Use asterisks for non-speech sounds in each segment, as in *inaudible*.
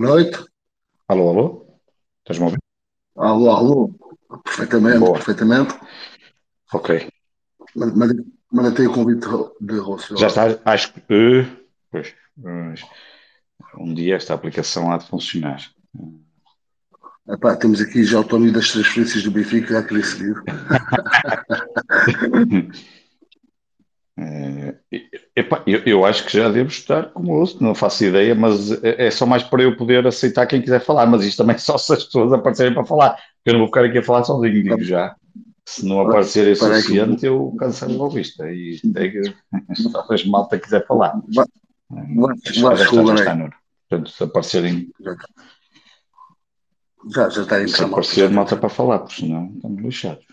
noite. Alô, alô? Estás-me a ouvir? Alô, alô. Perfeitamente, Boa. perfeitamente. Ok. Mandei o convite de Rosso. Já estás? Acho que. eh, Pois. pois. Um dia esta aplicação há de funcionar. Epá, temos aqui já o Tony das transferências do Benfica, já queria seguir. *laughs* Eh, epá, eu, eu acho que já devo estar como ouço, não faço ideia, mas é é só mais para eu poder aceitar quem quiser falar. Mas isto também *laughs* só se as pessoas aparecerem para falar. Eu não vou ficar aqui a falar sozinho, digo já. Se não aparecer aí que eu- suficiente, eu cancelo logo isto. Aí é só as malta quiser falar. Vai. está, Nuno. Portanto, se aparecerem, Já, já está a se aparecer malta para falar, porque senão estamos lixados.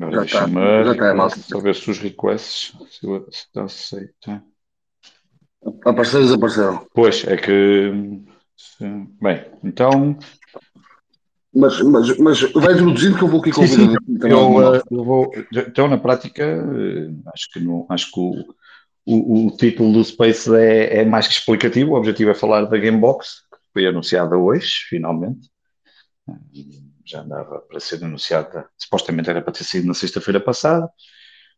Agora Já está, já está, malta. só ver se os requests se está aceito. Apareceram, desapareceram. Pois, é que. Bem, então. Mas, mas, mas vai introduzindo que eu vou aqui Sim, sim, convidando. Eu, eu vou. Então, na prática, eh, acho que, não, acho que o, o, o título do Space é, é mais que explicativo. O objetivo é falar da Gamebox, que foi anunciada hoje, finalmente. Já andava para ser anunciada, supostamente era para ter sido na sexta-feira passada.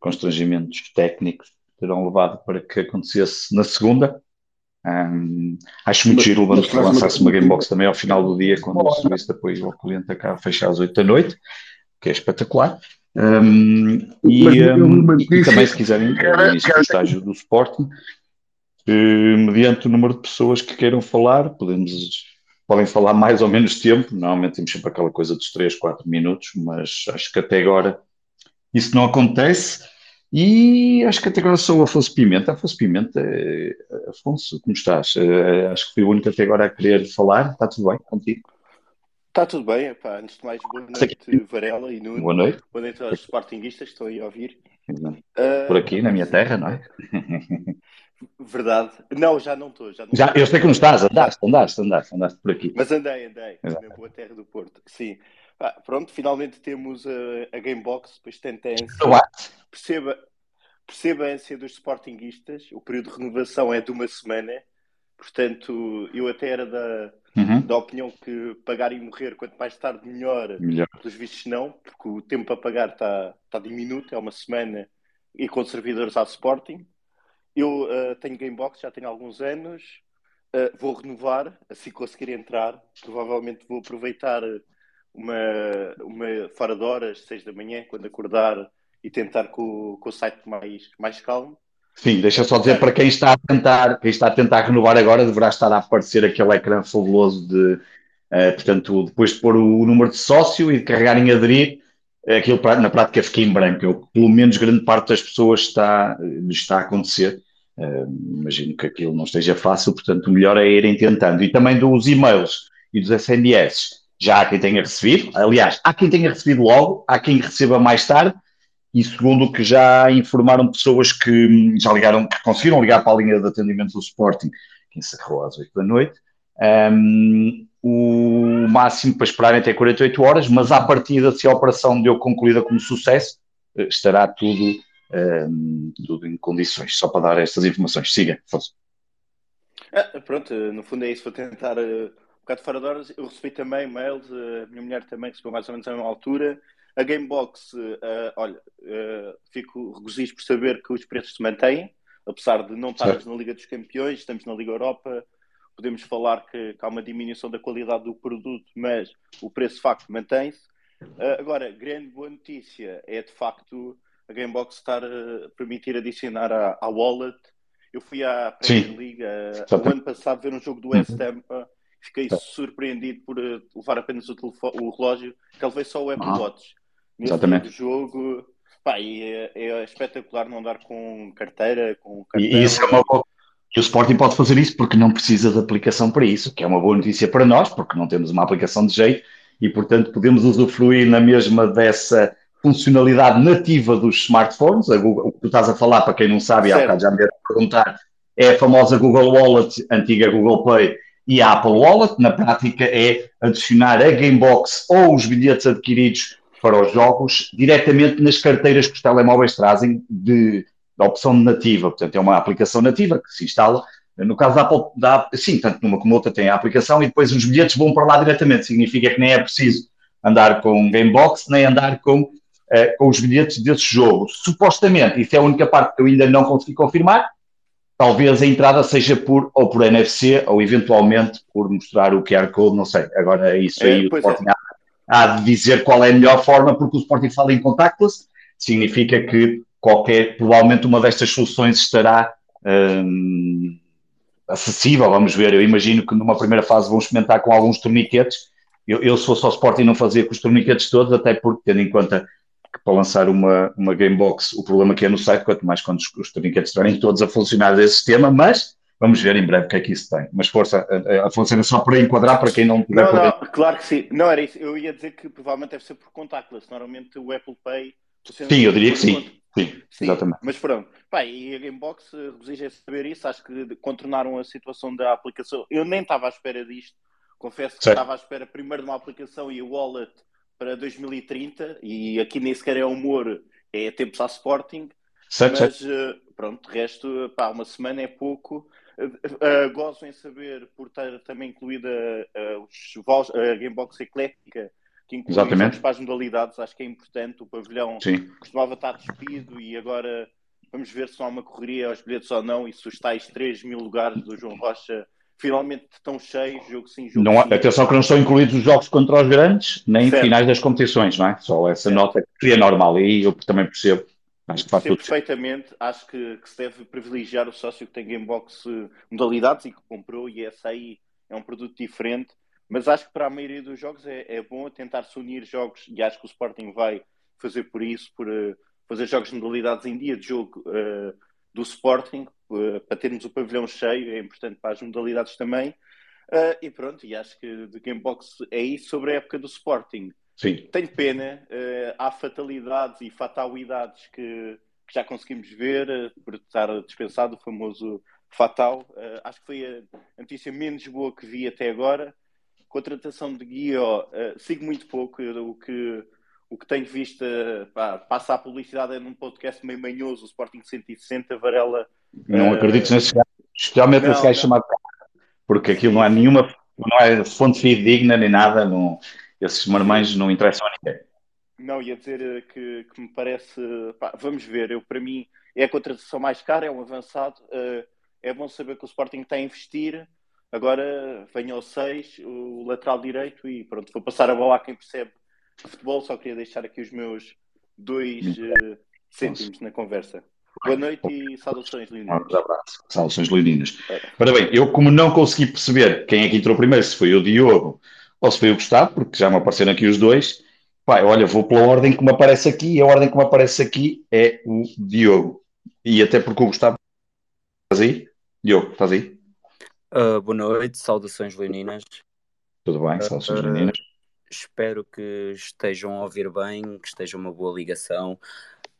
Constrangimentos técnicos terão levado para que acontecesse na segunda. Hum, acho muito Mas- giro mas uma- lançar-se uma Gamebox também ao final do dia, quando o serviço de apoio ao cliente acaba a fechar às 8 da noite, que é espetacular. Hum, e, Mas me e- também, se quiserem, do cara. estágio do Sporting, eh, mediante o número de pessoas que queiram falar, podemos, podem falar mais ou menos tempo. Normalmente temos sempre aquela coisa dos 3, 4 minutos, mas acho que até agora isso não acontece. E acho que até agora sou o Afonso Pimenta. Afonso Pimenta, eh, Afonso, como estás? Eh, acho que fui o único até agora a querer falar. Está tudo bem contigo? Está tudo bem, epá. antes de mais, boa noite, Varela e Nuno. Boa noite. Boa noite aos Sportinguistas que estão aí a ouvir. Ah, Por aqui, na minha terra, não é? *laughs* Verdade. Não, já não estou. Já, não Já, eu sei que não estás, andaste, andaste, andaste, andaste por aqui. Mas andei, andei, Exato. na boa terra do Porto. Sim. Ah, pronto, finalmente temos a, a Gamebox, depois de tanta ânsia. Acho. Perceba, perceba a ânsia dos Sportinguistas. O período de renovação é de uma semana. Portanto, eu até era da, Uhum. da opinião que pagar e morrer, quanto mais tarde, melhor. Melhor. Pelos vistos, não, porque o tempo para pagar está está diminuto, é uma semana e com servidores à Sporting. Eu ah, tenho Gamebox, já tenho alguns anos, Ah, vou renovar assim conseguir entrar. Provavelmente vou aproveitar uma, uma fora de horas, seis da manhã, quando acordar e tentar com, o- com o site mais, mais calmo. Sim, deixa só dizer para quem está a tentar, quem está a tentar renovar agora, deverá estar a aparecer aquele ecrã fabuloso de, eh, portanto, depois de pôr o, o número de sócio e de carregar em aderir, eh, aquilo pra- na prática fica em branco. Eu, pelo menos grande parte das pessoas está, está a acontecer. Eh, imagino que aquilo não esteja fácil, portanto, o melhor é irem tentando. E também dos e-mails e dos SMS. Já há quem tenha recebido, aliás, há quem tenha recebido logo, há quem receba mais tarde, e segundo que já informaram pessoas que já ligaram, que conseguiram ligar para a linha de atendimento do Sporting, que encerrou às 8 da noite, hum, o máximo para esperarem até 48 horas, mas à partida, se a operação deu concluída como sucesso, eh, estará tudo, hum, tudo em condições, só para dar estas informações. Siga, Afonso. Ah, pronto, no fundo é isso, vou tentar ah, um bocado fora de horas. Eu recebi também mails, a minha mulher também recebeu mais ou menos a mesma altura. A Gamebox, ah, olha, ah, fico regozijo por saber que os preços se mantêm, apesar de não estarmos na Liga dos Campeões, estamos na Liga Europa. Podemos falar que, que há uma diminuição da qualidade do produto, mas o preço de facto mantém-se. Ah, agora, grande boa notícia é de facto a Gamebox estar a permitir adicionar à, à wallet. Eu fui à Premier Sim. League ah, Só o ano passado ver um jogo do West Ham. Fiquei surpreendido por ah, levar apenas o, o relógio, que ele veio só o Apple Ah, Watch. Nesse exatamente. jogo, pá, é, é espetacular não andar com carteira, com cartão. e isso é uma boa. E o Sporting pode fazer isso porque não precisa de aplicação para isso, que é uma boa notícia para nós, porque não temos uma aplicação de jeito e, portanto, podemos usufruir na mesma dessa funcionalidade nativa dos smartphones. Google, o que tu estás a falar, para quem não sabe, há bocado já me deram a perguntar, é a famosa Google Wallet, antiga Google Play e a Apple Wallet. Na prática, é adicionar a Gamebox ou os bilhetes adquiridos para os jogos diretamente nas carteiras que os telemóveis trazem de, da opção nativa. Portanto, é uma aplicação nativa que se instala No caso da Apple, da, sim, tanto numa como outra tem a aplicação e depois os bilhetes vão para lá diretamente. Significa que nem é preciso andar com Gamebox, nem andar com, uh, com os bilhetes desse jogo. Supostamente, isso é a única parte que eu ainda não consegui confirmar, talvez a entrada seja por, ou por NFC, ou eventualmente por mostrar o QR Code, não sei. Agora isso aí é, o Sporting é. há, há de dizer qual é a melhor forma, porque o Sporting fala em contactless, significa que qualquer, provavelmente uma destas soluções estará hum, acessível, vamos ver. Eu imagino que numa primeira fase vão experimentar com alguns torniquetes. Eu, eu se fosse ao Sporting não fazia com os torniquetes todos, até porque, tendo em conta que para lançar uma, uma Gamebox, o problema que é no site, quanto mais quando os, os trinquetes estiverem todos a funcionar desse sistema, mas vamos ver em breve o que é que isso tem. Mas força, a, funciona só para enquadrar para quem não tiver. Não, não, claro que sim. Não era isso. Eu ia dizer que provavelmente deve ser por contactless. Normalmente o Apple Pay. Sim, eu diria que sim. Sim, sim, exatamente. Mas pronto, Pá, e a Gamebox resiste a saber isso, acho que contornaram a situação da aplicação. Eu nem estava à espera disto, confesso que estava à espera primeiro de uma aplicação e wallet para 2030 e aqui nem sequer é humor, é tempos à Sporting. Certo, mas. Eh, pronto, de resto, pá, uma semana é pouco. Uh, gozo em saber por ter também incluída os, a Gamebox Eclética, que inclui Exatamente. para as modalidades, acho que é importante. O pavilhão Sim. costumava estar despido e agora vamos ver se há uma correria aos bilhetes ou não e se os tais 3 mil lugares do João Rocha finalmente estão cheios, jogo sim, jogo não, sim. Atenção que não estão incluídos os jogos contra os grandes, nem certo. finais das competições, não é? Só essa certo. nota que é normal e eu também percebo. Acho que faz tudo. perfeitamente, acho que, que, se deve privilegiar o sócio que tem Gamebox eh, modalidades e que comprou e essa aí é um produto diferente, mas acho que para a maioria dos jogos é, é bom tentar se unir jogos e acho que o Sporting vai fazer por isso, por uh, fazer jogos de modalidades em dia de jogo uh, do Sporting, uh, para termos o pavilhão cheio, é importante para as modalidades também. E pronto, e acho que de Gamebox é isso sobre a época do Sporting. Sim. Tenho pena, há fatalidades e fatalidades que, que já conseguimos ver, por estar dispensado o famoso fatal. acho que foi a notícia menos boa que vi até agora. Contratação de Guio, sigo muito pouco, o que o que tenho visto, pá, passa a publicidade é num podcast meio manhoso, o Sporting 160, Varela. Não uh... acredito nesse gajo, especialmente nesse gajo chamado porque aquilo não é nenhuma, não é fonte fidedigna nem nada, não, esses marmães não interessam a ninguém. Não, ia dizer eh, que, que me parece, pá, vamos ver, eu para mim é a contratação mais cara, é um avançado, uh, é bom saber que o Sporting está a investir, agora venha ao 6, o lateral direito e pronto, vou passar a bola a quem percebe futebol, só queria deixar aqui os meus dois uh, cêntimos na conversa. Boa noite e saudações leoninas. Um abraço, saudações leoninas. É. Ora bem, eu como não consegui perceber quem é que entrou primeiro, se foi o Diogo ou se foi o Gustavo, porque já me apareceram aqui os dois, pai, olha, vou pela ordem que me aparece aqui, e a ordem que me aparece aqui é o Diogo. E até porque o Gustavo... Estás aí? Diogo, estás aí? Uh, boa noite, saudações leoninas. Tudo bem, saudações uh, leoninas. Espero que estejam a ouvir bem, que esteja uma boa ligação.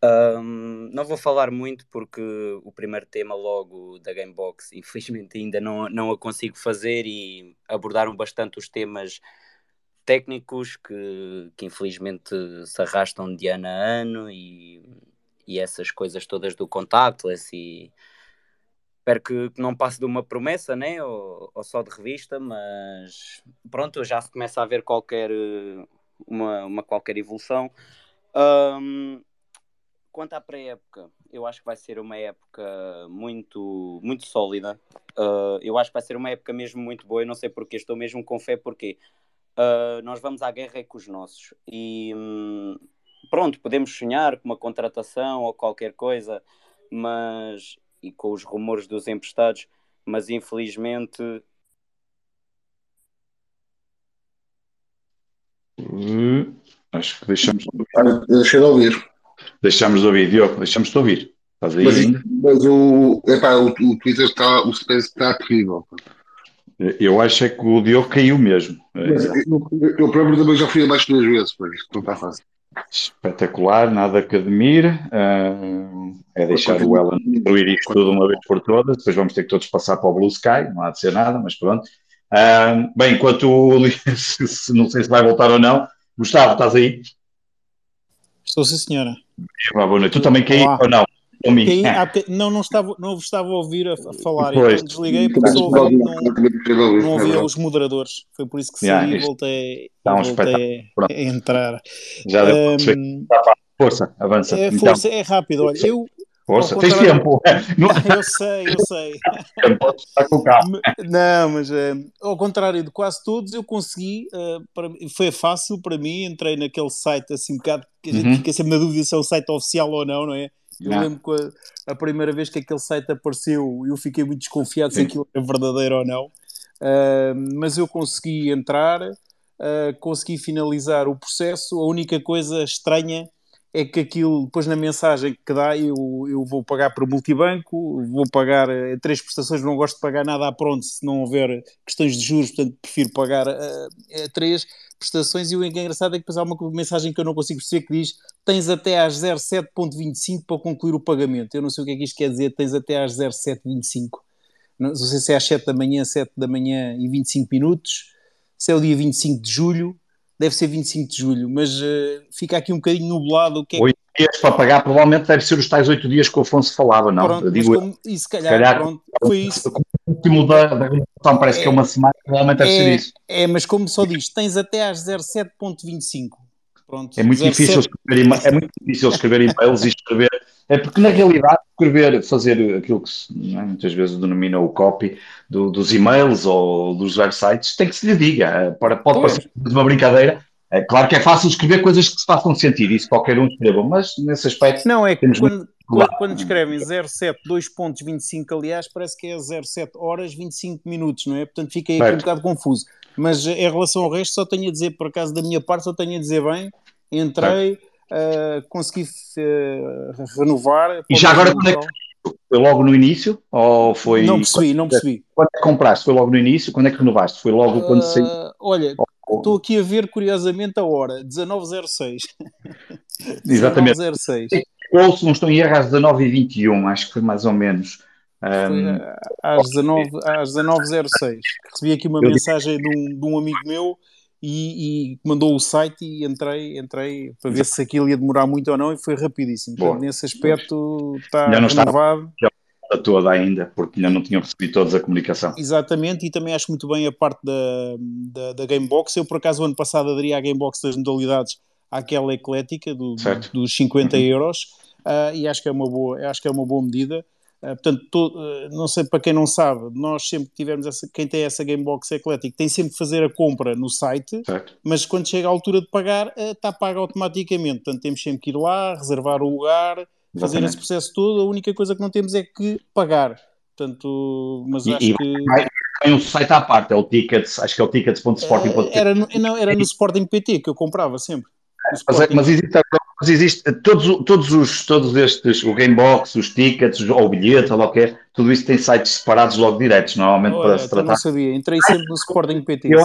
Um, não vou falar muito porque o primeiro tema logo da Gamebox, *laughs* infelizmente ainda não, não a consigo fazer e abordaram bastante os temas técnicos que, que infelizmente se arrastam de ano a ano e, e essas coisas todas do contactless e espero que, que, não passe de uma promessa, né? Ou, ou, só de revista, mas pronto, já se começa a ver qualquer uma, uma qualquer evolução. Um, quanto à pré-época, eu acho que vai ser uma época muito, muito sólida. Uh, eu acho que vai ser uma época mesmo muito boa. Eu não sei porque, estou mesmo com fé, porque uh, nós vamos à guerra com os nossos. E um, pronto, podemos sonhar com uma contratação ou qualquer coisa, mas e com os rumores dos emprestados, mas infelizmente. Hum, acho que deixamos de ouvir. Deixei de ouvir. Deixamos de ouvir, Diogo, deixamos de ouvir. Estás aí mas? Mas o, epá, o, o Twitter está, o Space está terrível. Eu acho é que o Diogo caiu mesmo. Mas, eu, eu, próprio também já fui abaixo duas vezes, por isso não está fácil. Espetacular, nada que admire. Uh, é deixar o Ellen destruir isto tudo uma vez por todas. Depois vamos ter que todos passar para o Blue Sky. Não há de ser nada, mas pronto. Uh, bem, enquanto *laughs* não sei se vai voltar ou não, Gustavo, estás aí? Estou sim, senhora. Boa noite. Tu também caí ou não? Aí, não, não, estava, não vos estava a ouvir a, a falar, então desliguei porque só ouvi, não, não ouvia os moderadores. Foi por isso que saí e voltei, um voltei a entrar. Já deu um, Força, avança. É, força, então, é rápido. Olha, eu, Força, tens tempo. *laughs* *laughs* eu sei, eu sei. Não, mas uh, ao contrário de quase todos, eu consegui. Uh, para, foi fácil para mim. Entrei naquele site assim um bocado que a gente uhum. fica sempre na dúvida se é o site oficial ou não, não é? Eu lembro que a, a, primeira vez que aquele site apareceu, eu fiquei muito desconfiado Sim. se aquilo é verdadeiro ou não. Uh, mas eu consegui entrar, consegui finalizar o processo. A única coisa estranha é que aquilo, depois na mensagem que dá, eu, eu vou pagar por multibanco, vou pagar uh, três prestações, não gosto de pagar nada à pronto se não houver questões de juros, portanto prefiro pagar uh, três prestações. E o engraçado é que depois há uma mensagem que eu não consigo perceber que diz tens até às 07.25 para concluir o pagamento. Eu não sei o que é que isto quer dizer, tens até às 07.25. Não, sei se é às 7 da manhã, 7 da manhã e 25 minutos, se é o dia 25 de julho, deve ser 25 de julho, mas uh, fica aqui um bocadinho nublado. O que é Oito dias para pagar, provavelmente deve ser os tais oito dias que o Afonso falava, não? Pronto, digo, como, e se calhar, calhar pronto, foi isso. O último da, da renovação parece é, que é uma semana, realmente deve é, ser isso. É, mas como só diz, tens até às 07.25. Pronto, é muito 07... difícil escrever, é muito difícil escrever e-mails e escrever é porque, na realidade, escrever, fazer aquilo que se, é, muitas vezes denomina o copy do, dos e-mails ou dos websites, tem que se lhe diga. Eh, para, pode parecer uma brincadeira. É, claro que é fácil escrever coisas que se façam sentido, isso qualquer um escreva, mas nesse aspecto. Não, é que quando, quando, quando, escrevem 07, 2 pontos 25, aliás, parece que é 07 horas 25 minutos, não é? Portanto, fica aí um bocado confuso. Mas em relação ao resto, só tenho a dizer, por acaso, da minha parte, só tenho a dizer bem, entrei. Certo uh, consegui uh, renovar. E já agora quando é que foi logo no início? Ou foi. Não percebi, não percebi. Quando é que compraste? Foi logo no início? Quando é que renovaste? Foi logo quando saiu? Uh, olha, estou aqui a ver curiosamente a hora, 19.06. *laughs* Exatamente. 19.06. Ou se não estou em erro, às 19h21, acho que foi mais ou menos. Um... às 19h06. Às 19 Recebi aqui uma mensagem de um, de um amigo meu e, e, mandou o site e entrei, entrei para ver se aquilo ia demorar muito ou não e foi rapidíssimo. Portanto, nesse aspecto está já não renovado. Está toda ainda, porque ainda não tinham recebido toda a comunicação. Exatamente, e também acho muito bem a parte da, da, da Gamebox. Eu, por acaso, o ano passado aderi à Gamebox das modalidades àquela eclética do, dos 50 uhum. euros uh, e acho que, é uma boa, acho que é uma boa medida. Uh, portanto, to, uh, não sei para quem não sabe, nós sempre que tivermos essa, quem tem essa Gamebox Eclético tem sempre que fazer a compra no site, certo. mas quando chega a altura de pagar, uh, está pago automaticamente. Portanto, temos sempre que ir lá, reservar o lugar, Exatamente. fazer esse processo todo. A única coisa que não temos é que pagar. Portanto, mas e, acho e que. Tem um site à parte, é o Tickets, acho que é o tickets.sporting.pt. Era, no, não, era no Sporting PT que eu comprava sempre. Mas, é, mas, existe, mas existe todos, todos, os, todos estes, o Gamebox, os tickets, ou o bilhete, ou o que é, tudo isso tem sites separados logo diretos, normalmente oh, para se tratar. não sabia, entrei sempre no Sporting PT. Eu.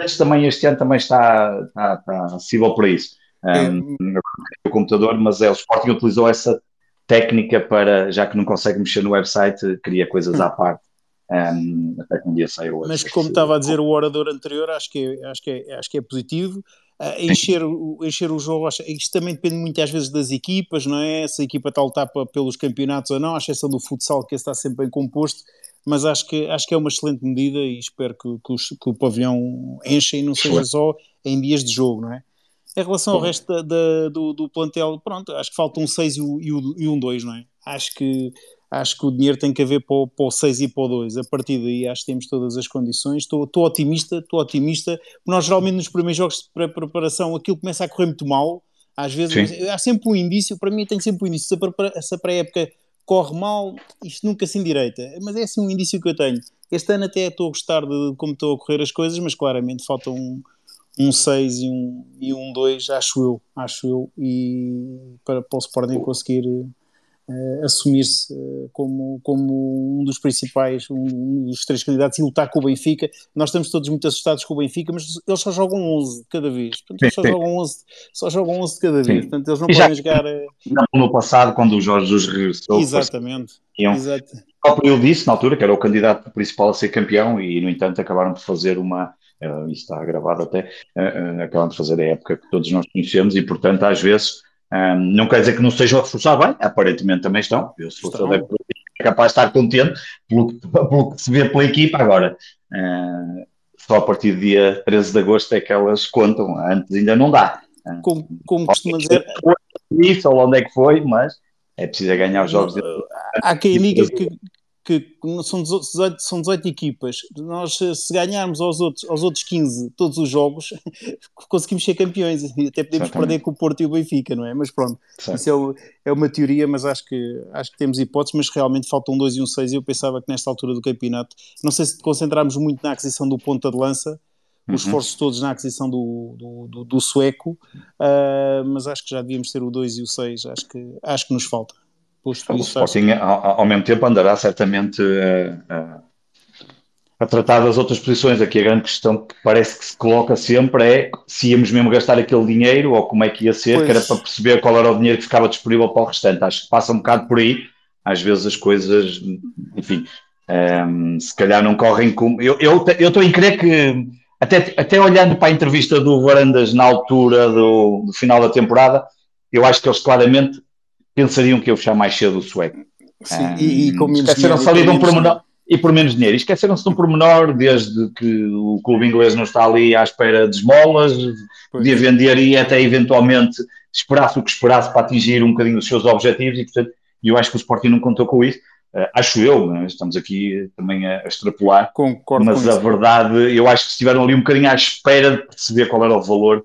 Acho também este ano também está, está, está acessível para isso. Um, é. o computador, mas é, o Sporting utilizou essa técnica para, já que não consegue mexer no website, cria coisas à parte. Um, até que um dia saiu. Mas como estava a dizer o orador anterior, acho que é, acho que é, acho que é positivo uh, encher, o, encher o jogo. Acho, isto também depende muitas vezes das equipas, não é? Se a equipa está a lutar pelos campeonatos ou não, à exceção do futsal, que está sempre bem composto. Mas acho que, acho que é uma excelente medida e espero que, que, os, que o pavilhão encha e não seja só em dias de jogo, não é? Em relação ao resto da, da, do, do, plantel, pronto, acho que falta um 6 e, um 2, não é? Acho que acho que o dinheiro tem que haver para o, para o 6 e para o 2. A partir daí acho que temos todas as condições. Estou, estou otimista, estou otimista. Nós geralmente nos primeiros jogos de preparação aquilo começa a correr muito mal. Às vezes Sim. há sempre um indício, para mim tem sempre um indício. Se a pré-época corre mal, isto nunca se endireita. Mas é assim um indício que eu tenho. Este ano até estou a gostar de como estão a correr as coisas, mas claramente falta um, um 6 e um, e um 2, acho eu, acho eu, e para, para o Sporting conseguir uh, assumir-se uh, como, como um dos principais, um, um, dos três candidatos e lutar com o Benfica. Nós estamos todos muito assustados com o Benfica, mas eles só jogam 11 de cada vez. Portanto, eles só jogam 11, só jogam 11 de cada vez. Sim. Portanto, eles não e podem jogar. Uh... No passado, quando o Jorge Jesus regressou. Exatamente. Exato. Eu disse na altura que era o candidato principal a ser campeão e, no entanto, acabaram por fazer uma. Uh, isso está gravado até, uh, uh, acabaram de fazer a época que todos nós conhecemos e, portanto, às vezes Um, não quer dizer que não estejam a reforçar bem, aparentemente também estão. Eu, se fosse adepto, é capaz de estar contente pelo que, *laughs* pelo que se vê pela equipa. Agora, uh, só a partir do dia 13 de agosto é que elas contam, antes ainda não dá. Como, como costuma dizer. Isso, ou onde é que foi, mas é preciso ganhar os jogos. Há quem diga que, que são 18, são 18 equipas. Nós, se ganharmos aos outros, aos outros 15 todos os jogos, *laughs* conseguimos ser campeões. *laughs* E até podemos Exatamente. perder com o Porto e o Benfica, não é? Mas pronto, Sim. isso é, é, uma teoria, mas acho que, acho que temos hipóteses. Mas realmente faltam 2 e um 6. E eu pensava que nesta altura do campeonato, não sei se concentrarmos muito na aquisição do ponta de lança. Os uhum. esforços todos na aquisição do, do, do, do sueco, uh, mas acho que já devíamos ter o 2 e o 6. Acho que, acho que nos falta. Posto o Sporting, ao, ao, mesmo tempo, andará certamente a, a, a, tratar das outras posições. Aqui a grande questão que parece que se coloca sempre é se íamos mesmo gastar aquele dinheiro ou como é que ia ser, pois. que era para perceber qual era o dinheiro que ficava disponível para o restante. Acho que passa um bocado por aí. Às vezes as coisas, enfim, um, ehm, se calhar não correm como. Eu estou em crer que, até, até olhando para a entrevista do Varandas na altura do, do final da temporada, eu acho que eles claramente pensariam que eu fechar mais cedo o sueco. Sim, um, e, e com menos esqueceram-se ali de um pormenor e por menos dinheiro. Esqueceram-se de um pormenor desde que o clube inglês não está ali à espera de esmolas, podia vender e até eventualmente esperasse o que esperasse para atingir um bocadinho os seus objetivos e, portanto, eu acho que o Sporting não contou com isso. Uh, acho eu, é? estamos aqui também a, a extrapolar, Concordo mas a isso. verdade, eu acho que estiveram ali um bocadinho à espera de perceber qual era o valor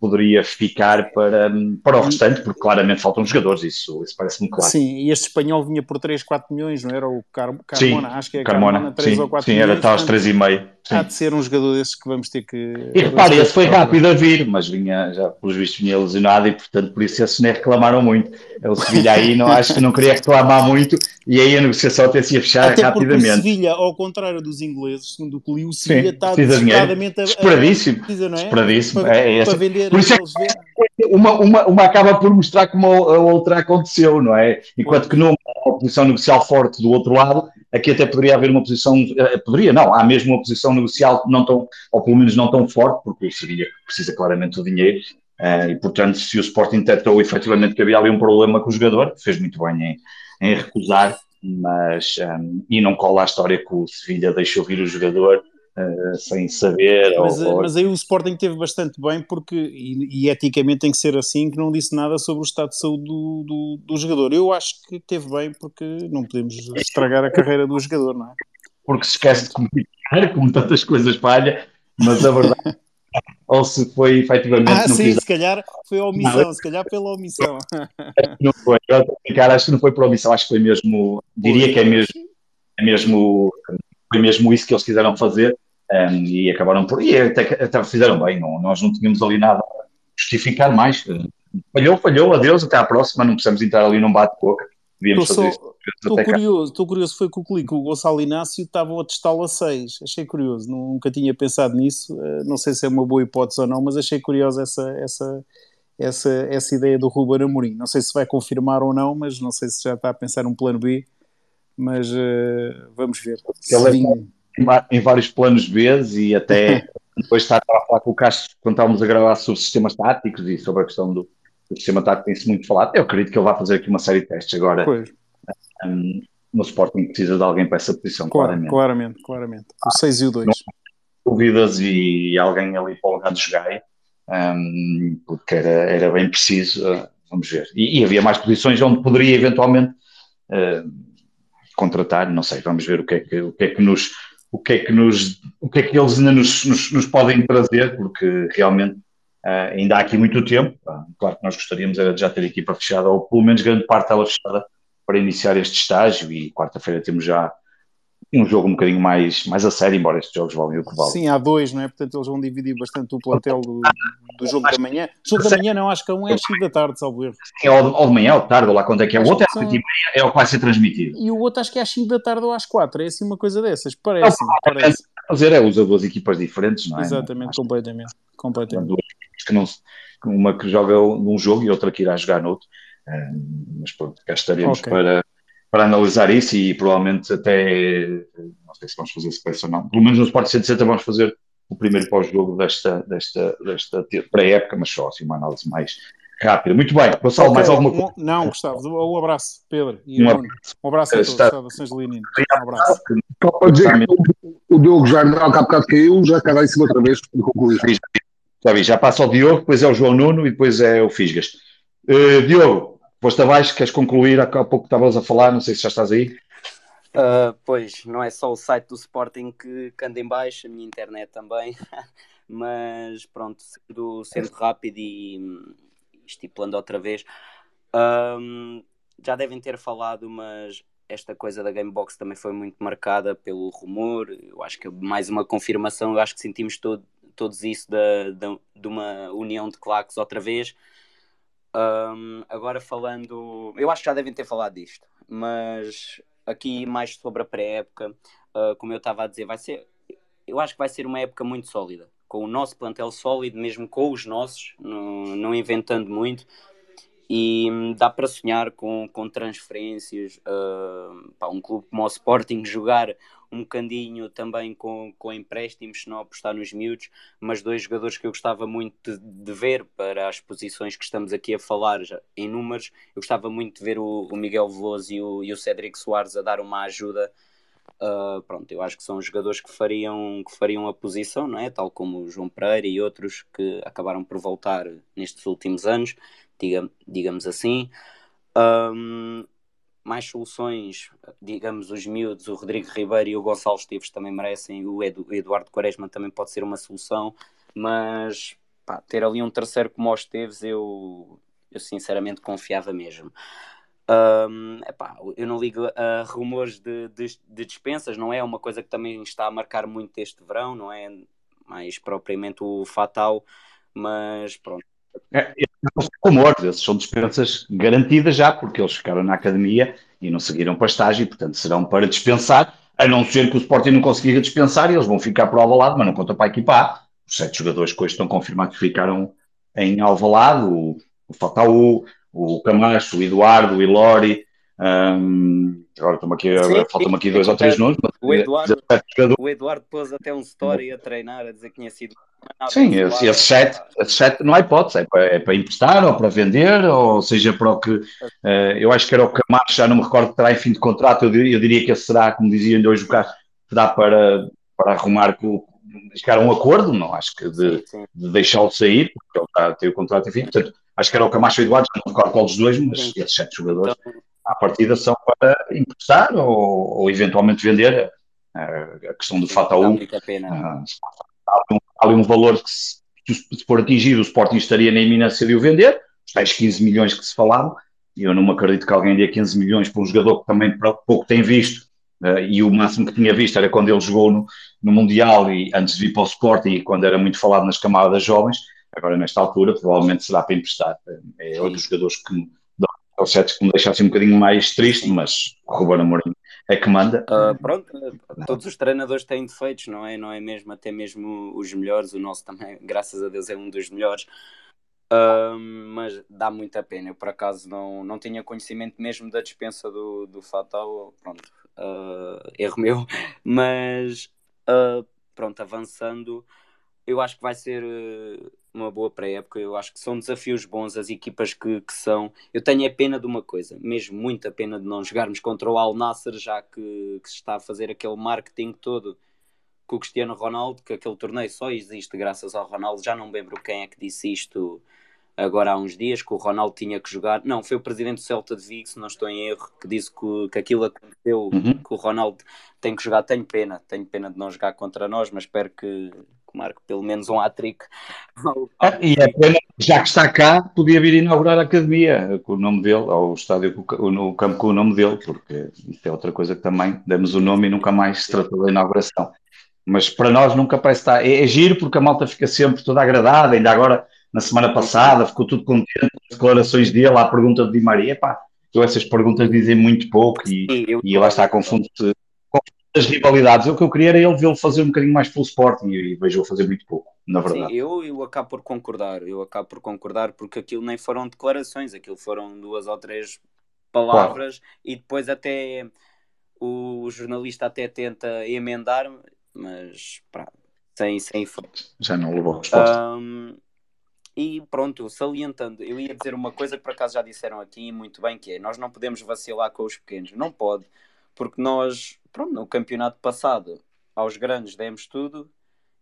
poderia ficar para, para o restante, porque claramente faltam jogadores, isso, isso parece-me claro. Sim, e este espanhol vinha por 3, 4 milhões, não era o Car Carmona? Sim, acho que é Carmona, Carmona 3 sim, ou 4 sim, milhões. era tal aos 3,5. Há de ser um jogador desses que vamos ter que. E repare, esse foi rápido a vir, mas vinha, já pelos vistos, vinha lesionado e, portanto, por isso esses nem reclamaram muito. O Sevilha aí não, acho que não queria reclamar muito e aí a negociação até se ia fechar até rapidamente. O Sevilha, ao contrário dos ingleses, segundo o que li, o Sevilha está desesperadamente a. Não é? Esperadíssimo. Para, é, é, para vender. Por isso é uma, uma, uma acaba por mostrar como a outra aconteceu, não é? Enquanto que numa posição negocial forte do outro lado, aqui até poderia haver uma posição, eh, poderia não, há mesmo uma posição negocial não tão, ou pelo menos não tão forte, porque o Sevilha precisa claramente do dinheiro, uh, e portanto se o Sporting detectou efetivamente que havia ali um problema com o jogador, fez muito bem em, em recusar, mas, um, eh, e não cola a história que o Sevilha deixou vir o jogador, Uh, sem saber. Mas, ou, mas, aí o Sporting teve bastante bem, porque, e, e, eticamente tem que ser assim, que não disse nada sobre o estado de saúde do, do, do, jogador. Eu acho que teve bem, porque não podemos estragar a carreira do jogador, não é? Porque se esquece de comunicar, como tantas coisas falha, mas a verdade. ou se foi efetivamente. Ah, sim, se calhar foi a omissão, não, se calhar pela omissão. Não foi, acho que não foi por omissão, acho que foi mesmo, diria que é mesmo, é mesmo, foi mesmo isso que eles quiseram fazer um, e acabaram por. E até, até fizeram bem, não, nós não tínhamos ali nada a justificar mais. Falhou, falhou, adeus, até à próxima, não precisamos entrar ali num bate-boca. Estou curioso, estou curioso, foi com o clique, o Gonçalo Inácio estava a testá-lo a 6, achei curioso, nunca tinha pensado nisso, eh, não sei se é uma boa hipótese ou não, mas achei curiosa essa, essa, essa, essa ideia do Ruben Amorim, não sei se vai confirmar ou não, mas não sei se já está a pensar um plano B, mas uh, vamos ver. Ele é em vários planos B e até *laughs* depois estar a falar com o Castro quando estávamos a gravar sobre sistemas táticos e sobre a questão do, do sistema tático tem-se muito falado. Eu acredito que ele vai fazer aqui uma série de testes agora. Um, no Sporting precisa de alguém para essa posição, claro, claramente. Claramente, claramente. O 6 e o 2. Dúvidas e alguém ali para o lugar de jogar, um, porque era, era bem preciso. Uh, vamos ver. E, e, havia mais posições onde poderia eventualmente uh, contratar, não sei, vamos ver o que é que, o que, é que nos o que é que, nos, o que, é que eles ainda nos, nos, nos podem trazer, porque realmente uh, ainda há aqui muito tempo. Claro que nós gostaríamos era de já ter a equipa fechada, ou pelo menos grande parte dela fechada, para iniciar este estágio. E quarta-feira temos já um jogo um bocadinho mais, mais a sério, embora estes jogos valem o que valem. Sim, há dois, não é? Portanto, eles vão dividir bastante o plantel do, do jogo da manhã. O jogo da manhã não, acho que um é às 5 da tarde, salvo erro. Sim, ou, ou de manhã ou de tarde, ou lá quanto é que é. O outro é às 5 e meia, é o que vai ser transmitido. E o outro acho que é às 5 da tarde ou às 4, é assim uma coisa dessas, parece. Não, parece. Fazer é usar duas equipas diferentes, não é? Exatamente, não, completamente. completamente. Duas que não, uma que joga num jogo e outra que irá jogar noutro. mas pronto, cá estaremos okay. para para analisar isso e provavelmente até, não sei se vamos fazer space ou não, pelo menos no Sport 160 vamos fazer o primeiro pós-jogo desta, desta, desta pré-época, mas só assim uma análise mais, rápida. Muito bem, Gonçalo, Ok, mais alguma coisa? um- não, Gustavo, um abraço, Pedro. E Um Nuno. um abraço a todos, saudações leoninas. Um abraço. Só para dizer que o- Diogo Jardel, que há bocado caiu, já cai lá em cima outra vez para concluir. Já vi, já passa o Diogo, depois é o João Nuno e depois é o Fisgas. Eh, Diogo, posto abaixo, queres concluir? Há pouco estavas a falar, não sei se já estás aí. Uh, pois, não é só o site do Sporting que, que anda em baixo, a minha internet também, *laughs* mas pronto, sendo, sendo rápido e estipulando outra vez, hum, já devem ter falado, mas esta coisa da Gamebox também foi muito marcada pelo rumor, eu acho que é mais uma confirmação, eu acho que sentimos todo, todos isso da, da- de uma união de claques outra vez. Hum, agora falando, eu acho que já devem ter falado disto, mas aqui mais sobre a pré-época, uh, como eu estava a dizer, vai ser, eu acho que vai ser uma época muito sólida, com o nosso plantel sólido, mesmo com os nossos, não, não inventando muito, e dá para sonhar com, com transferências, uh, um clube como o Sporting jogar um bocadinho também com, com empréstimos, se não apostar nos miúdos, mas dois jogadores que eu gostava muito de, de ver para as posições que estamos aqui a falar já, em números, eu gostava muito de ver o, o Miguel Veloso e o, e o Cédric Soares a dar uma ajuda. Uh, pronto, eu acho que são jogadores que fariam, que fariam a posição, não é? tal como o João Pereira e outros que acabaram por voltar nestes últimos anos, diga, digamos assim. Um, mais soluções, digamos, os miúdos, o Rodrigo Ribeiro e o Gonçalo Esteves também merecem, o, Edu, o Eduardo Quaresma também pode ser uma solução, mas pá, ter ali um terceiro como o Esteves, eu, eu sinceramente confiava mesmo. Um, epá, eu não ligo a rumores de, de, de, dispensas, não é uma coisa que também está a marcar muito este verão, não é mais propriamente o fatal, mas pronto. É, rumores, esses são dispensas garantidas já, porque eles ficaram na academia e não seguiram para estágio, portanto serão para dispensar, a não ser que o Sporting não consiga dispensar e eles vão ficar por Alvalade, mas não conta para a equipa A. Os sete jogadores que hoje estão confirmados que ficaram em Alvalade, o, o Fataú, o Camacho, o Eduardo, o Ilori, um, agora estão aqui, faltam aqui dois ou três nomes. O Eduardo, o Eduardo pôs até um story a treinar, a dizer que tinha sido. Sim, esse, esse, sete, esse sete não há hipótese, é para, é para emprestar ou para vender, ou seja, para o que. Uh, eu acho que era o Camacho, já não me recordo que terá em fim de contrato, eu diria, eu diria que esse será, como dizia hoje o Carlos, será para, para arrumar com, chegar a um acordo, não acho que de, de deixá-lo sair, porque ele está, tem o contrato em fim, portanto, acho que era o Camacho e o Eduardo, não me recordo qual dos dois, mas esses sete jogadores. Então, à partida são para emprestar ou, ou eventualmente vender. A questão do Fataú. Uh, há, um, há ali um valor que, se, se for atingido, o Sporting estaria na iminência de o vender, os tais 15 milhões que se falavam, e eu não me acredito que alguém dê 15 milhões para um jogador que também pouco tem visto, uh, e o máximo que tinha visto era quando ele jogou no, no Mundial e antes de vir para o Sporting, e quando era muito falado nas camadas jovens, agora nesta altura provavelmente será para emprestar. É outro dos jogadores que ao sete que me deixa assim um bocadinho mais triste, mas o Ruben Amorim é que manda. Uh, pronto, todos os treinadores têm defeitos, não é? Não é mesmo, até mesmo os melhores, o nosso também, graças a Deus, é um dos melhores. Uh, mas dá muita pena. Eu, por acaso, não, não tinha conhecimento mesmo da dispensa do, do Fatal. Pronto, uh, erro meu. Mas, pronto, avançando, eu acho que vai ser uma boa pré-época. Eu acho que são desafios bons as equipas que, que são. Eu tenho a pena de uma coisa, mesmo muita pena de não jogarmos contra o Al Nasser, já que, que se está a fazer aquele marketing todo com o Cristiano Ronaldo, que aquele torneio só existe graças ao Ronaldo. Já não me lembro quem é que disse isto agora há uns dias, que o Ronaldo tinha que jogar. Não, foi o presidente do Celta de Vigo, se não estou em erro, que disse que, que aquilo aconteceu, uhum. que o Ronaldo tem que jogar. Tenho pena, tenho pena de não jogar contra nós, mas espero que, que marque pelo menos um hat-trick. Ah, e é pena, já que está cá, podia vir inaugurar a academia com o nome dele, ao estádio no campo com o nome dele, porque isso é outra coisa que também demos o nome e nunca mais se tratou da inauguração. Mas para nós nunca parece estar. É, é giro porque a malta fica sempre toda agradada, ainda agora na semana passada ficou tudo contente com as declarações dele à pergunta de Di Maria. Pá, então essas perguntas dizem muito pouco e, Sim, e lá está, confunde-se as rivalidades. O que eu queria era ele vê-lo fazer um bocadinho mais pelo Sporting e vejo-o fazer muito pouco, na verdade. Sim, eu, eu acabo por concordar, eu acabo por concordar porque aquilo nem foram declarações, aquilo foram duas ou três palavras claro. e depois até o jornalista até tenta emendar, mas pá, sem, sem Já não levou resposta. Um, E pronto, salientando, eu ia dizer uma coisa que por acaso já disseram aqui muito bem, que é nós não podemos vacilar com os pequenos. Não pode, porque nós, pronto, no campeonato passado, aos grandes demos tudo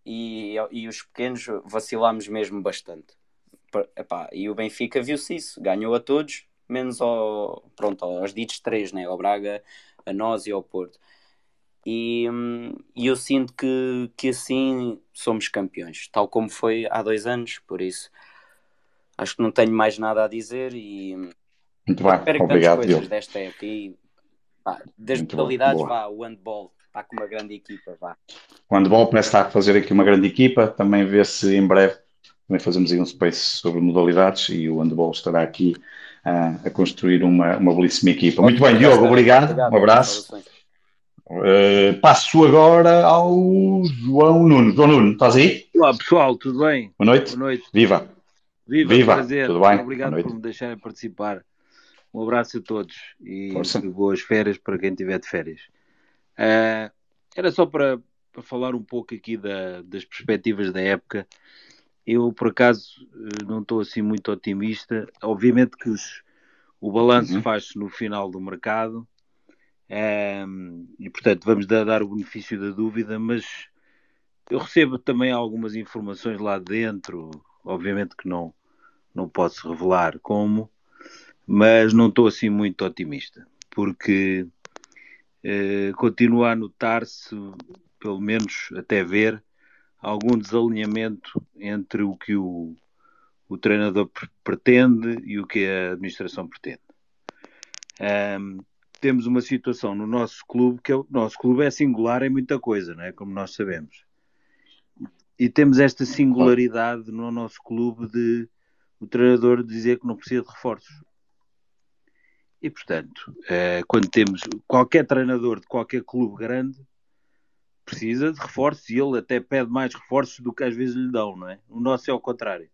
e, e os pequenos vacilámos mesmo bastante. Epá, e o Benfica viu-se isso, ganhou a todos, menos ao, pronto, aos ditos três, né? ao Braga, a nós e ao Porto. E, e, eu sinto que, que assim somos campeões, tal como foi há dois anos, por isso acho que não tenho mais nada a dizer e muito bem, obrigado coisas desta época e pá, das Muito modalidades, vá, o handball está com uma grande equipa, vá. O handball parece estar a fazer aqui uma grande equipa, também vê se em breve também fazemos aí um space sobre modalidades e o handball estará aqui uh, a construir uma, uma belíssima equipa. Muito bem, Diogo, obrigado, obrigado um abraço. Uh, passo agora ao João Nuno. João Nuno, estás aí? Olá pessoal, tudo bem? Boa noite. Boa noite. Viva. Viva, Viva. prazer. Tudo bem? Obrigado por me deixarem participar. Um abraço a todos e boas férias para quem tiver de férias. Uh, era só para, para, falar um pouco aqui da, das perspectivas da época. Eu, por acaso, eh, não estou assim muito otimista. Obviamente que os, o balanço uhum. faz-se no final do mercado um, e, portanto, vamos dar, dar, o benefício da dúvida, mas eu recebo também algumas informações lá dentro, obviamente que não, não posso revelar como, mas não estou assim muito otimista, porque eh, continua a notar-se, pelo menos até ver, algum desalinhamento entre o que o, o treinador pretende e o que a administração pretende. Um, temos uma situação no nosso clube que é, o nosso clube é singular em muita coisa, não é? Como nós sabemos. E temos esta singularidade no nosso clube de o treinador dizer que não precisa de reforços. E portanto, eh, quando temos qualquer treinador de qualquer clube grande precisa de reforços e ele até pede mais reforços do que às vezes lhe dão, não é? O nosso é ao contrário.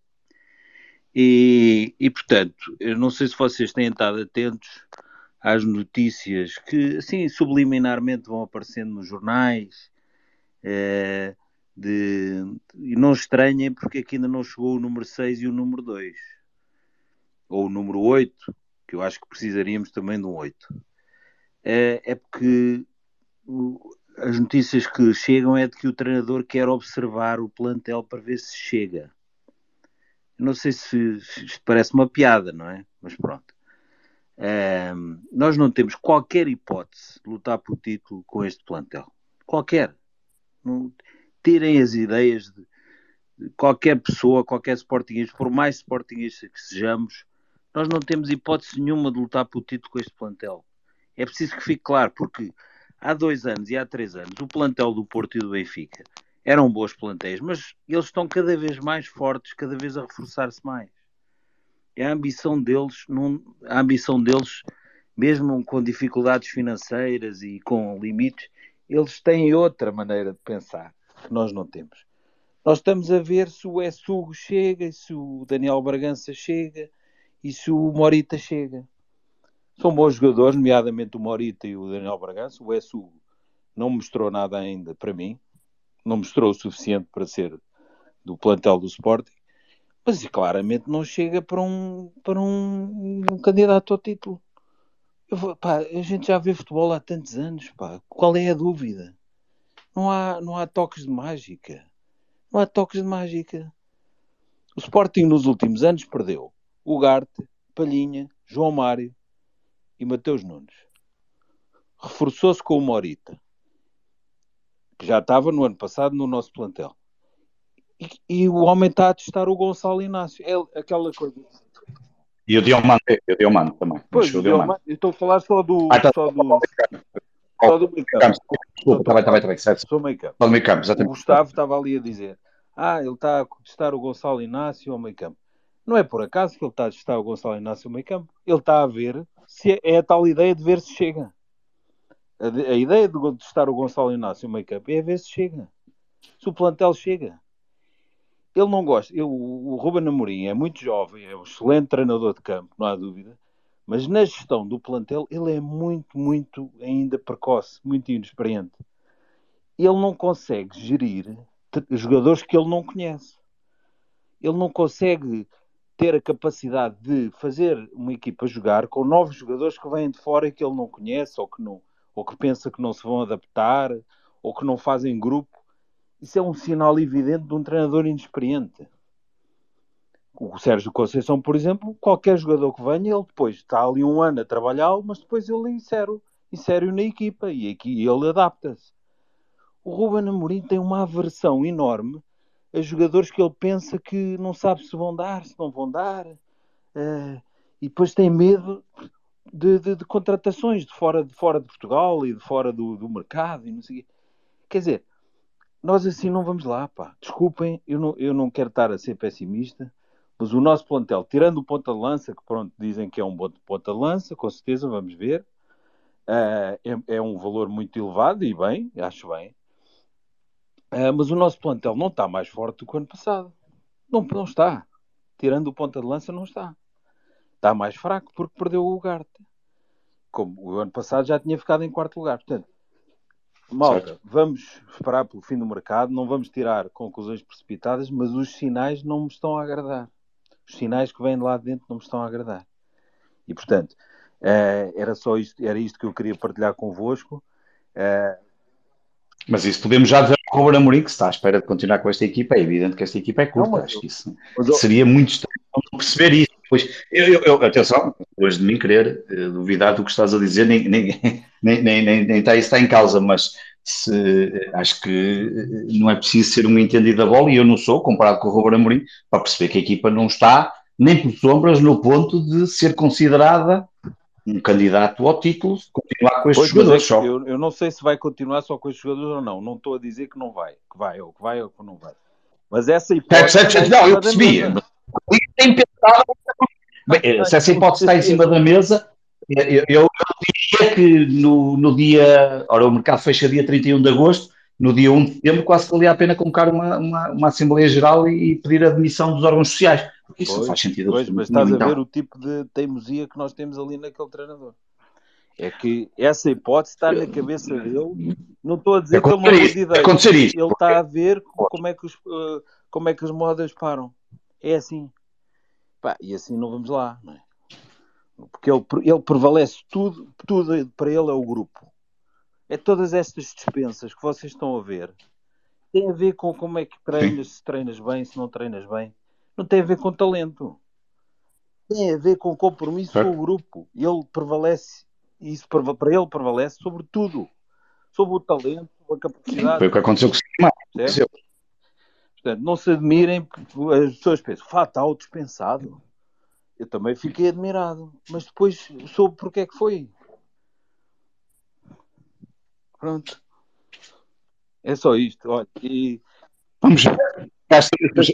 E, e portanto, eu não sei se vocês têm estado atentos às notícias que, assim, subliminarmente vão aparecendo nos jornais. É, de, e não estranhem porque aqui ainda não chegou o número 6 e o número 2. Ou o número 8, que eu acho que precisaríamos também de um 8. É, é porque as notícias que chegam é de que o treinador quer observar o plantel para ver se chega. Não sei se isto parece uma piada, não é? Mas pronto. Um, nós não temos qualquer hipótese de lutar por título com este plantel. Qualquer. Não, tirem as ideias de, de qualquer pessoa, qualquer sportinguista, por mais sportinguista que sejamos, nós não temos hipótese nenhuma de lutar por título com este plantel. É preciso que fique claro, porque há dois anos e há três anos o plantel do Porto e do Benfica eram bons plantéis, mas eles estão cada vez mais fortes, cada vez a reforçar-se mais a ambição deles, a ambição deles, mesmo com dificuldades financeiras e com limites, eles têm outra maneira de pensar que nós não temos. Nós estamos a ver se o Essugo chega, se o Daniel Bragança chega e se o Morita chega. São bons jogadores, nomeadamente o Morita e o Daniel Bragança. O Essugo não mostrou nada ainda para mim, não mostrou o suficiente para ser do plantel do Sporting mas claramente não chega para um, para um, um candidato ao título. Pá, a gente já vê futebol há tantos anos, pá. qual é a dúvida? Não há, não há toques de mágica. Não há toques de mágica. O Sporting nos últimos anos perdeu o Garte, Palhinha, João Mário e Mateus Nunes. Reforçou-se com o Morita, que já estava no ano passado no nosso plantel. E, o homem está a testar o Gonçalo Inácio. É aquela coisa. E o Diomante, e o Diomante também. Pois, o Diomante. estou a falar só do. Ah, tá, só do, só do meio campo. Desculpa, está bem, está bem, está bem, certo. Só meio campo. Só meio campo, exatamente. O Gustavo estava ali a dizer: Ah, ele está a testar o Gonçalo Inácio ao meio campo. Não é por acaso que ele está a testar o Gonçalo Inácio ao meio campo. Ele está a ver se é, é a tal ideia de ver se chega. A, a ideia de testar o Gonçalo Inácio ao meio campo é ver se chega. Se o plantel chega ele não gosta. Eu, o Ruben Amorim é muito jovem, é um excelente treinador de campo, não há dúvida. Mas na gestão do plantel, ele é muito, muito ainda precoce, muito inexperiente. Ele não consegue gerir jogadores que ele não conhece. ele não consegue ter a capacidade de fazer uma equipa jogar com novos jogadores que vêm de fora e que ele não conhece ou que, não, ou que pensa que não se vão adaptar ou que não fazem grupo. Isso é um sinal evidente de um treinador inexperiente. O Sérgio Conceição, por exemplo, qualquer jogador que venha, ele depois está ali um ano a trabalhá-lo, mas depois ele insere, insere na equipa e aqui ele adapta-se. O Ruben Amorim tem uma aversão enorme a jogadores que ele pensa que não sabe se vão dar, se não vão dar, uh, e depois tem medo de, de, de, contratações de fora, de fora de Portugal e de fora do, do mercado e não sei Quer dizer, nós assim não vamos lá, pá. Desculpem, eu não, eu não quero estar a ser pessimista, mas o nosso plantel, tirando o ponta de lança, que pronto, dizem que é um bom ponta de lança, com certeza, vamos ver, uh, é, é um valor muito elevado e bem, acho bem. Uh, mas o nosso plantel não está mais forte do que o ano passado. Não, não está. Tirando o ponta de lança, não está. Está mais fraco porque perdeu o Ugarte. Como o ano passado já tinha ficado em quarto lugar. Portanto, malta, certo. vamos esperar pelo fim do mercado, não vamos tirar conclusões precipitadas, mas os sinais não me estão a agradar. Os sinais que vêm de lá de dentro não me estão a agradar. E portanto, uh, era só isto, era isto que eu queria partilhar convosco. Uh, mas isso podemos já dizer Ruben Amorim que está à espera de continuar com esta equipa. É evidente que esta equipa é curta. Não, Acho que isso seria muito estranho não perceber isso. Pois, eu, eu, eu, atenção, depois de mim querer uh, duvidar do que estás a dizer, nem, nem, *laughs* nem, nem, nem, nem está, isso está em causa, mas se, acho que eh, não é preciso ser um entendido da bola, e eu não sou, comparado com o Ruben Amorim, para perceber que a equipa não está, nem por sombras, no ponto de ser considerada um candidato ao título continuar com estes pois, jogadores. É só. Eu, eu, não sei se vai continuar só com estes jogadores ou não. Não estou a dizer que não vai, que vai, ou que vai ou que não vai. Mas essa hipótese. É, é, não, eu percebi. Tem pensado. Bem, se essa hipótese está em cima da mesa, eu, eu, diria que no, no dia. Ora, o mercado fecha dia 31 de agosto. No dia 1 de setembro, quase que valia a pena convocar uma, uma, uma Assembleia Geral e, e pedir a demissão dos órgãos sociais porque isso pois, faz sentido. Pois, mas estás a ver o tipo de teimosia que nós temos ali naquele treinador. É que essa hipótese está na cabeça dele. Não estou a dizer que ele não tem ideia. Acontecer. Ele está a ver como é que, os, uh, como é que as modas param. É assim. Pá, e assim não vamos lá. Não é? Porque ele, ele prevalece tudo, tudo para ele é o grupo. É todas estas dispensas que vocês estão a ver. Tem a ver com como é que treinas, Sim. se treinas bem, se não treinas bem não tem a ver com talento. Tem a ver com compromisso com o grupo. Ele prevalece, isso para ele prevalece sobre tudo. Sobre o talento, sobre a capacidade. Foi o que aconteceu com o Simão. Portanto, não se admirem, as pessoas pensam, fatal, dispensado. Eu também fiquei admirado, mas depois soube porque é que foi. Pronto. É só isto. Olha, e... Vamos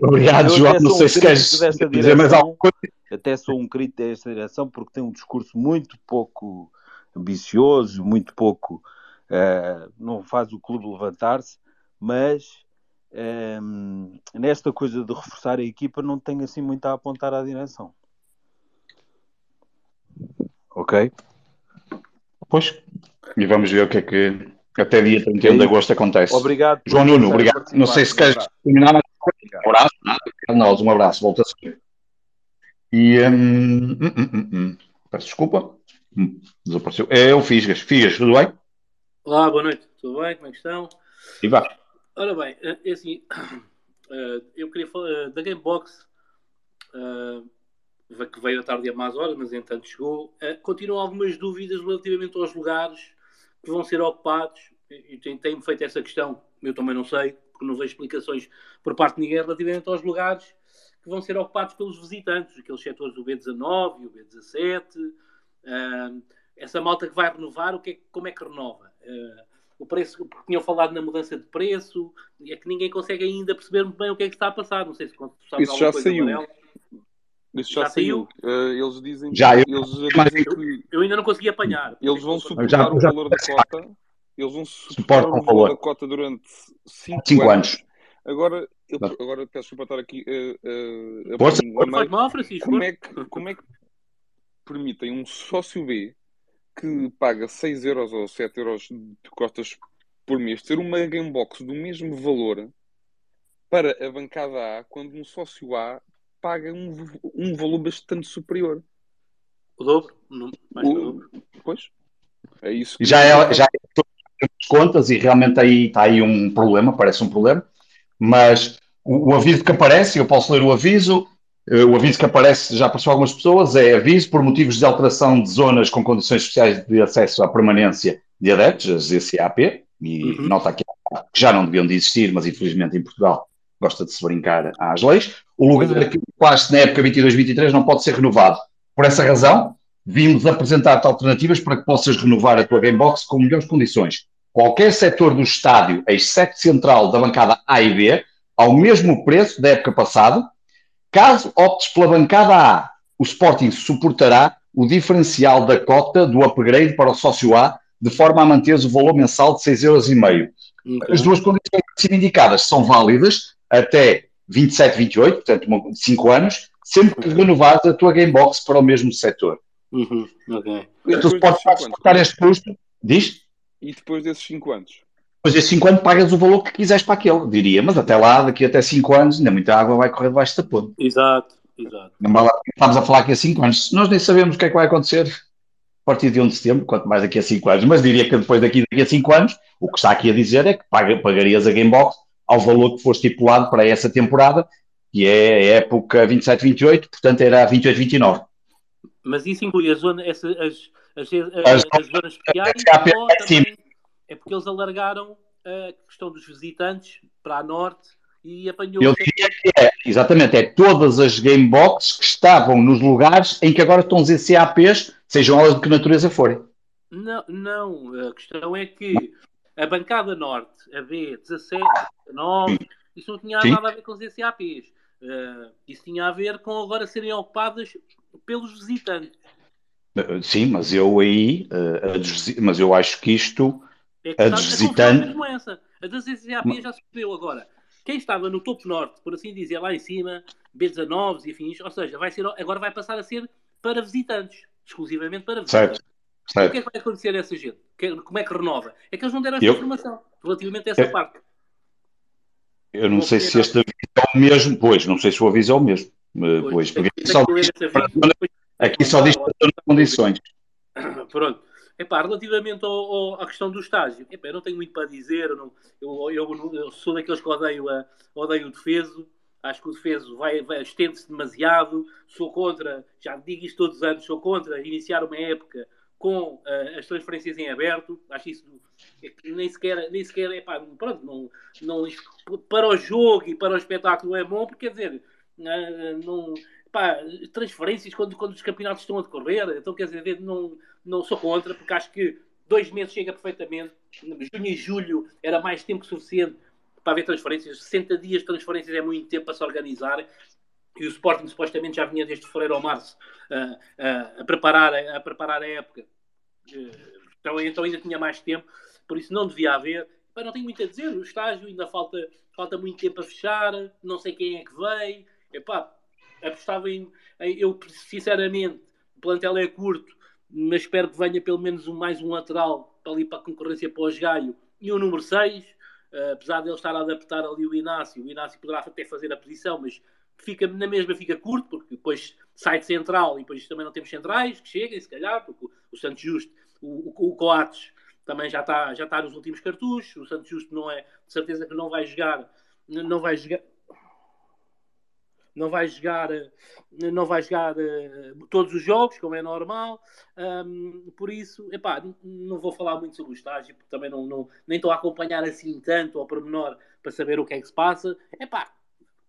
Obrigado, João. Não sei se queres dizer mais alguma coisa. Até sou um crítico desta direção porque tem um discurso muito pouco ambicioso, muito pouco. Uh, não faz o clube levantar-se, mas um, eh, nesta coisa de reforçar a equipa não tem assim muito a apontar à direção. Ok? Pois. E vamos ver o que é que até dia 31 é de agosto acontece. Obrigado. João Nuno, obrigado. Não sei se queres terminar, mas um abraço, nós, um abraço, volta a ser. E hum, hum, hum, hum, peço desculpa, hum, desapareceu. É o Fisgas. Fisgas, tudo bem? Olá, boa noite, tudo bem? Como é que estão? E vá. Ora bem, é assim, *coughs* eu queria falar da Gamebox, que veio à tarde a mais horas, mas entanto chegou. Continuam algumas dúvidas relativamente aos lugares que vão ser ocupados, e tem-me feito essa questão, eu também não sei, porque não vejo explicações por parte de ninguém relativamente aos lugares que vão ser ocupados pelos visitantes, aqueles setores do B19 e o B17, uh, essa malta que vai renovar, o que é, como é que renova? Uh, o preço, porque tinham falado na mudança de preço, é que ninguém consegue ainda perceber muito bem o que é que está a passar. Não sei se sabes Isso já saiu. Isso já, já saiu. saiu. Uh, eles dizem, já, eu, eles dizem que. Eu ainda não consegui apanhar. Eles vão suportar o valor da cota eles vão suportar o valor da cota durante 5 anos. anos. Agora, eu, agora peço desculpa estar aqui uh, uh, Força, a mal, Francisco. Como é, que, como é que permitem um sócio B que paga 6 euros ou 7 euros de cotas por mês ter uma Gamebox do mesmo valor para a bancada A quando um sócio A paga um, um valor bastante superior. O dobro? Não, mais o, dobro. Pois. É isso que já é, já é contas e realmente aí está aí um problema, parece um problema, mas o, o aviso que aparece, eu posso ler o aviso, eh, o aviso que aparece já para algumas pessoas é aviso por motivos de alteração de zonas com condições especiais de acesso à permanência de adeptos, as ECAP, e uhum. nota aqui que já não deviam de existir, mas infelizmente em Portugal gosta de se brincar às leis. O lugar é. que ocupaste na época 22-23 não pode ser renovado. Por essa razão, vimos apresentar-te alternativas para que possas renovar a tua Gamebox com melhores condições. Qualquer setor do estádio, exceto central da bancada A e B, ao mesmo preço da época passada. Caso optes pela bancada A, o Sporting suportará o diferencial da cota do upgrade para o sócio A, de forma a manter o valor mensal de 6,5 euros. Okay. As duas condições indicadas são válidas até 27, 28, portanto 5 anos, sempre que renovares a tua Gamebox para o mesmo setor. Uhum. Ok. Tu podes suportar este custo, diz? E depois desses 5 anos? Depois desses 5 anos pagas o valor que quiseres para aquele, diria, mas até lá, daqui até 5 anos, ainda muita água vai correr debaixo da ponte. Exato, exato. Estamos a falar aqui há 5 anos. Nós nem sabemos o que é que vai acontecer a partir de 1 de setembro, quanto mais daqui a 5 anos, mas diria que depois daqui, daqui a 5 anos, o que está aqui a dizer é que pagarias a Gamebox ao valor que foi estipulado para essa temporada, que é a época 27-28, portanto era 28-29. Mas isso inclui a zona, essa, as, as, as, as, zonas especiais? É, é porque eles alargaram a questão dos visitantes para a norte e apanhou. Eu diria que é, exatamente, é todas as gameboxes que estavam nos lugares em que agora estão os ECAPs, sejam elas de que natureza forem. Não, não, a questão é que a bancada norte, a B17, 19, isso não tinha Sim. nada a ver com os ECAPs. Uh, isso tinha a ver com agora serem ocupadas pelos visitantes. Eh, sim, mas eu aí, uh, mas eu acho que isto, é que a dos visitantes. A, essa. a das ECAP já se perdeu agora. Quem estava no topo norte, por assim dizer, lá em cima, B19 e afins, ou seja, vai ser, agora vai passar a ser para visitantes, exclusivamente para visitantes. Certo. Certo. O que é que vai acontecer a essa gente? Como é que renova? É que eles não deram essa eu... informação relativamente a essa eu... parte. Eu não, sei se este aviso é o mesmo, pois, não sei se o aviso é o mesmo. Pois, pois porque aqui só, diz, aqui só diz para condições. *coughs* Pronto. Epá, relativamente ao, ao, à questão do estágio, epá, eu não tenho muito para dizer. Eu, não, eu, eu, eu, sou daqueles que odeio, a, odeio o defeso. Acho que o defeso vai, vai estende-se demasiado. Sou contra, já digo isto todos os anos, sou contra iniciar uma época com uh, as transferências em aberto. Acho isso é nem sequer, nem sequer é pá, pronto, não, não, para o jogo e para o espetáculo é bom, porque quer dizer, uh, não, pá, transferências quando, quando os campeonatos estão a decorrer, então quer dizer, não, não sou contra, porque acho que dois meses chega perfeitamente. Junho e julho era mais tempo que suficiente para haver transferências. 60 dias de transferências é muito tempo para se organizar e o Sporting supostamente já vinha desde fevereiro ou março uh, uh, a, preparar, a preparar a época. Uh, então, então ainda tinha mais tempo, por isso não devia haver. Mas não tenho muito a dizer, o estágio ainda falta, falta muito tempo a fechar, não sei quem é que veio. Epá, apostava em, em, Eu, sinceramente, o plantel é curto, mas espero que venha pelo menos um, mais um lateral para ali para a concorrência para o Gaio e o número 6. Uh, apesar de ele estar a adaptar ali o Inácio, o Inácio poderá até fazer a posição, mas fica na mesma fica curto, porque depois sai de central e depois também não temos centrais que cheguem, se calhar, porque o, o Santos Justo, o, o, o Coates também já está já tá nos últimos cartuchos, o Santos Justo não é, de certeza que não vai jogar, não vai jogar não vai jogar não vai jogar uh, todos os jogos, como é normal um, por isso, epá, não vou falar muito sobre o estágio, porque também não, não nem estou a acompanhar assim tanto ao pormenor para saber o que é que se passa, epá,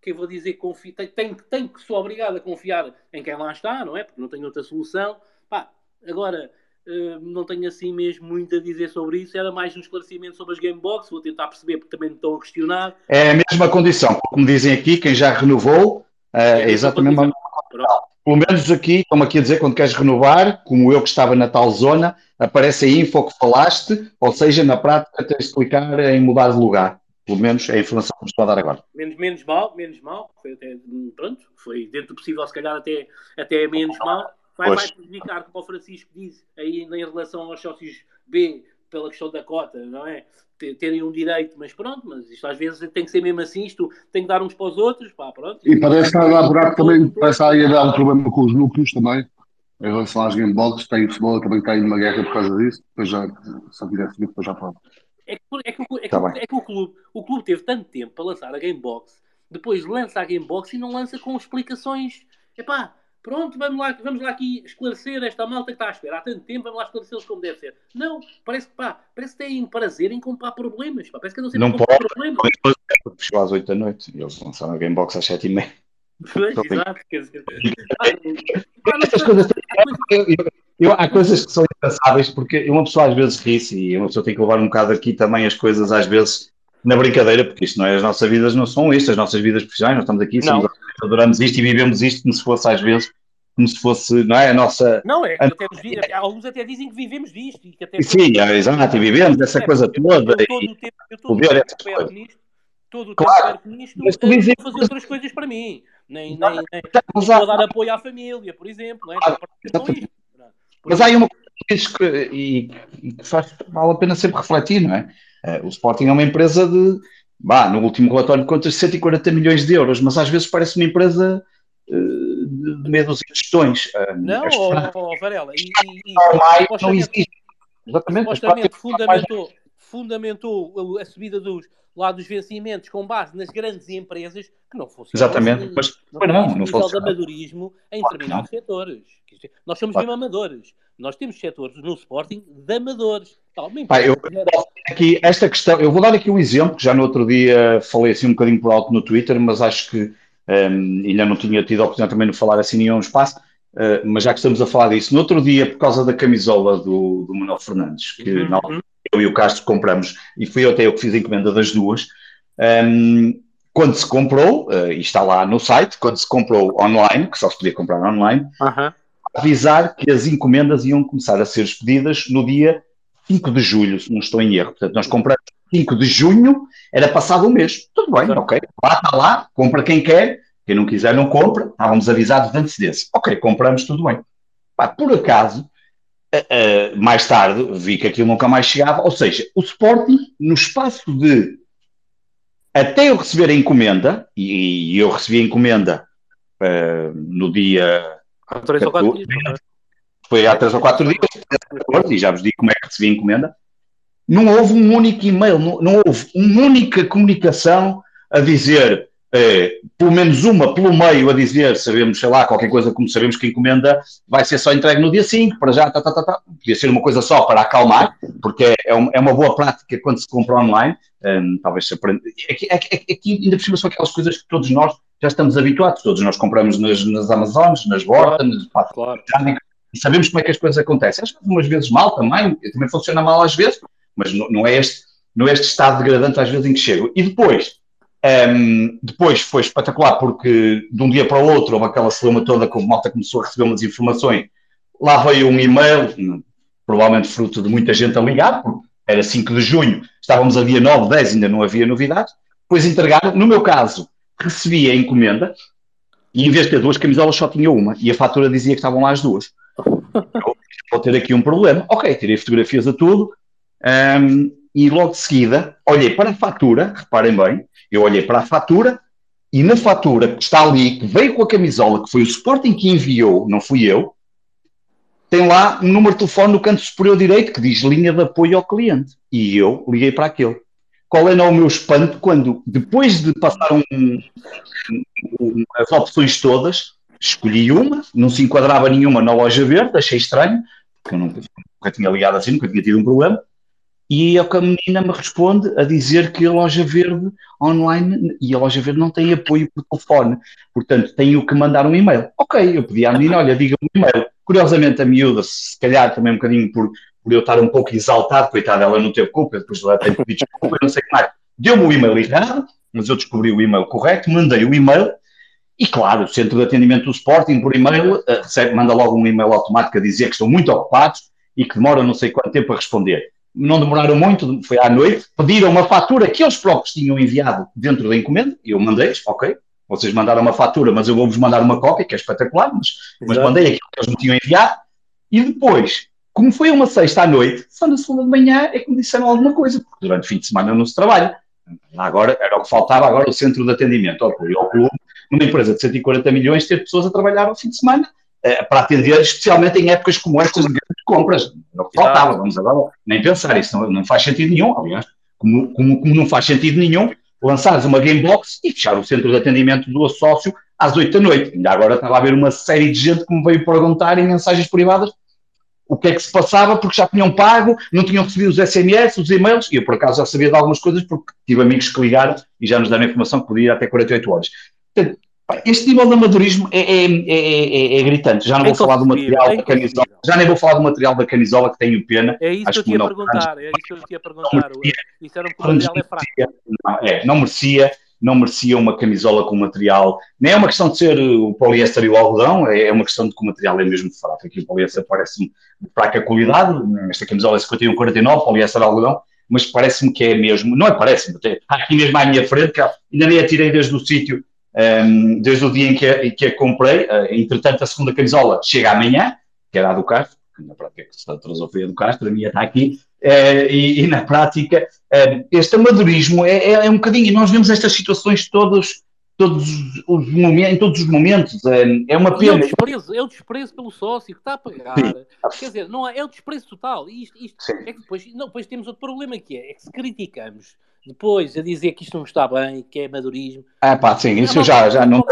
que eu vou dizer confio, tenho, tenho, tenho que sou obrigado a confiar em quem lá está, não é? Porque não tenho outra solução. Pá, agora uh, não tenho assim mesmo muito a dizer sobre isso. Era mais um esclarecimento sobre as Gamebox. Vou tentar perceber porque também me estão a questionar. É a mesma condição, como dizem aqui, quem já renovou, é, é exatamente a mesma condição. Pelo menos aqui, como aqui a dizer, quando queres renovar, como eu que estava na tal zona, aparece a info que falaste, ou seja, na prática tens de clicar em mudar de lugar. Pelo menos é a informação que me estou a dar agora. Menos, menos mal, menos mal. Foi até, pronto, foi dentro do possível, se calhar até, até menos mal. Vai, vai prejudicar, como o Francisco diz, aí em relação aos sócios B, pela questão da cota, não é? Terem um direito, mas pronto, mas isto às vezes tem que ser mesmo assim, isto tem que dar uns para os outros, pá, pronto. E parece que dar buraco também, parece que dar um problema com os núcleos também, em relação às gamebox, tem o futebol também está aí numa guerra por causa disso, depois já, se eu seguir, depois já falo. É que, é, que, é, que, tá é que o, clube, o clube teve tanto tempo para lançar a Gamebox, depois lança a Gamebox e não lança com explicações. Epá, Pronto, vamos lá, vamos lá aqui esclarecer esta malta que está à espera. Há tanto tempo, vamos lá esclarecê-los como deve ser. Não, parece que pá, parece que têm prazer em comprar problemas. Pá. Parece que não sei não comprar pode, problemas. Chegou às 8 da noite e eles lançaram a Gamebox às 7 e meia. Pois, exato, quer dizer. há coisas que são engraçáveis porque uma pessoa às vezes ri-se e uma pessoa tem que levar um bocado aqui também as coisas às vezes na brincadeira, porque isto não é, as nossas vidas não são isto, as nossas vidas profissionais, nós estamos aqui, somos, adoramos isto e vivemos isto como se fosse às vezes, como se fosse, não é, a nossa... Não, é, até nos, alguns até dizem que vivemos disto. E que até Sim, é, exato, e vivemos essa é, coisa toda. Eu, todo o tempo, eu todo o tempo nisto, todo o tempo claro, nisto, mas tu dizes... fazer outras coisas para mim, nem, nem, nem dar apoio à família, por exemplo, não é? Claro, mas há aí uma coisa que, e, e que faz, vale a pena sempre refletir, não é? Uh, o Sporting é uma empresa de, bah, no último relatório de contas, 140 milhões de euros, mas às vezes parece uma empresa uh, de meia dúzia de gestões. Uh, não, oh, oh, Varela, e, e, e não existe. Exatamente. Supostamente fundamentou, fundamentou a subida dos, lá dos vencimentos com base nas grandes empresas que não funcionam. Exatamente, assim, mas não, não, não, não nível de amadorismo em determinados setores. Nós somos mesmo amadores. Nós temos setores no Sporting de amadores. Pá, eu, aqui, esta questão, eu vou dar aqui um exemplo, que já no outro dia falei assim um bocadinho por alto no Twitter, mas acho que um, ainda não tinha tido a oportunidade também de falar assim em um espaço, uh, mas já que estamos a falar disso, no outro dia, por causa da camisola do, do Manuel Fernandes, que uhum. não, eu e o Castro compramos, e fui eu até eu que fiz a encomenda das duas, um, quando se comprou, uh, e está lá no site, quando se comprou online, que só se podia comprar online, uhum. avisar que as encomendas iam começar a ser expedidas no dia 5 de julho, se não estou em erro. Portanto, nós compramos 5 de junho, era passado um mês. Tudo bem, ok. Lá está lá, compra quem quer, quem não quiser não compra, estávamos avisados de antecedência. Ok, compramos, tudo bem. Pá, por acaso, uh, uh, mais tarde vi que aquilo nunca mais chegava, ou seja, o Sporting, no espaço de até eu receber a encomenda, e, e eu recebi a encomenda uh, no dia 14, foi há três ou quatro dias, e já vos digo como é que recebi a encomenda. Não houve um único e-mail, não, não houve uma única comunicação a dizer, eh, pelo menos uma pelo meio, a dizer, sabemos, sei lá, qualquer coisa como sabemos que a encomenda vai ser só entregue no dia 5, para já, tá, tá, tá, tá. Podia ser uma coisa só para acalmar, porque é, é, é uma boa prática quando se compra online. Um, talvez se aprenda. Aqui, aqui, aqui, ainda por cima, são aquelas coisas que todos nós já estamos habituados, todos nós compramos nas, nas Amazonas, nas Bortas, claro, claro. E sabemos como é que as coisas acontecem. Às vezes, umas vezes mal também, também funciona mal às vezes, mas não, não, é, este, não é este estado degradante às vezes em que chego. E depois, um, ehm, depois foi espetacular porque de um dia para o outro houve aquela celema toda com a malta começou a receber umas informações. Lá veio um e-mail, provavelmente fruto de muita gente a ligar, porque era 5 de junho, estávamos a dia 9, 10, ainda não havia novidades. Depois entregaram, no meu caso, recebi a encomenda e em vez de ter duas camisolas só tinha uma e a fatura dizia que estavam lá as duas vou ter aqui um problema. Ok, tirei fotografias a tudo um, e logo de seguida olhei para a fatura, reparem bem, eu olhei para a fatura e na fatura que está ali, que veio com a camisola, que foi o Sporting que enviou, não fui eu, tem lá um número de telefone no canto superior direito que diz linha de apoio ao cliente. E eu liguei para aquele. Qual é o meu espanto quando, depois de passar um, um, as opções todas, Escolhi uma, não se enquadrava nenhuma na loja verde, achei estranho, porque eu nunca, nunca tinha ligado assim, nunca tinha tido um problema. E a menina me responde a dizer que a loja verde online e a loja verde não tem apoio por telefone, portanto tenho que mandar um e-mail. Ok, eu pedi à menina, olha, diga-me um e-mail. Curiosamente, a miúda, se calhar também um bocadinho por, por eu estar um pouco exaltado, coitada, ela não teve culpa, depois ela tem pedido desculpa, não sei o que mais. Deu-me o e-mail errado, mas eu descobri o e-mail correto, mandei o e-mail e claro, o centro de atendimento do Sporting, por e-mail, eh, recebe, manda logo um e-mail automático a dizer que estão muito ocupados e que demoram não sei quanto tempo a responder. Não demoraram muito, foi à noite, pediram uma fatura que eles próprios tinham enviado dentro da encomenda, e eu mandei-lhes, ok, vocês mandaram uma fatura, mas eu vou-vos mandar uma cópia, que é espetacular, mas, mas mandei aquilo que eles me tinham enviado, e depois Como foi uma sexta à noite, só na segunda de manhã é que me disseram alguma coisa, porque durante o fim de semana não se trabalha. Agora, era o que faltava agora o centro de atendimento ao clube, numa empresa de 140 milhões, ter pessoas a trabalhar ao fim de semana eh, para atender, especialmente em épocas como estas de grandes compras. Era o que faltava, vamos agora nem pensar, isso não, não faz sentido nenhum, aliás, como, como, como não faz sentido nenhum lançares uma Gamebox e fechar o centro de atendimento do sócio às 8 da noite. Ainda agora estava a haver uma série de gente que me veio perguntar em mensagens privadas o que é que se passava, porque já tinham pago, não tinham recebido os SMS, os e-mails, e eu por acaso já sabia de algumas coisas, porque tive amigos que ligaram e já nos deram informação que podia ir até 48 horas. Portanto, este nível de amadorismo é, é, é, é gritante. Já não vou falar do material da camisola, já nem vou falar do material da camisola que tenho pena. É isso que eu tinha a perguntar, é isso que eu tinha a perguntar. Isso era um material é fraco. Não, é, não merecia não merecia uma camisola com material. Nem é uma questão de ser o poliéster e o algodão, é uma questão de que o material é mesmo fraco. Aqui o poliéster parece-me de fraca qualidade, esta camisola é 51,49, poliéster e algodão, mas parece-me que é mesmo, não é parece-me, aqui mesmo à minha frente, que ainda nem a tirei desde o sítio, um, desde o dia em que a, em que a comprei, uh, entretanto a segunda camisola chega amanhã, que é a do Castro, na prática que se atrasou foi a do Castro, a minha está aqui, uh, e, e, na prática uh, este amadorismo é, é, é, um bocadinho, e nós vemos estas situações todos, todos os momentos, em todos os momentos, é uma pena. é o desprezo, é o desprezo pelo sócio que está a pagar, Sim. quer dizer, não é, é o desprezo total, e isto, isto é que depois, não, depois temos outro problema que é, é que se criticamos depois a dizer que isto não está bem, que é amadorismo. Ah, pá, sim, isso eu já, já não.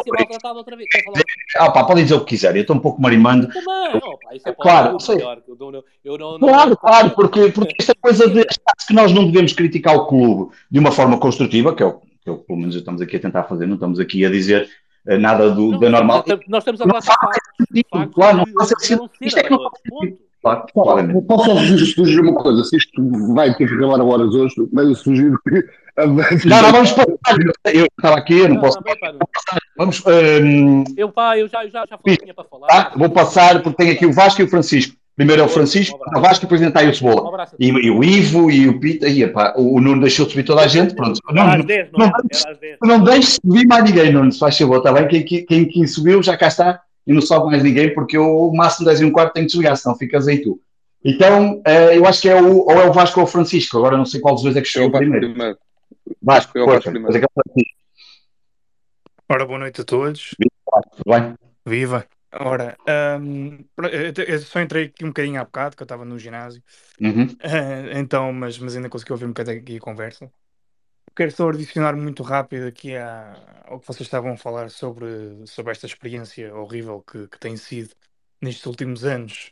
Ah, pá, podem dizer o que quiserem, eu estou um pouco marimando. Também, oh, pá, isso é claro, melhor, eu não, eu não, claro, não... claro, porque, porque esta coisa de que nós não devemos criticar o clube de uma forma construtiva, que é o que, o, pelo menos estamos aqui a tentar fazer, não estamos aqui a dizer eh, nada do, não, da normal. Nós estamos a falar de. Claro, não faz sentido. Isto é que não faz sentido. Claro, claramente. Posso sugerir uma coisa? Se isto vai ter que acabar horas hoje, mas eu sugiro que. Não, não, vamos passar. Eu estava aqui, eu não, não posso. Não, vamos. Um... Eu, pá, eu já, já, já falei para falar. Tá? Vou passar, porque tem aqui o Vasco e o Francisco. Primeiro é o Francisco, um o Vasco e depois está aí o Cebola. Um e, e, o Ivo e o Pita. E, epá, o Nuno deixou de subir toda a gente. Pronto. Não, não, 10, não, não, não deixes subir mais ninguém, Nuno, se faz favor, está bem? Quem, quem, quem subiu já cá está e não sobe mais ninguém, porque eu, o máximo 10 e um quarto tenho que desligar, senão ficas aí tu. Então, uh, eu acho que é o, ou é o Vasco ou o Francisco, agora não sei qual dos dois é que chegou primeiro. primeiro. Vasco, é o Vasco primeiro. É Ora, boa noite a todos. Viva, tudo bem? Viva. Ora, um, eu só entrei aqui um bocadinho há bocado, que eu estava no ginásio. Uhum. Uh, *laughs* então, mas, mas ainda consegui ouvir um bocadinho aqui a conversa. Quero só adicionar muito rápido aqui à, ao que vocês estavam a falar sobre, sobre esta experiência horrível que, que tem sido nestes últimos anos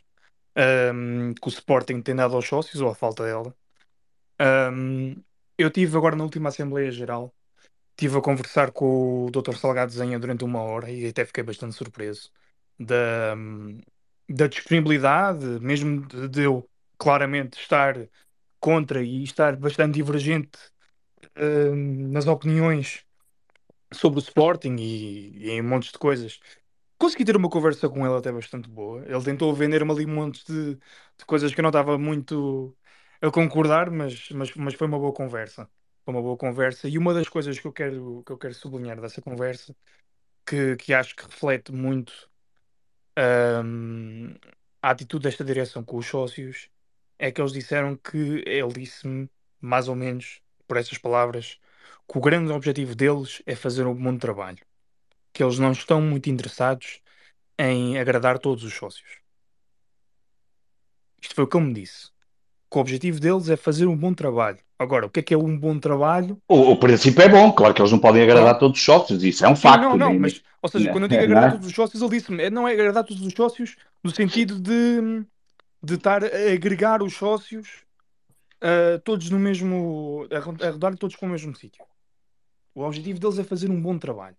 um, que o Sporting tem dado aos sócios, ou a falta dela. Um, eu tive agora na última Assembleia Geral, tive a conversar com o Dr. Salgado Zenha durante uma hora e até fiquei bastante surpreso da, da disponibilidade, mesmo de eu claramente estar contra e estar bastante divergente nas opiniões sobre o Sporting e, e em montes de coisas. Consegui ter uma conversa com ele até bastante boa. Ele tentou vender-me ali um monte de, de coisas que eu não estava muito a concordar, mas, mas, mas foi uma boa conversa. Foi uma boa conversa. E uma das coisas que eu quero, que eu quero sublinhar dessa conversa, que, que acho que reflete muito a atitude desta direção com os sócios, é que eles disseram que ele disse-me, mais ou menos, por essas palavras, que o grande objetivo deles é fazer um bom trabalho. Que eles não estão muito interessados em agradar todos os sócios. Isto foi o que ele me disse. Que o objetivo deles é fazer um bom trabalho. Agora, o que é que é um bom trabalho? O, o princípio é bom, claro que eles não podem agradar não. todos os sócios, isso é um facto. Não, não, mas, ou seja, quando eu digo agradar todos os sócios, ele disse-me, é, não é agradar todos os sócios no sentido de, de estar a agregar os sócios uh, todos no mesmo. a rodar todos com o mesmo sítio. O objetivo deles é fazer um bom trabalho.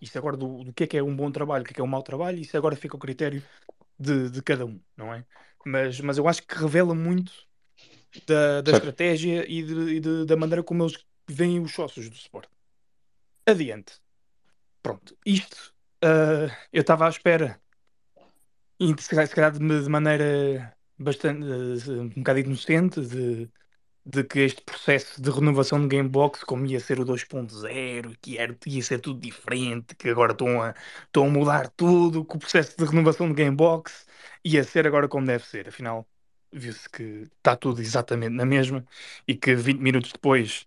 Isso agora do, do que é que é um bom trabalho, o que é que é um mau trabalho, isso agora fica ao critério de, de cada um, não é? Mas, mas eu acho que revela muito da, da estratégia e, de, e de, da maneira como eles veem os sócios do Sport. Adiante. Pronto, isto uh, eu estava à espera, e se calhar de, de maneira bastante uh, um bocado inocente de, de que este processo de renovação de Gamebox, como ia ser o 2.0, que era, ia ser tudo diferente, que agora estão a, estão a mudar tudo, que o processo de renovação de Gamebox ia ser agora como deve ser. Afinal, viu-se que está tudo exatamente na mesma e que 20 minutos depois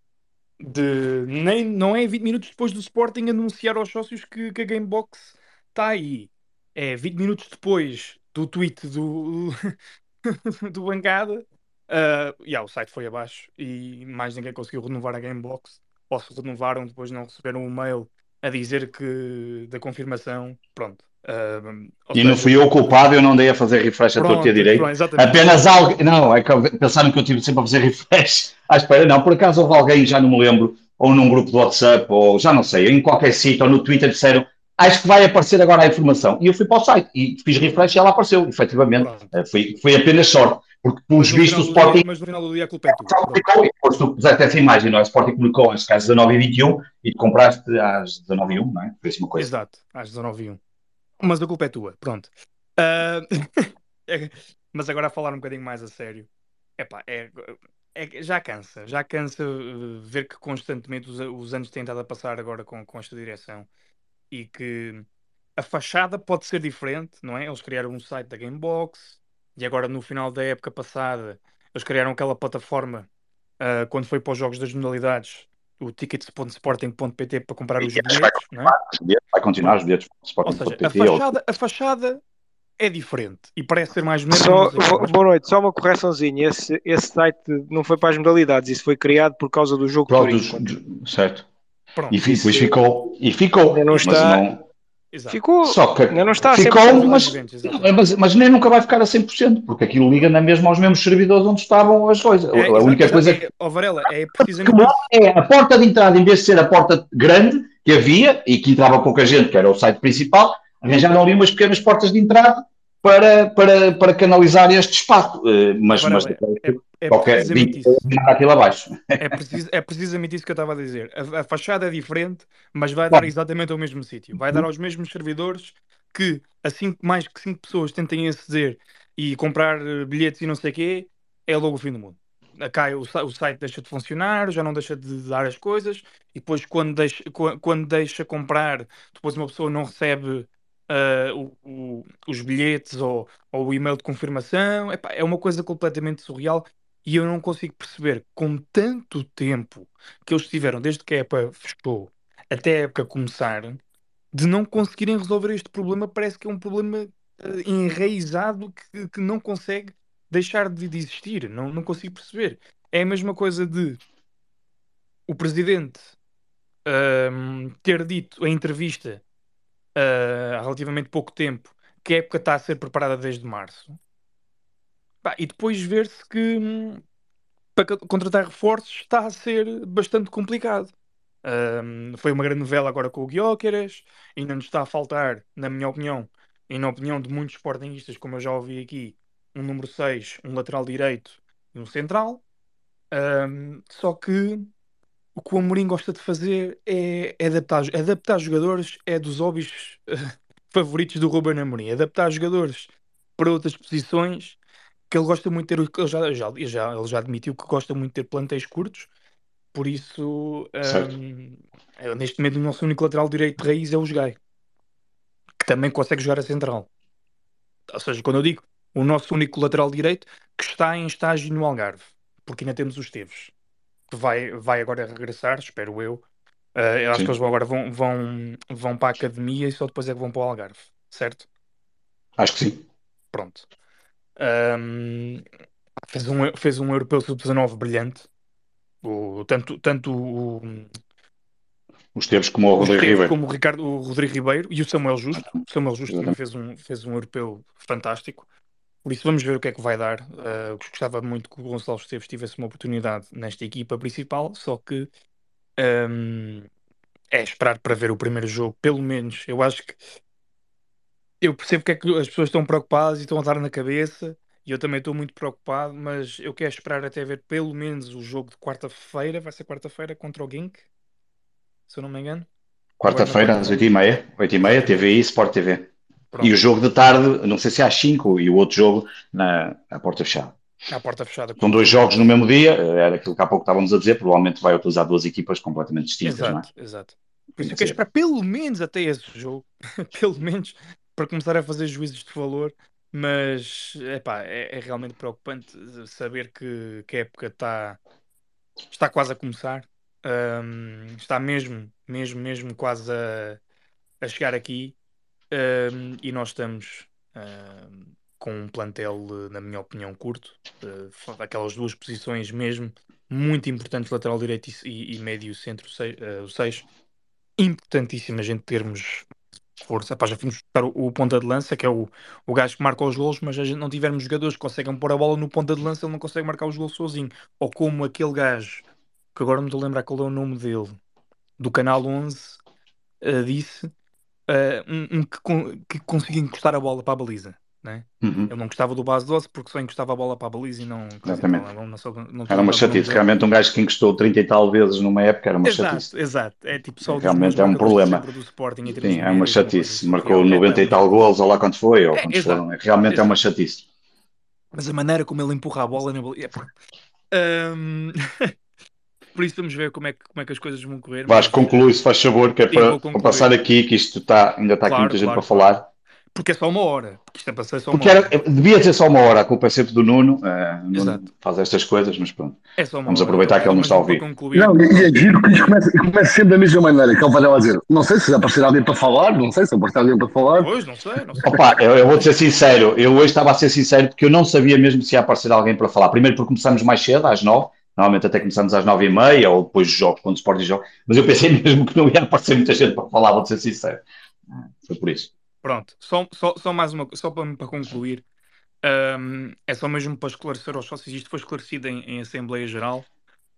de. Nem, não é 20 minutos depois do Sporting anunciar aos sócios que, que a Gamebox está aí. É 20 minutos depois do tweet do, *laughs* do Bancada. Uh, yeah, o site foi abaixo e mais ninguém conseguiu renovar a Gamebox. Ou se renovaram, depois não receberam um mail a dizer que da confirmação. Pronto. Uh, e seja, não fui eu culpado, eu não dei a fazer refresh a torta direito. Apenas alguém. Não, é que pensaram que eu tive sempre a fazer *laughs* refresh à espera. Não, por acaso houve alguém, já não me lembro, ou num grupo do WhatsApp, ou já não sei, em qualquer sítio, ou no Twitter, disseram acho que vai aparecer agora a informação. E eu fui para o site e fiz refresh e ela apareceu, efetivamente. Uh, foi, foi apenas sorte. Porque, pelos vistos, o Sporting. Mas no final do dia a culpa é tua. Depois tu puseste essa imagem, não é? O Sporting comunicou às 19h21 e te compraste às 19h01, não é? Foi assim uma coisa. Exato, às 19h01. Mas a culpa é tua, pronto. Uh... *laughs* mas agora a falar um bocadinho mais a sério. Epá, é, é, já cansa, já cansa uh, ver que constantemente os, os, anos têm estado a passar agora com, com esta direção e que a fachada pode ser diferente, não é? Eles criaram um site da Gamebox e agora no final da época passada eles criaram aquela plataforma uh, quando foi para os jogos das modalidades o tickets.sporting.pt para comprar os bilhetes, vai continuar, é? vai continuar os bilhetes Ou seja, a fachada, a fachada é diferente e parece ser mais mesmo. boa noite, só uma correçãozinha. Esse, esse site não foi para as modalidades, isso foi criado por causa do jogo Pronto, Certo. Pronto, e depois ficou. E ficou. Não está, não, Exato. Ficou, Só que ainda não está ficou, mas, mas, mas, nem nunca vai ficar a 100%, porque aquilo liga na mesma aos mesmos servidores onde estavam as coisas. É, a única coisa que. Oh, Varela, é precisamente. É a porta de entrada, em vez de ser a porta grande que havia e que entrava pouca gente, que era o site principal, arranjaram ali umas pequenas portas de entrada para, para, para canalizar este espaço. Eh, mas, mas é, é, é qualquer isso. aquilo abaixo. É, precis, é precisamente isso que eu estava a dizer. A, a fachada é diferente, mas vai dar exatamente ao mesmo sítio. Vai dar aos mesmos servidores que assim mais que cinco pessoas tentem aceder e comprar eh, bilhetes e não sei o quê, é logo o fim do mundo. Cai, o, o site deixa de funcionar, já não deixa de dar as coisas, e depois quando deixa, quando deixa comprar, depois uma pessoa não recebe uh, o, o, os bilhetes ou, ou, o e-mail de confirmação. Epá, é uma coisa completamente surreal e eu não consigo perceber com tanto tempo que eles tiveram desde que a época fechou até a época começar de não conseguirem resolver este problema. Parece que é um problema uh, enraizado que, que não consegue deixar de, de existir. Não, não consigo perceber. É a mesma coisa de o presidente uh, ter dito em entrevista uh, há relativamente pouco tempo que a época está a ser preparada desde março. Bah, e depois ver-se que hum, para contratar reforços está a ser bastante complicado. Um, foi uma grande novela agora com o Guióqueras, ainda nos está a faltar, na minha opinião, e na opinião de muitos sportingistas, como eu já ouvi aqui, um número 6, um lateral direito e um central. Um, só que o que o Amorim gosta de fazer é, adaptar, adaptar jogadores, é dos hobbies uh, *laughs* favoritos do Ruben Amorim, adaptar jogadores para outras posições que ele gosta muito de ter, ele já, já, já, ele já admitiu que gosta muito de ter plantéis curtos, por isso um, neste momento o nosso único lateral direito de raiz é o Gai, que também consegue jogar a central. Ou seja, quando eu digo o nosso único lateral direito que está em estágio no Algarve, porque ainda temos os Teves que vai, vai agora regressar, espero eu. Uh, eu acho Sim. que eles agora vão, vão, vão para a academia e só depois é que vão para o Algarve, certo? Acho que sim. Pronto. Um, fez, um, fez um europeu sub-19 brilhante. O, tanto tanto o, os Teves como o Rodrigo Ribeiro. Como o, Ricardo, o Rodrigo Ribeiro e o Samuel Justo. O Samuel Justo também fez um, fez um europeu fantástico. Por isso vamos ver o que é que vai dar. Uh, gostava muito que o Gonçalo Esteves tivesse uma oportunidade nesta equipa principal, só que um, é esperar para ver o primeiro jogo, pelo menos. Eu acho que eu percebo que é que as pessoas estão preocupadas e estão a dar na cabeça, e eu também estou muito preocupado, mas eu quero esperar até ver pelo menos o jogo de quarta-feira. Vai ser quarta-feira contra o Gink, se eu não me engano. Quarta-feira, às 8h30, 8h30, TVI, Sport TV. Pronto. E o jogo de tarde, não sei se é às 5 e o outro jogo na à porta fechada. À porta fechada. São dois jogos no mesmo dia, era aquilo que há pouco estávamos a dizer, provavelmente vai utilizar duas equipas completamente distintas, exato, não é? Exato. Por isso eu quero esperar pelo menos até esse jogo, *laughs* pelo menos para começar a fazer juízes de valor Mas epá, é, é realmente preocupante saber que, que a época está está quase a começar. Um, está mesmo, mesmo, mesmo quase a, a chegar aqui. Um, e nós estamos um, com um plantel, na minha opinião, curto. Uh, aquelas duas posições mesmo muito importantes, lateral direito e, e médio centro, uh, o 6. Importantíssimo a gente termos força. Já fomos buscar o, o, ponta de lança, que é o, o gajo que marca os gols, mas a gente não tivermos jogadores que conseguem pôr a bola no ponta de lança, ele não consegue marcar os gols sozinho. Ou como aquele gajo, que agora não estou a lembrar qual é o nome dele, do Canal 11, uh, eh, disse, uh, um, um, que, que conseguia encostar a bola para a baliza. Né? Uhum. Ele não gostava do base 12 porque só encostava a bola para a baliza e não. Exatamente. Não, não, não, era uma chatice. Realmente, um gajo que encostou 30 e tal vezes numa época era uma exato, chatice. Exato, é tipo só Realmente é um problema. Sim, é uma chatice. Marcou 90 e tal gols, ou lá quanto foi, ou é, quantos foram. Realmente exato. é uma chatice. Mas a maneira como ele empurra a bola na baliza. Um... *laughs* Por isso vamos ver como é que, como é que as coisas vão correr. Vais concluir, se faz favor, que é para, para, passar aqui, que isto está, ainda está claro, aqui muita gente para falar. Porque é só uma hora. Porque isto é para ser só Porque uma era, hora. devia ser só uma hora. A culpa é sempre do Nuno. Uh, Nuno faz estas coisas, mas pronto. É Vamos hora. aproveitar que ele não está a ouvir. Não, e é giro que isto começa, começa sempre da mesma maneira. Que ele vai dizer: Não sei se vai aparecer alguém para falar. Não sei se aparecer alguém para falar. Pois, não sei. Não sei. Opa, eu, eu vou ser sincero. Eu hoje estava a ser sincero porque eu não sabia mesmo se ia aparecer alguém para falar. Primeiro porque começamos mais cedo, às nove. Normalmente até começamos às nove e meia ou depois dos jogos, quando o Sporting joga. Mas eu pensei *laughs* mesmo que não ia aparecer muita gente para falar, vou ser sincero. Foi por isso. Pronto, só, só, só mais uma só para, para concluir, um, é só mesmo para esclarecer aos sócios, isto foi esclarecido em, em Assembleia Geral,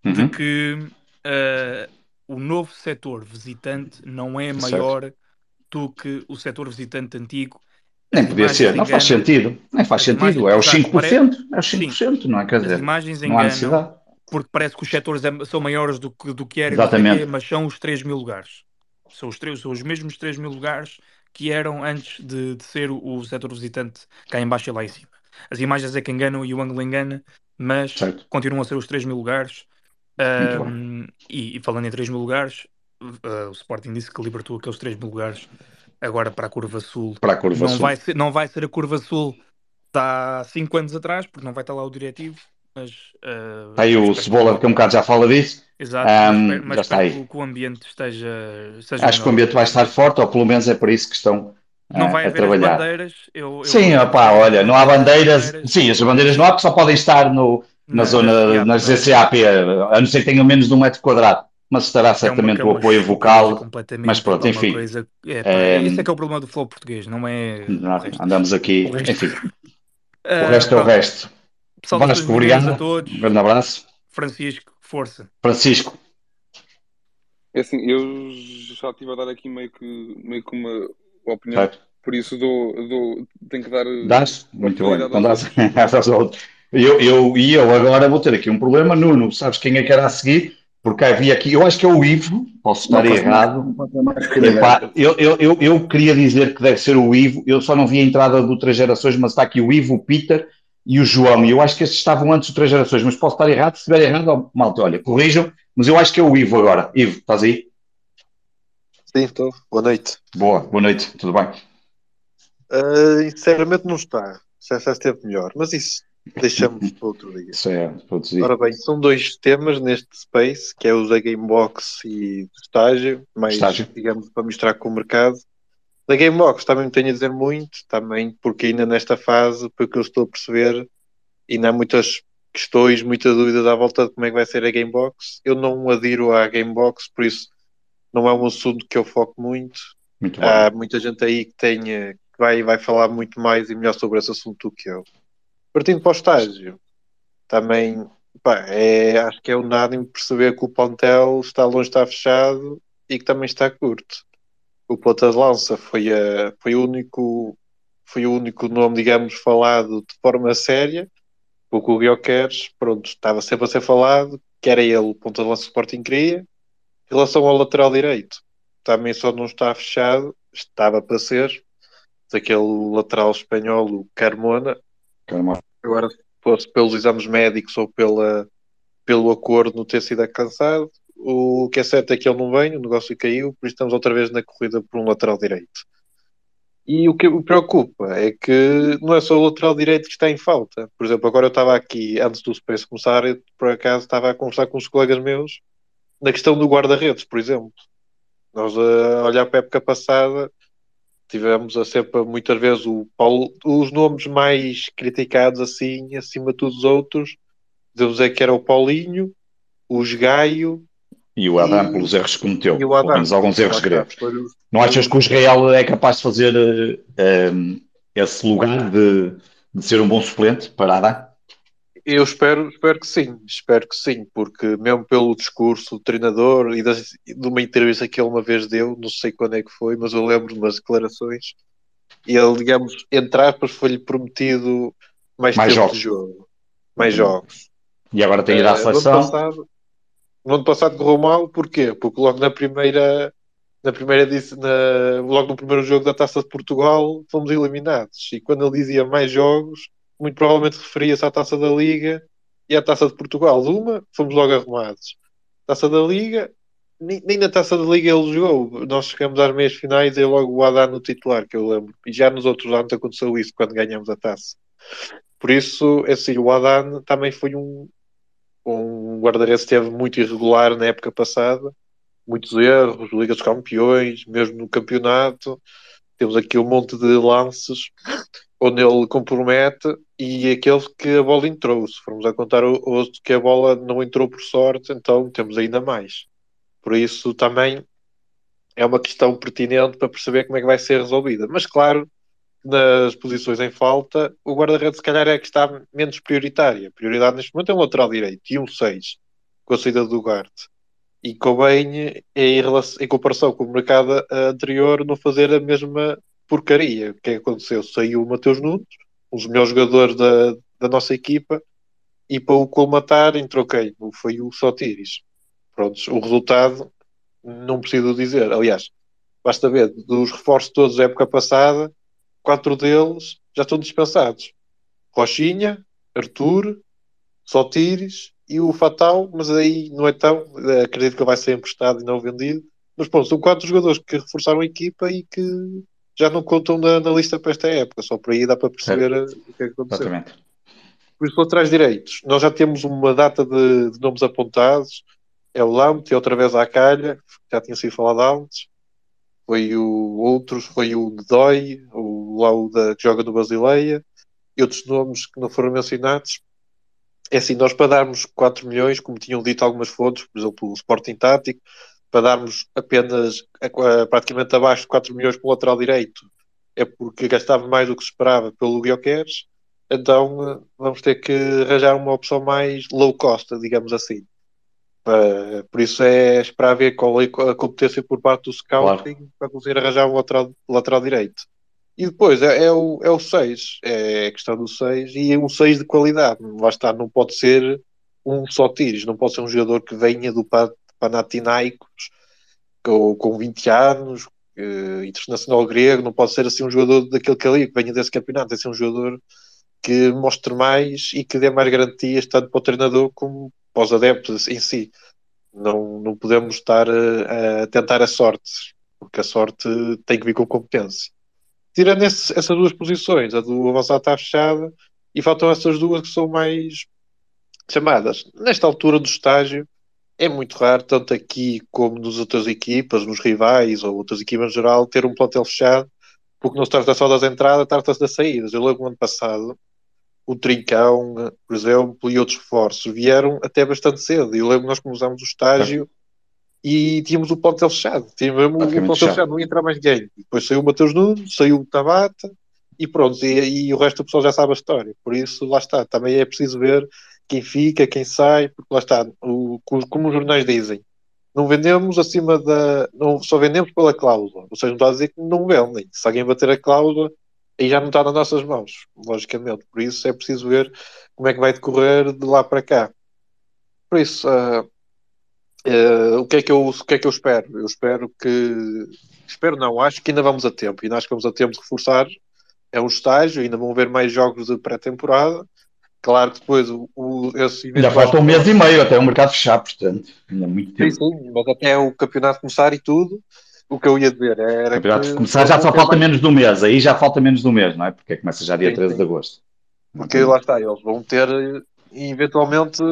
uhum. de que uh, o novo setor visitante não é maior certo. do que o setor visitante antigo. Nem podia ser, não faz sentido. Nem faz sentido, é os 5%, parece... é os 5%, Sim. não é? Quer dizer, não há necessidade. Porque parece que os setores é, são maiores do que, do que eram, mas são os 3 mil lugares. São os, 3, são os mesmos 3 mil lugares que eram antes de, de ser o, o setor visitante cá em baixo e lá em cima. As imagens é que enganam e o ângulo engana, mas certo. continuam a ser os 3 mil lugares. Um, e, e, falando em 3 mil lugares, uh, o Sporting disse que libertou aqueles 3 mil lugares agora para a Curva Sul. Para a Curva não Sul. Vai ser, não vai ser a Curva Sul há 5 anos atrás, porque não vai estar lá o diretivo. Mas, uh, aí o Cebola, que um bocado já fala disso. Exato, um, mas, mas já está aí. que o ambiente esteja. esteja Acho que o ambiente vai estar forte, ou pelo menos é para isso que estão não vai a haver trabalhar. bandeiras. Eu, eu sim, opá, olha, não há bandeiras. bandeiras. Sim, as bandeiras não há que só podem estar no, na, na zona, nas ZCAP, a não ser que tenham menos de um metro quadrado. Mas estará é certamente é o apoio vocal. Mas pronto, enfim. Coisa, é, é, esse é que é o problema do flow português, não é. Não, andamos aqui, o enfim. *laughs* O resto é o resto. Vasco, obrigado. A todos. Um grande abraço. Francisco, força. Francisco. É assim, eu já estive a dar aqui meio que, meio que uma opinião, certo. por isso dou, dou, tenho que dar. Dás? Muito bem, então dás. *laughs* eu, eu, e eu agora vou ter aqui um problema. Nuno, sabes quem é que era a seguir? Porque havia aqui, eu acho que é o Ivo, posso estar não, errado. Epá, eu, eu, eu, eu, queria dizer que deve ser o Ivo, eu só não vi a entrada do Três Gerações, mas está aqui o Ivo, o Peter e o João. E eu acho que esses estavam antes do Três Gerações, mas posso estar errado. Se estiver errado, malta, olha, corrijam, mas eu acho que é o Ivo agora. Ivo, estás aí? Sim, estou. Boa noite. Boa, boa noite, tudo bem? Uh, sinceramente não está. Já esteve melhor, mas isso deixamos para outro dia. Certo, para outro dia. Ora bem, são dois temas neste space, que é o da Gamebox e estágio, mais, estágio. digamos, para mostrar com o mercado. Da Gamebox também tenho a dizer muito, também porque ainda nesta fase, pelo que eu estou a perceber, ainda há muitas questões, muitas dúvidas à volta de como é que vai ser a Gamebox. Eu não adiro à Gamebox, por isso não é um assunto que eu foco muito. muito há muita gente aí que tenha que vai, vai falar muito mais e melhor sobre esse assunto do que eu. Partindo para o estágio, também pá, é, acho que é unânime perceber que o Pontel está longe, está fechado e que também está curto o ponta de lança foi, a, foi, o único, foi o único nome, digamos, falado de forma séria. O que o Guilherme pronto, estava sempre a ser falado, que era ele o ponta de lança do Sporting queria. Em relação ao lateral direito, também só não está fechado, estava para ser, daquele lateral espanhol, o Carmona. Carmona. Agora, fosse pelos exames médicos ou pela, pelo acordo não ter sido alcançado, o que é certo é que ele não vem, o negócio caiu, por isso estamos outra vez na corrida por um lateral direito. E o que me preocupa é que não é só o lateral direito que está em falta. Por exemplo, agora eu estava aqui, antes do Space começar, eu, por acaso estava a conversar com os colegas meus na questão do guarda-redes, por exemplo. Nós a olhar para a época passada tivemos a sempre muitas vezes o Paulo, os nomes mais criticados assim, acima de todos os outros, devo dizer que era o Paulinho, o Gaio e o Adam, e, pelos erros que cometeu, pelo menos alguns erros graves. Não achas que o Israel é capaz de fazer uh, esse lugar de, de, ser um bom suplente para Adam? Eu espero, espero que sim, espero que sim, porque mesmo pelo discurso do treinador e das, de uma entrevista que ele uma vez deu, não sei quando é que foi, mas eu lembro de umas declarações, e ele, digamos, entre aspas, foi-lhe prometido mais, mais tempo jogos. de jogo, mais uhum. jogos. E agora tem ido à seleção. No ano passado correu mal, porquê? Porque logo na primeira, na primeira na, logo no primeiro jogo da Taça de Portugal fomos eliminados. E quando ele dizia mais jogos, muito provavelmente referia-se à Taça da Liga e à Taça de Portugal. Uma, fomos logo arrumados. Taça da Liga, nem, nem, na Taça da Liga ele jogou. Nós chegamos às meias finais e logo o Adá no titular, que eu lembro. E já nos outros anos aconteceu isso quando ganhamos a taça. Por isso, é assim, o Adan também foi um, um guarda-redes esteve muito irregular na época passada, muitos erros, Liga dos Campeões, mesmo no campeonato. Temos aqui um monte de lances onde ele compromete e aqueles que a bola entrou. Se formos a contar outro que a bola não entrou por sorte, então temos ainda mais. Por isso também é uma questão pertinente para perceber como é que vai ser resolvida. Mas claro, nas posições em falta, o guarda-redes se calhar é que está menos prioritária. A prioridade neste momento é um lateral direito e um 6, com a saída do Garte. E convém, em, relação, em comparação com o mercado anterior, não fazer a mesma porcaria. É que aconteceu? Saiu o Mateus Nunes, um dos melhores jogadores da, da nossa equipa, e para o colmatar entrou quem? Foi o Sotiris. Prontos, o resultado não preciso dizer. Aliás, basta ver dos reforços todos da época passada, quatro deles já estão dispensados. Rochinha, Arthur, Sotires e o Fatal, mas aí não é tão, acredito que vai ser emprestado e não vendido. Mas pronto, são quatro jogadores que reforçaram a equipa e que já não contam na, na lista para esta época, só por aí dá para perceber é. o que é que aconteceu. Exatamente. Por isso, atrás direitos, nós já temos uma data de, de nomes apontados, é o Lampt e outra vez a Calha, já tinha sido falado antes, foi o outros, foi o Dói, o lá o da, que joga no Basileia, e outros nomes que não foram mencionados. É assim, nós para darmos 4 milhões, como tinham dito algumas fontes, por exemplo, o Sporting Tático, para darmos apenas praticamente abaixo de 4 milhões para o lateral direito, é porque gastava mais do que se esperava pelo Guioqueres, então vamos ter que arranjar uma opção mais low cost, digamos assim. Uh, por isso é esperar ver qual é a competência por parte do scouting claro. para conseguir arranjar um lateral, lateral direito. E depois é, é, o, é o 6, é a questão do 6 e um 6 de qualidade. Lá está, não pode ser um só tiros, não pode ser um jogador que venha do Panathinaikos com, com 20 anos, uh, internacional grego, não pode ser assim um jogador daquele calibre que venha desse campeonato, tem ser um jogador que mostre mais e que dê mais garantias tanto para o treinador como para os adeptos em si. Não, não podemos estar a, a tentar a sorte, porque a sorte tem que vir com competência. Tirando esse, essas duas posições, a do avançado está fechada e faltam essas duas que são mais chamadas. Nesta altura do estágio, é muito raro, tanto aqui como nas outras equipas, nos rivais ou outras equipas em geral, ter um plantel fechado, porque não se trata só das entradas, trata-se das saídas. Eu lembro no ano passado, o Trincão, por exemplo, e outros reforços vieram até bastante cedo. Eu lembro que nós começámos o estágio é. E tínhamos o plantel fechado. Tínhamos o plantel fechado, não ia entrar mais ninguém. Depois saiu o Mateus Nunes, saiu o Tabata e pronto. E, e, o resto do pessoal já sabe a história. Por isso, lá está. Também é preciso ver quem fica, quem sai, porque lá está. O, como os jornais dizem, não vendemos acima da. Não, só vendemos pela cláusula. Ou seja, não está a dizer que não vendem. Se alguém bater a cláusula e já não está nas nossas mãos, logicamente. Por isso é preciso ver como é que vai decorrer de lá para cá. Por isso, uh, uh, o, que é que eu, o que é que eu espero? Eu espero que. Espero não, acho que ainda vamos a tempo. Ainda acho que vamos a tempo de reforçar. É um estágio, ainda vão haver mais jogos de pré-temporada. Claro que depois o, o esse Ainda falta um mês e meio até o mercado fechar, portanto, ainda muito tempo. Sim, sim, mas até o campeonato começar e tudo o que eu ia dizer era. Campeonato que começar já só falta mais... menos do mês, aí já falta menos do mês, não é? Porque começa já dia sim, 13 sim. de agosto. Porque lá está, eles vão ter eventualmente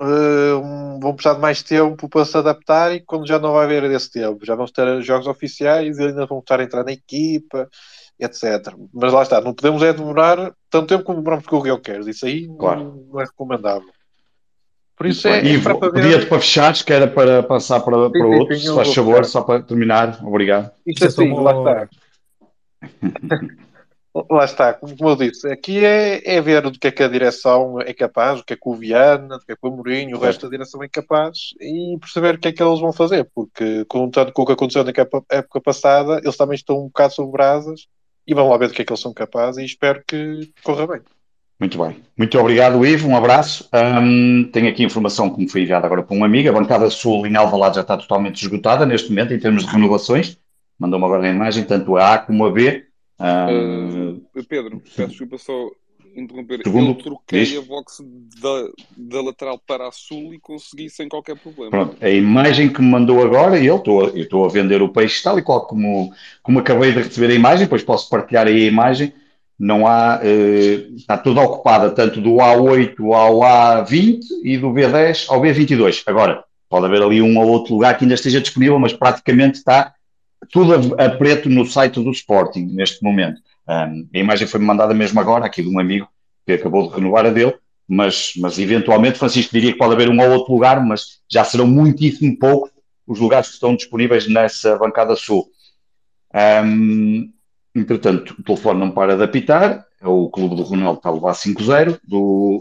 uh, vão precisar de mais tempo para se adaptar e quando já não vai haver esse tempo, já vão ter jogos oficiais e ainda vão estar a entrar na equipa, etc. Mas lá está, não podemos é demorar tanto tempo como demoramos com o Rio Queres, isso aí claro. não é recomendável. Por isso é, e é para podia para fechares, que era para passar para, para sim, outros, se faz favor, só para terminar. Obrigado. Isto assim, lá está. *laughs* lá está, como eu disse, aqui é, é ver do que é que a direção é capaz, o que é que o Viana, o que é que o Mourinho, o resto da direção é capaz e perceber o que é que eles vão fazer, porque contando com o que aconteceu na época passada, eles também estão um bocado sobre brasas e vamos lá ver do que é que eles são capazes e espero que corra bem. Muito bem. Muito obrigado, Ivo. Um abraço. Um, tenho aqui informação que me foi enviada agora por um amigo. A bancada sul em Alvalade já está totalmente esgotada neste momento em termos de renovações. Mandou-me agora a imagem, tanto a A como a B. Um, uh, Pedro, peço desculpa só interromper. Segundo, eu troquei diz? a box da, da lateral para a sul e consegui sem qualquer problema. Pronto, a imagem que me mandou agora, e eu estou a vender o peixe tal e qual como, como acabei de receber a imagem, depois posso partilhar aí a imagem não há, eh, está toda ocupada, tanto do A8 ao A20 e do B10 ao B22. Agora, pode haver ali um ou outro lugar que ainda esteja disponível, mas praticamente está tudo a, a preto no site do Sporting neste momento. Um, a imagem foi mandada mesmo agora, aqui de um amigo que acabou de renovar a dele, mas, mas eventualmente, Francisco diria que pode haver um ou outro lugar, mas já serão muitíssimo poucos os lugares que estão disponíveis nessa bancada sul. Um, Entretanto, o telefone não para de apitar, é o clube do Ronaldo está a levar 5-0 do,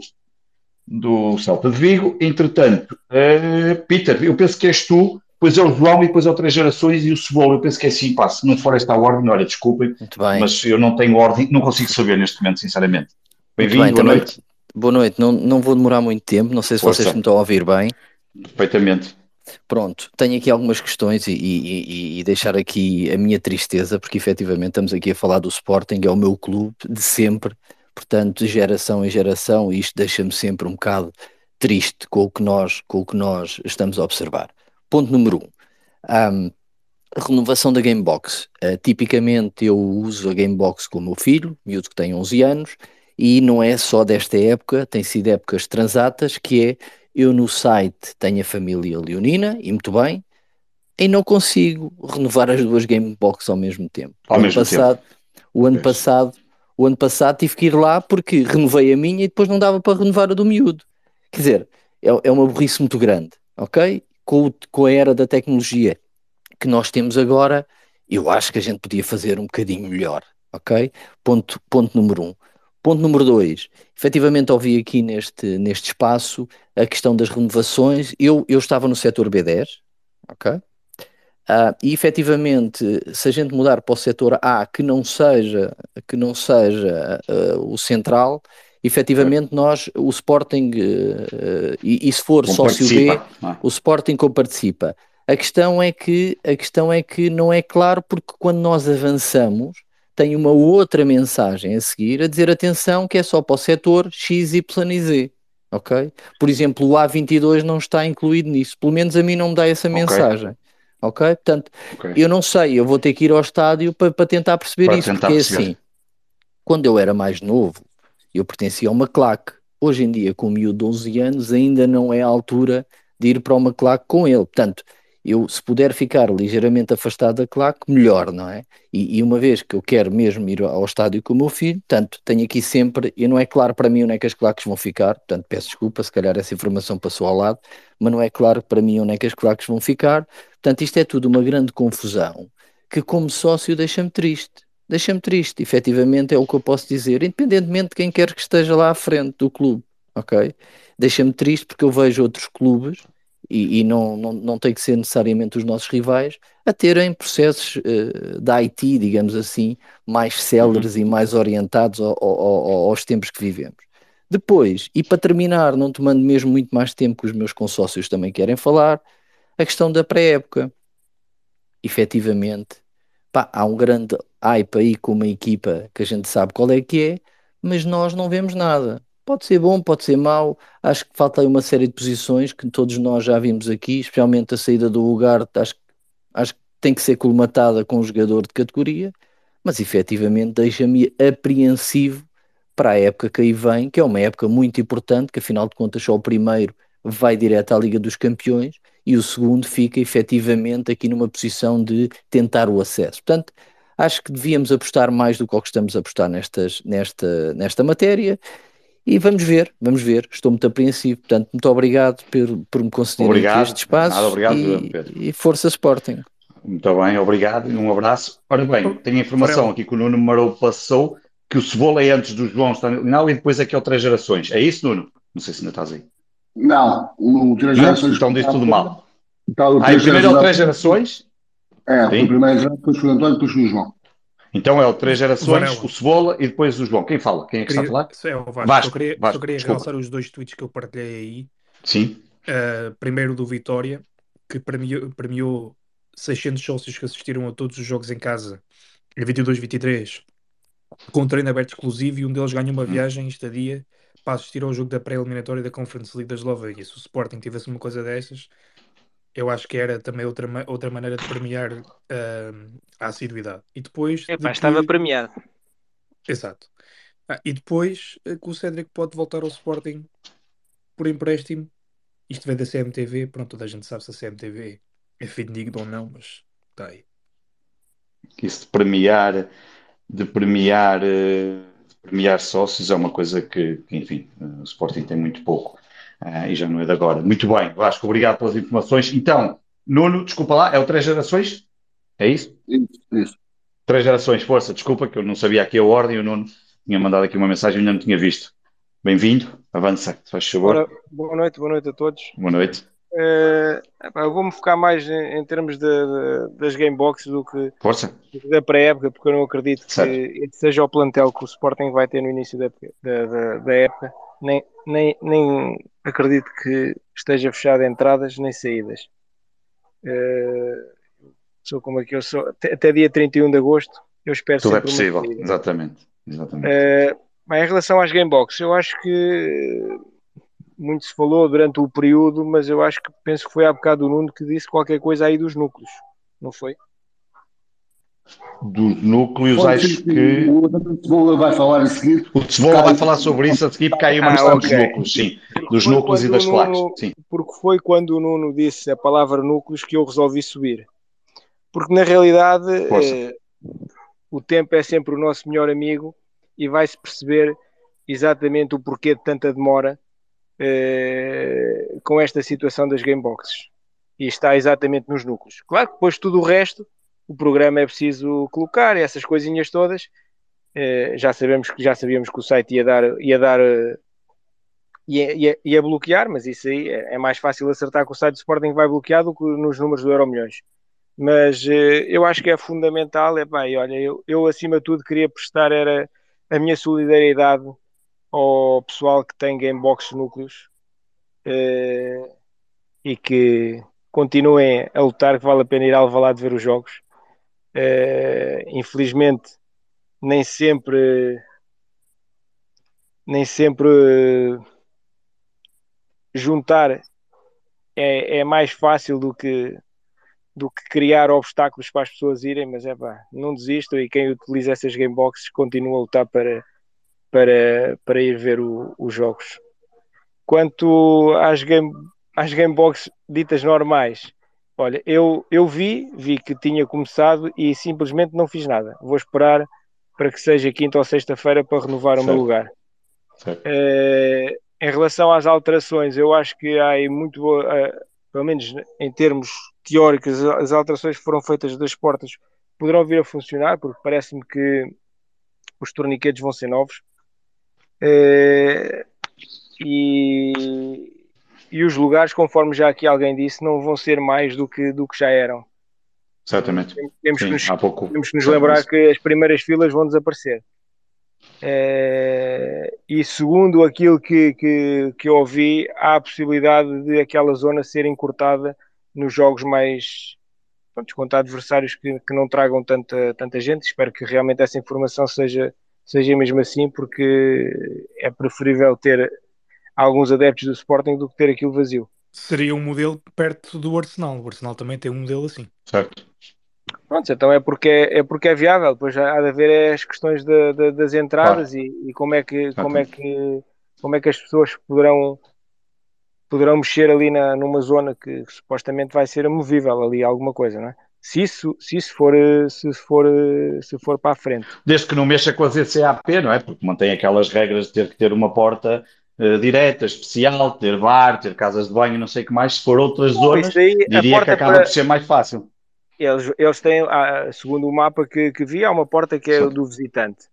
do Celta de Vigo. Entretanto, uh, Peter, eu penso que és tu, depois é o João e depois é o Três Gerações e o Cebola. Eu penso que é assim, pá, se não for esta a ordem, olha, desculpem, mas eu não tenho ordem, não consigo saber neste momento, sinceramente. Bem-vindo, bem, boa noite. Boa noite, não, não vou demorar muito tempo, não sei se Força. vocês me estão a ouvir bem. Perfeitamente. Pronto, tenho aqui algumas questões e, e, e, deixar aqui a minha tristeza, porque efetivamente estamos aqui a falar do Sporting, é o meu clube de sempre, portanto, de geração em geração, e isto deixa-me sempre um bocado triste com o que nós, com o que nós estamos a observar. Ponto número um, um renovação da Gamebox. Uh, tipicamente eu uso a Gamebox com o meu filho, miúdo que tem 11 anos, e não é só desta época, tem sido épocas transatas, que é eu no site tenho a família leonina, e muito bem, e não consigo renovar as duas Gamebox ao mesmo tempo. Ao o mesmo ano passado, tempo. O ano passado, o ano passado tive que ir lá porque renovei a minha e depois não dava para renovar a do miúdo. Quer dizer, é, é uma burrice muito grande, ok? Com, com a era da tecnologia que nós temos agora, eu acho que a gente podia fazer um bocadinho melhor, ok? Ponto, ponto número um. Ponto número dois, efetivamente ouvi aqui neste, neste espaço a questão das renovações. Eu, eu estava no setor B10, ok? Uh, e efetivamente, se a gente mudar para o setor A, que não seja, que não seja uh, o central, efetivamente é. nós, o Sporting, uh, e, e, se for como sócio B, é? o Sporting participa. A questão é que a questão é que não é claro porque quando nós avançamos tem uma outra mensagem a seguir a dizer atenção que é só para o setor X, Y e Z. Ok? Por exemplo, o A22 não está incluído nisso. Pelo menos a mim não me dá essa mensagem. Ok? Portanto, okay. eu não sei, eu vou ter que ir ao estádio para, para tentar perceber para isso, tentar porque é perceber. assim, quando eu era mais novo, eu pertencia a uma claque. Hoje em dia, com o miúdo de 11 anos, ainda não é a altura de ir para uma claque com ele. Portanto, eu, se puder ficar ligeiramente afastado da claque, melhor, não é? E, e, uma vez que eu quero mesmo ir ao estádio com o meu filho, portanto, tenho aqui sempre, e não é claro para mim onde é que as claques vão ficar, portanto, peço desculpa, se calhar essa informação passou ao lado, mas não é claro para mim onde é que as claques vão ficar, portanto, isto é tudo uma grande confusão, que como sócio deixa-me triste, deixa-me triste, efetivamente é o que eu posso dizer, independentemente de quem quer que esteja lá à frente do clube, ok? Deixa-me triste porque eu vejo outros clubes e, e, não, não, não tem que ser necessariamente os nossos rivais, a terem processos uh, da IT, digamos assim, mais céleres uhum. e mais orientados ao, ao, ao, aos tempos que vivemos. Depois, e para terminar, não tomando mesmo muito mais tempo que os meus consórcios também querem falar, a questão da pré-época. Efetivamente, pá, há um grande hype aí com uma equipa que a gente sabe qual é que é, mas nós não vemos nada. Pode ser bom, pode ser mau. Acho que falta aí uma série de posições que todos nós já vimos aqui, especialmente a saída do lugar. Acho, acho que tem que ser colmatada com um jogador de categoria, mas efetivamente deixa-me apreensivo para a época que aí vem, que é uma época muito importante, que afinal de contas só o primeiro vai direto à Liga dos Campeões e o segundo fica efetivamente aqui numa posição de tentar o acesso. Portanto, acho que devíamos apostar mais do que o que estamos a apostar nestas, nesta, nesta matéria. E vamos ver, vamos ver. Estou muito apreensivo. Portanto, muito obrigado por, por me conceder este espaço. Nada, obrigado, e, Pedro. e força Sporting. Muito bem, obrigado e um abraço. Ora bem, tenho a informação aqui que o Nuno Marou passou que o Cebola é antes do João Stanlinal e depois aquele Três Gerações. É isso, Nuno? Não sei se ainda estás aí. Não, o Três Gerações. Então disse tudo mal. Tá, o ah, primeiro é o Três Gerações? É, Sim. o primeiro depois foi o António, depois foi o João. Então é o Três Gerações, o, o Cebola e depois o João. Quem fala? Quem é que queria, está a falar? É o Vasco. Vasco. Só queria, Vasco, só queria realçar os dois tweets que eu partilhei aí. Sim. Uh, primeiro do Vitória, que premiou, premiou 600 sócios que assistiram a todos os jogos em casa em 22-23 com treino aberto exclusivo e um deles ganha uma hum. viagem estadia para assistir ao jogo da pré-eliminatória da Conference League da Eslovénia. Se o Sporting tivesse uma coisa dessas, eu acho que era também outra, outra maneira de premiar uh, a assiduidade. E depois. Epá, de estava premiado. Exato. Ah, e depois uh, que o Cédric pode voltar ao Sporting por empréstimo. Isto vem da CMTV. Pronto, toda a gente sabe se a CMTV é fidedigno ou não, mas está aí. Isso de premiar de premiar, eh, de premiar sócios é uma coisa que, que enfim, eh, o Sporting tem muito pouco uh, e já não é de agora. Muito bem, Vasco, obrigado pelas informações. Então, Nuno, desculpa lá, é o Três Gerações? É isso? Isso, isso. Três Gerações, força, desculpa que eu não sabia aqui a ordem, o Nuno tinha mandado aqui uma mensagem e ainda não tinha visto. Bem-vindo, avança, faz favor. Boa noite, boa noite a todos. Boa noite. Uh, eu vou-me focar mais em, em termos de, de, das gameboxes do que, do que da pré-época, porque eu não acredito que esse seja o plantel que o Sporting vai ter no início da, da, da época. Nem, nem, nem acredito que esteja fechado entradas nem saídas. Uh, sou como aqui, eu sou até, até dia 31 de agosto. Eu espero Tudo é possível, exatamente. exatamente. Uh, bem, em relação às gameboxes, eu acho que muito se falou durante o período, mas eu acho que penso que foi há bocado o Nuno que disse qualquer coisa aí dos núcleos, não foi? Dos núcleos, Pode acho que. O Cebola vai falar a seguir. O Cebola vai falar sobre isso a seguir, porque há aí uma ah, questão okay. dos núcleos, sim. Dos núcleos e das placas. Sim. Porque foi quando o Nuno disse a palavra núcleos que eu resolvi subir. Porque na realidade eh, o tempo é sempre o nosso melhor amigo e vai-se perceber exatamente o porquê de tanta demora eh, com esta situação das gameboxes. E está exatamente nos núcleos. Claro que depois tudo o resto, o programa é preciso colocar, essas coisinhas todas. Eh, já sabemos que já sabíamos que o site ia dar, ia dar uh, ia, ia, ia, bloquear, mas isso aí é, é, mais fácil acertar que o site do Sporting vai bloquear do que nos números do Euro Milhões. Mas eu acho que é fundamental, é bem, olha, eu, eu acima de tudo queria prestar era a minha solidariedade ao pessoal que tem Gamebox núcleos uh, e que continuem a lutar, que vale a pena ir ao Alvalade ver os jogos. Uh, infelizmente, nem sempre nem sempre uh, juntar é, é, mais fácil do que do que criar obstáculos para as pessoas irem, mas é pá, não desistam e quem utiliza essas gameboxes continua a lutar para, para, para ir ver o, os jogos. Quanto às game, às gamebox ditas normais, olha, eu, eu vi, vi que tinha começado e simplesmente não fiz nada. Vou esperar para que seja quinta ou sexta-feira para renovar certo. o meu lugar. Uh, em relação às alterações, eu acho que há muito boa, uh, pelo menos em termos teóricos, as alterações que foram feitas das portas poderão vir a funcionar, porque parece-me que os torniquetes vão ser novos. Uh, e, e os lugares, conforme já aqui alguém disse, não vão ser mais do que, do que já eram. Certamente. Temos Sim, que nos, há pouco. Temos que nos lembrar que as primeiras filas vão desaparecer. Uh, e segundo aquilo que, que, que eu ouvi, há a possibilidade de aquela zona ser encurtada nos jogos mais pronto, contra adversários que, que não tragam tanta, tanta gente. Espero que realmente essa informação seja, seja mesmo assim, porque é preferível ter alguns adeptos do Sporting do que ter aquilo vazio. Seria um modelo perto do Arsenal. O Arsenal também tem um modelo assim. Certo. Pronto, então é porque é, é, porque é viável, depois há de haver as questões de, de, das entradas claro. e, e, como, é que, como, é que, como é que as pessoas poderão, poderão mexer ali na, numa zona que, que supostamente vai ser amovível ali alguma coisa, não é? Se isso, se isso for, se for, se for para a frente. Desde que não mexa com a ZCAP, não é? Porque mantém aquelas regras de ter que ter uma porta uh, direta, especial, ter bar, ter casas de banho, não sei o que mais. Se for outras zonas, aí, diria que acaba para... por ser mais fácil. Eles, eles têm, ah, segundo o mapa que, que vi, há uma porta que é Sim. do visitante.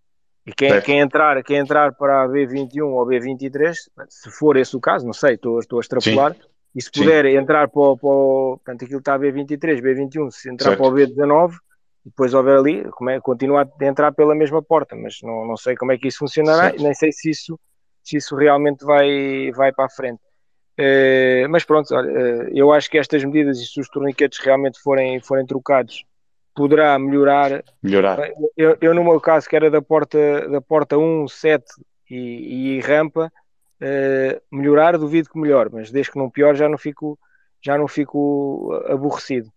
E quem, quem, entrar, quem entrar para a B21 ou B23, se for esse o caso, não sei, estou, estou a extrapolar, Sim. e se puder Sim. entrar para, o, para o, portanto, aquilo está a B23, B21, se entrar certo. para o B19, depois houver ali, como é, continua a entrar pela mesma porta, mas não, não sei como é que isso funcionará, certo. nem sei se isso, se isso realmente vai, vai para a frente. Uh, mas pronto, olha, uh, eu acho que estas medidas e se os torniquetes realmente forem, forem trocados, poderá melhorar. Melhorar. Eu, eu, no meu caso, que era da porta, da porta 1, 7 e, e rampa, uh, melhorar, duvido que melhor, mas desde que não pior já não fico, já não fico aborrecido.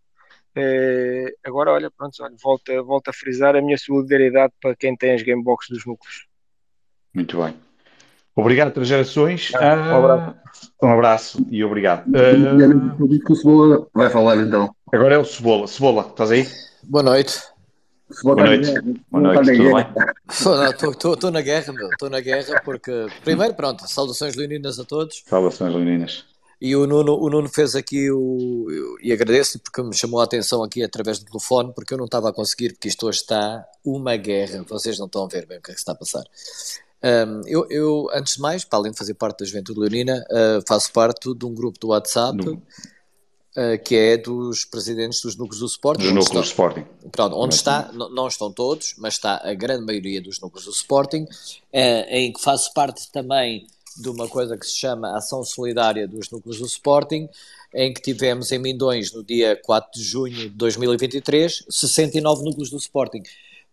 agora, olha, pronto, olha, volta, volta a frisar a minha solidariedade para quem tem as gamebox dos núcleos. Muito bem. Obrigado, Três Gerações. Ah, um abraço. Um abraço e obrigado. Uh, que o Cebola vai falar então. Agora é o Cebola. Cebola, estás aí? Boa noite. Boa noite. Boa noite, tudo bem? Estou na guerra, meu. Estou na guerra porque, primeiro, pronto, saudações leoninas a todos. Saudações leoninas. E o Nuno, o Nuno fez aqui o. E agradeço-lhe porque me chamou a atenção aqui através do telefone, porque eu não estava a conseguir, porque isto hoje está uma guerra. Vocês não estão a ver bem o que é que está a passar. Um, eu, eu, antes de mais, para além de fazer parte da Juventude Leonina, uh, faço parte de um grupo do WhatsApp uh, que é dos presidentes dos núcleos do Sporting. Dos núcleos do Sporting. Pronto, onde está, não estão todos, mas está a grande maioria dos núcleos do Sporting, uh, em que faço parte também de uma coisa que se chama Ação Solidária dos Núcleos do Sporting, em que tivemos em Mindões, no dia 4 de junho de 2023, 69 núcleos do Sporting.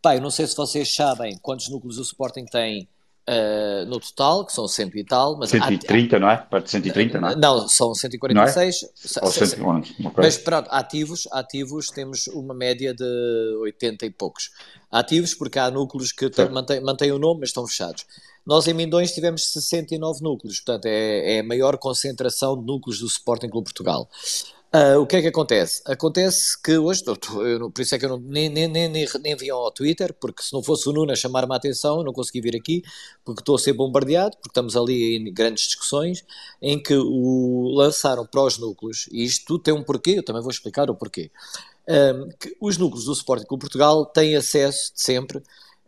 Pai, eu não sei se vocês sabem quantos núcleos o Sporting tem Uh, no total, que são cento e tal. Mas 130, há, não é? Perto de 130, não é? Não, são 146. Não é? Ou 111, okay. Mas pronto, ativos, ativos temos uma média de 80 e poucos. Ativos, porque há núcleos que mantêm, mantêm o nome, mas estão fechados. Nós em Mindões tivemos 69 núcleos, portanto é, é a maior concentração de núcleos do Sporting Clube Portugal. Uh, o que é que acontece? Acontece que hoje, eu, por isso é que eu não, nem, nem, nem, nem vi ao Twitter, porque se não fosse o Nuno a chamar-me a atenção, eu não consegui vir aqui, porque estou a ser bombardeado, porque estamos ali em grandes discussões, em que o lançaram para os núcleos, e isto tem um porquê, eu também vou explicar o porquê. Um, ah, que os núcleos do Sporting Clube Portugal têm acesso de sempre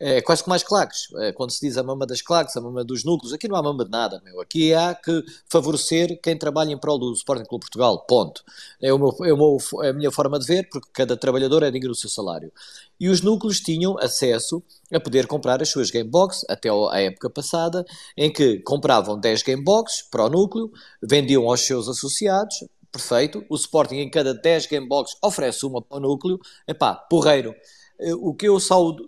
é quase que mais claques. É, quando se diz a mama das claques, a mama dos núcleos, aqui não há mama de nada, meu. Aqui há que favorecer quem trabalha em prol do Sporting Clube Portugal, ponto. É, o meu, é, o meu, é a minha forma de ver, porque cada trabalhador é digno do seu salário. E os núcleos tinham acesso a poder comprar as suas Gamebox, até a época passada, em que compravam 10 Gamebox para o núcleo, vendiam aos seus associados, perfeito. O Sporting em cada 10 Gamebox oferece uma para o núcleo, epá, porreiro. O que eu saúdo,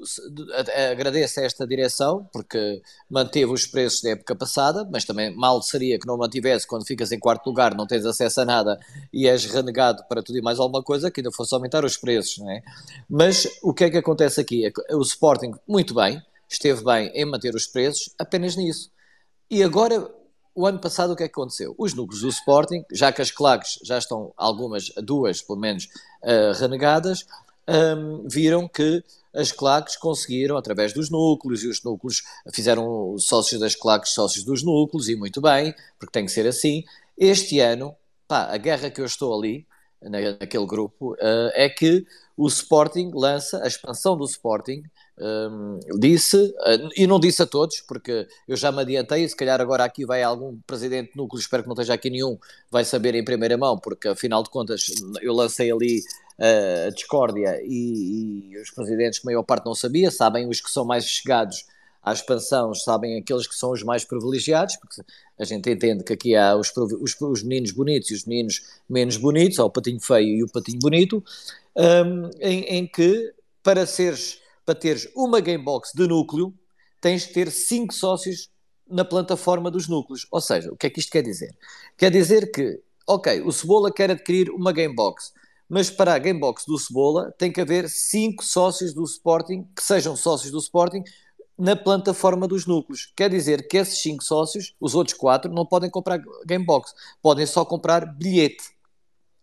agradeço a esta direção, porque manteve os preços da época passada, mas também mal seria que não mantivesse quando ficas em quarto lugar, não tens acesso a nada e és renegado para tudo e mais alguma coisa, que ainda fosse aumentar os preços, não é? Mas o que é que acontece aqui? É o Sporting, muito bem, esteve bem em manter os preços, apenas nisso. E agora, o ano passado, o que é que aconteceu? Os núcleos do Sporting, já que as claques já estão, algumas, duas pelo menos, uh, renegadas, um, viram que as claques conseguiram, através dos núcleos, e os núcleos fizeram sócios das claques sócios dos núcleos, e muito bem, porque tem que ser assim. Este ano, pá, a guerra que eu estou ali, naquele grupo, uh, é que o Sporting lança a expansão do Sporting. Um, disse, uh, e não disse a todos, porque eu já me adiantei, se calhar agora aqui vai algum presidente de núcleo, espero que não esteja aqui nenhum, vai saber em primeira mão, porque afinal de contas eu lancei ali a discórdia e, e, os presidentes, que a maior parte não sabia, sabem os que são mais chegados à expansão, sabem aqueles que são os mais privilegiados, porque a gente entende que aqui há os, os, os meninos bonitos e os meninos menos bonitos, ou o patinho feio e o patinho bonito, um, em, em, que para seres, para teres uma gamebox de núcleo, tens que ter cinco sócios na plataforma dos núcleos. Ou seja, o que é que isto quer dizer? Quer dizer que, ok, o Cebola quer adquirir uma gamebox, Mas para a Gamebox do Cebola tem que haver cinco sócios do Sporting que sejam sócios do Sporting na plataforma dos núcleos. Quer dizer que esses cinco sócios, os outros quatro, não podem comprar Gamebox, podem só comprar bilhete,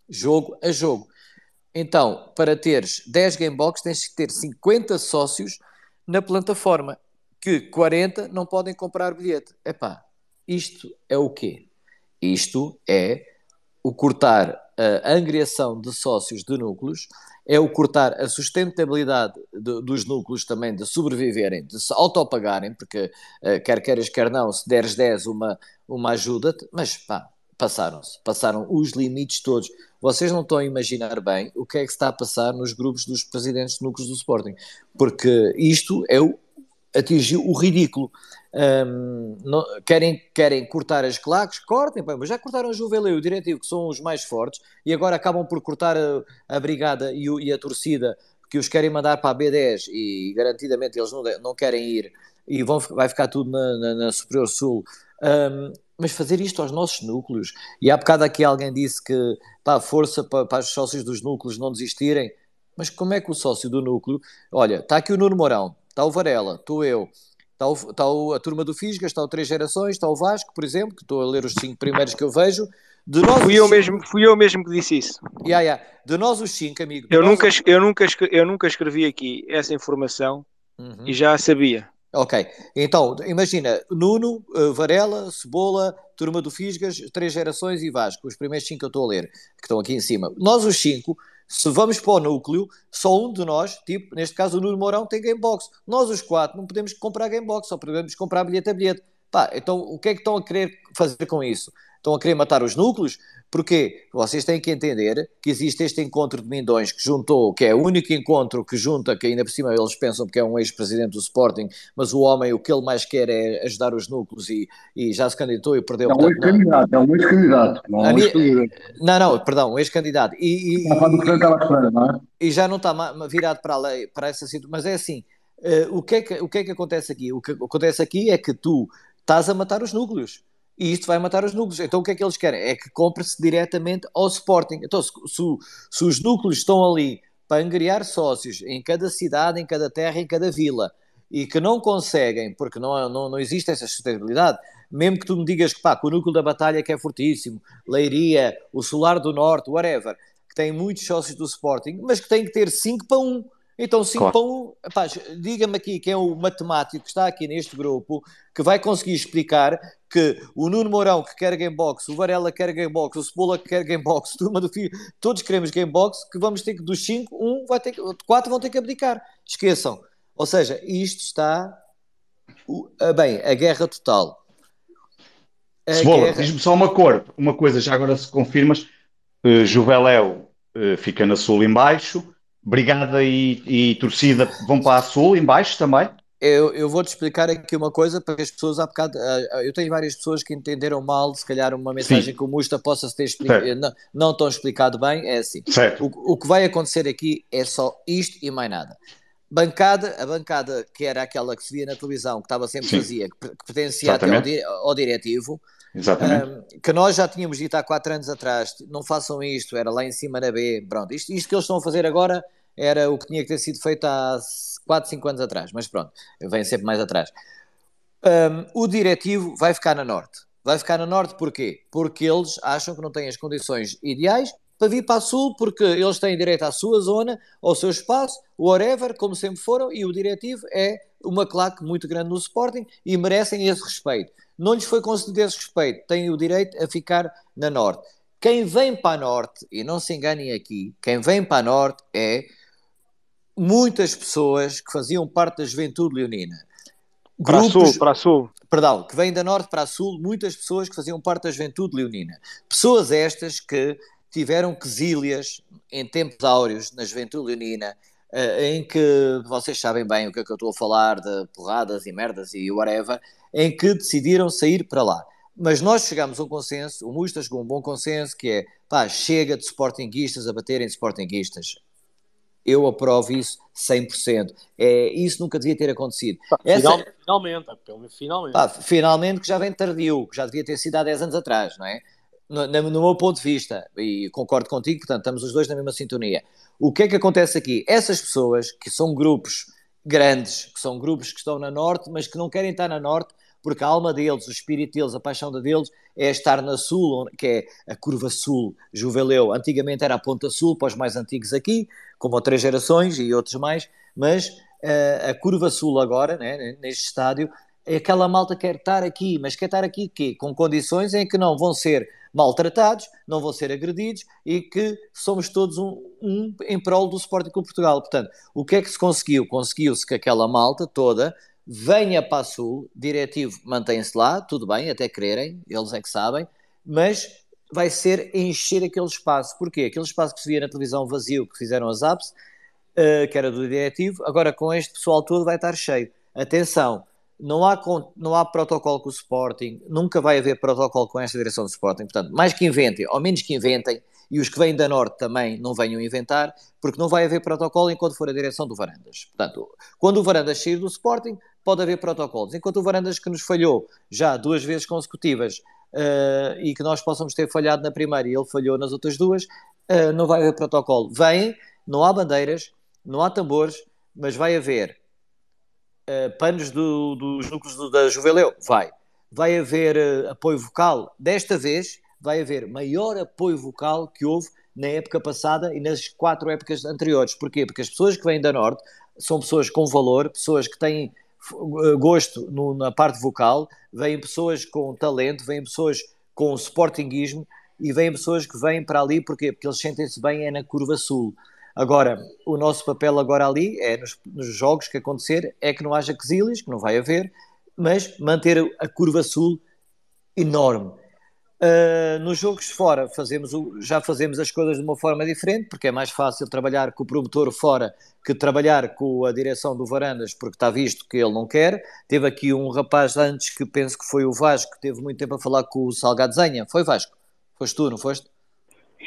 jogo a jogo. Então, para teres 10 Gamebox, tens que ter 50 sócios na plataforma, que 40 não podem comprar bilhete. Epá, isto é o quê? Isto é o cortar a angriação de sócios de núcleos, é o cortar a sustentabilidade de, dos núcleos também de sobreviverem, de se autopagarem, porque uh, quer queiras, quer não, se deres 10 uma, uma ajuda-te, mas pá, passaram-se, passaram os limites todos. Vocês não estão a imaginar bem o que é que está a passar nos grupos dos presidentes de núcleos do Sporting, porque isto é o, atingiu o ridículo. Um, não, querem, querem cortar as claques, cortem, mas já cortaram o Juveleu e o Diretivo, que são os mais fortes, e agora acabam por cortar a, a Brigada e, o, e, a torcida, que os querem mandar para a B10 e garantidamente eles não, não querem ir e vão, vai ficar tudo na, na, na Superior Sul. Um, mas fazer isto aos nossos núcleos, e há bocado aqui alguém disse que pá, força para, para os sócios dos núcleos não desistirem, mas como é que o sócio do núcleo, olha, está aqui o Nuno Mourão, está o Varela, estou eu, está, o, está o, a turma do Fisga, está o Três Gerações, está o Vasco, por exemplo, que estou a ler os cinco primeiros que eu vejo. De nós fui, eu cinco... mesmo, fui eu mesmo que disse isso. Yeah, yeah. De nós os cinco, amigo. Eu nunca, os... eu, nunca, eu nunca escrevi aqui essa informação uhum. e já a sabia. Ok, então imagina Nuno, eh, Varela, Cebola, Turma do Fisgas, Três Gerações e Vasco, os primeiros cinco que eu estou a ler, que estão aqui em cima. Nós, os cinco, se vamos para o núcleo, só um de nós, tipo, neste caso o Nuno Mourão, tem Gamebox. Nós, os quatro, não podemos comprar Gamebox, só podemos comprar bilhete a bilhete. Pá, então o que é que estão a querer fazer com isso? Estão a querer matar os núcleos? Porque vocês têm que entender que existe este encontro de Mindões que juntou, que é o único encontro que junta, que ainda por cima eles pensam que é um ex-presidente do Sporting, mas o homem o que ele mais quer é ajudar os núcleos e, e já se candidatou e perdeu. É um ex-candidato, é um ex-candidato. Não, é um ex não, não, perdão, um ex-candidato. E, e, e, já não está virado para a lei, para essa situação, mas é assim, uh, o, que é que, o que é que acontece aqui? O que acontece aqui é que tu estás a matar os núcleos e isto vai matar os núcleos. Então o que é que eles querem? É que compre-se diretamente ao Sporting. Então, se, se, se, os núcleos estão ali para angriar sócios em cada cidade, em cada terra, em cada vila, e que não conseguem, porque não, não, não existe essa sustentabilidade, mesmo que tu me digas que, pá, que o núcleo da batalha que é fortíssimo, Leiria, o Solar do Norte, whatever, que tem muitos sócios do Sporting, mas que tem que ter 5 para 1. Um. Então, 5 claro. para 1, diga-me aqui quem é o matemático que está aqui neste grupo que vai conseguir explicar que o Nuno Mourão que quer Gamebox, o Varela quer Gamebox, o Cebola que quer Gamebox, *laughs* turma do filho, todos queremos Gamebox, que vamos ter que, dos 5, um vai ter que, quatro vão ter que abdicar. Esqueçam. Ou seja, isto está, bem, a guerra total. Cebola, guerra... diz-me só uma cor, uma coisa, já agora se confirmas, uh, Juveléu uh, fica na sul embaixo, Brigada e, e torcida vão para a sul embaixo também? eu, eu vou-te explicar aqui uma coisa para as pessoas há bocado. Uh, eu tenho várias pessoas que entenderam mal, se calhar uma mensagem Sim. que o Musta possa ter explicado, não, não tão explicado bem. É assim: o, o, que vai acontecer aqui é só isto e mais nada. Bancada, a bancada que era aquela que se via na televisão, que estava sempre Sim. vazia, que, pertencia até ao, ao diretivo, Exatamente. Um, que nós já tínhamos dito há quatro anos atrás, não façam isto, era lá em cima na B, pronto, isto, isto que eles estão a fazer agora era o que tinha que ter sido feito há 4, 5 anos atrás, mas pronto, vem sempre mais atrás. Um, o diretivo vai ficar na Norte. Vai ficar na Norte porquê? Porque eles acham que não têm as condições ideais para vir para a Sul, porque eles têm direito à sua zona, ao seu espaço, whatever, como sempre foram, e o diretivo é uma claque muito grande no Sporting e merecem esse respeito. Não lhes foi concedido esse respeito, têm o direito a ficar na Norte. Quem vem para a Norte, e não se enganem aqui, quem vem para a Norte é muitas pessoas que faziam parte da juventude leonina. Para Grupos, sul, para sul. Perdão, que vêm da norte para sul, muitas pessoas que faziam parte da juventude leonina. Pessoas estas que tiveram quesílias em tempos áureos na juventude leonina, eh, em que vocês sabem bem o que é que eu estou a falar, de porradas e merdas e whatever, em que decidiram sair para lá. Mas nós chegamos a um consenso, o Musta chegou a um bom consenso, que é, pá, chega de sportinguistas a baterem sportinguistas eu aprovo isso 100%. É, isso nunca devia ter acontecido. Pá, Essa, finalmente, finalmente. Pá, finalmente que já vem tardio, que já devia ter sido há 10 anos atrás, não é? no, no, meu ponto de vista, e concordo contigo, portanto, estamos os dois na mesma sintonia. O que é que acontece aqui? Essas pessoas, que são grupos grandes, que são grupos que estão na Norte, mas que não querem estar na Norte porque a alma deles, o espírito deles, a paixão deles é estar na Sul, que é a curva Sul, Juveleu. Antigamente era a Ponta Sul, para os mais antigos aqui, como outras gerações e outros mais, mas uh, a curva Sul agora, né, neste estádio, é aquela malta que quer estar aqui, mas quer estar aqui quê? com condições em que não vão ser maltratados, não vão ser agredidos e que somos todos um, um em prol do Sporting Clube Portugal. Portanto, o que é que se conseguiu? Conseguiu-se que aquela malta toda venha para a Sul, diretivo mantém-se lá, tudo bem, até quererem, eles é que sabem, mas vai ser encher aquele espaço. Porquê? Aquele espaço que se via na televisão vazio que fizeram as apps, uh, que era do diretivo, agora com este pessoal todo vai estar cheio. Atenção, não há, não há protocolo com o Sporting, nunca vai haver protocolo com esta direção do Sporting, portanto, mais que inventem, ou menos que inventem, e os que vêm da Norte também não venham inventar, porque não vai haver protocolo enquanto for a direção do Varandas. Portanto, quando o Varandas sair do Sporting, pode haver protocolos. Enquanto o Varandas que nos falhou já duas vezes consecutivas uh, e que nós possamos ter falhado na primeira e ele falhou nas outras duas, uh, não vai haver protocolo. Vem, não há bandeiras, não há tambores, mas vai haver uh, panos do, dos núcleos do, da Juveleu? Vai. Vai haver apoio vocal? Desta vez vai haver maior apoio vocal que houve na época passada e nas quatro épocas anteriores. Porquê? Porque as pessoas que vêm da Norte são pessoas com valor, pessoas que têm gosto no, na parte vocal, vêm pessoas com talento, vêm pessoas com sportinguismo e vêm pessoas que vêm para ali porquê? porque eles sentem-se bem é na curva sul. Agora, o nosso papel agora ali é nos, nos jogos que acontecer é que não haja quesílios, que não vai haver, mas manter a curva sul enorme. Uh, nos jogos fora fazemos o, já fazemos as coisas de uma forma diferente, porque é mais fácil trabalhar com o promotor fora que trabalhar com a direção do Varandas, porque está visto que ele não quer. Teve aqui um rapaz antes que penso que foi o Vasco, teve muito tempo a falar com o Salgado Zenha. Foi Vasco? Foste tu, não foste?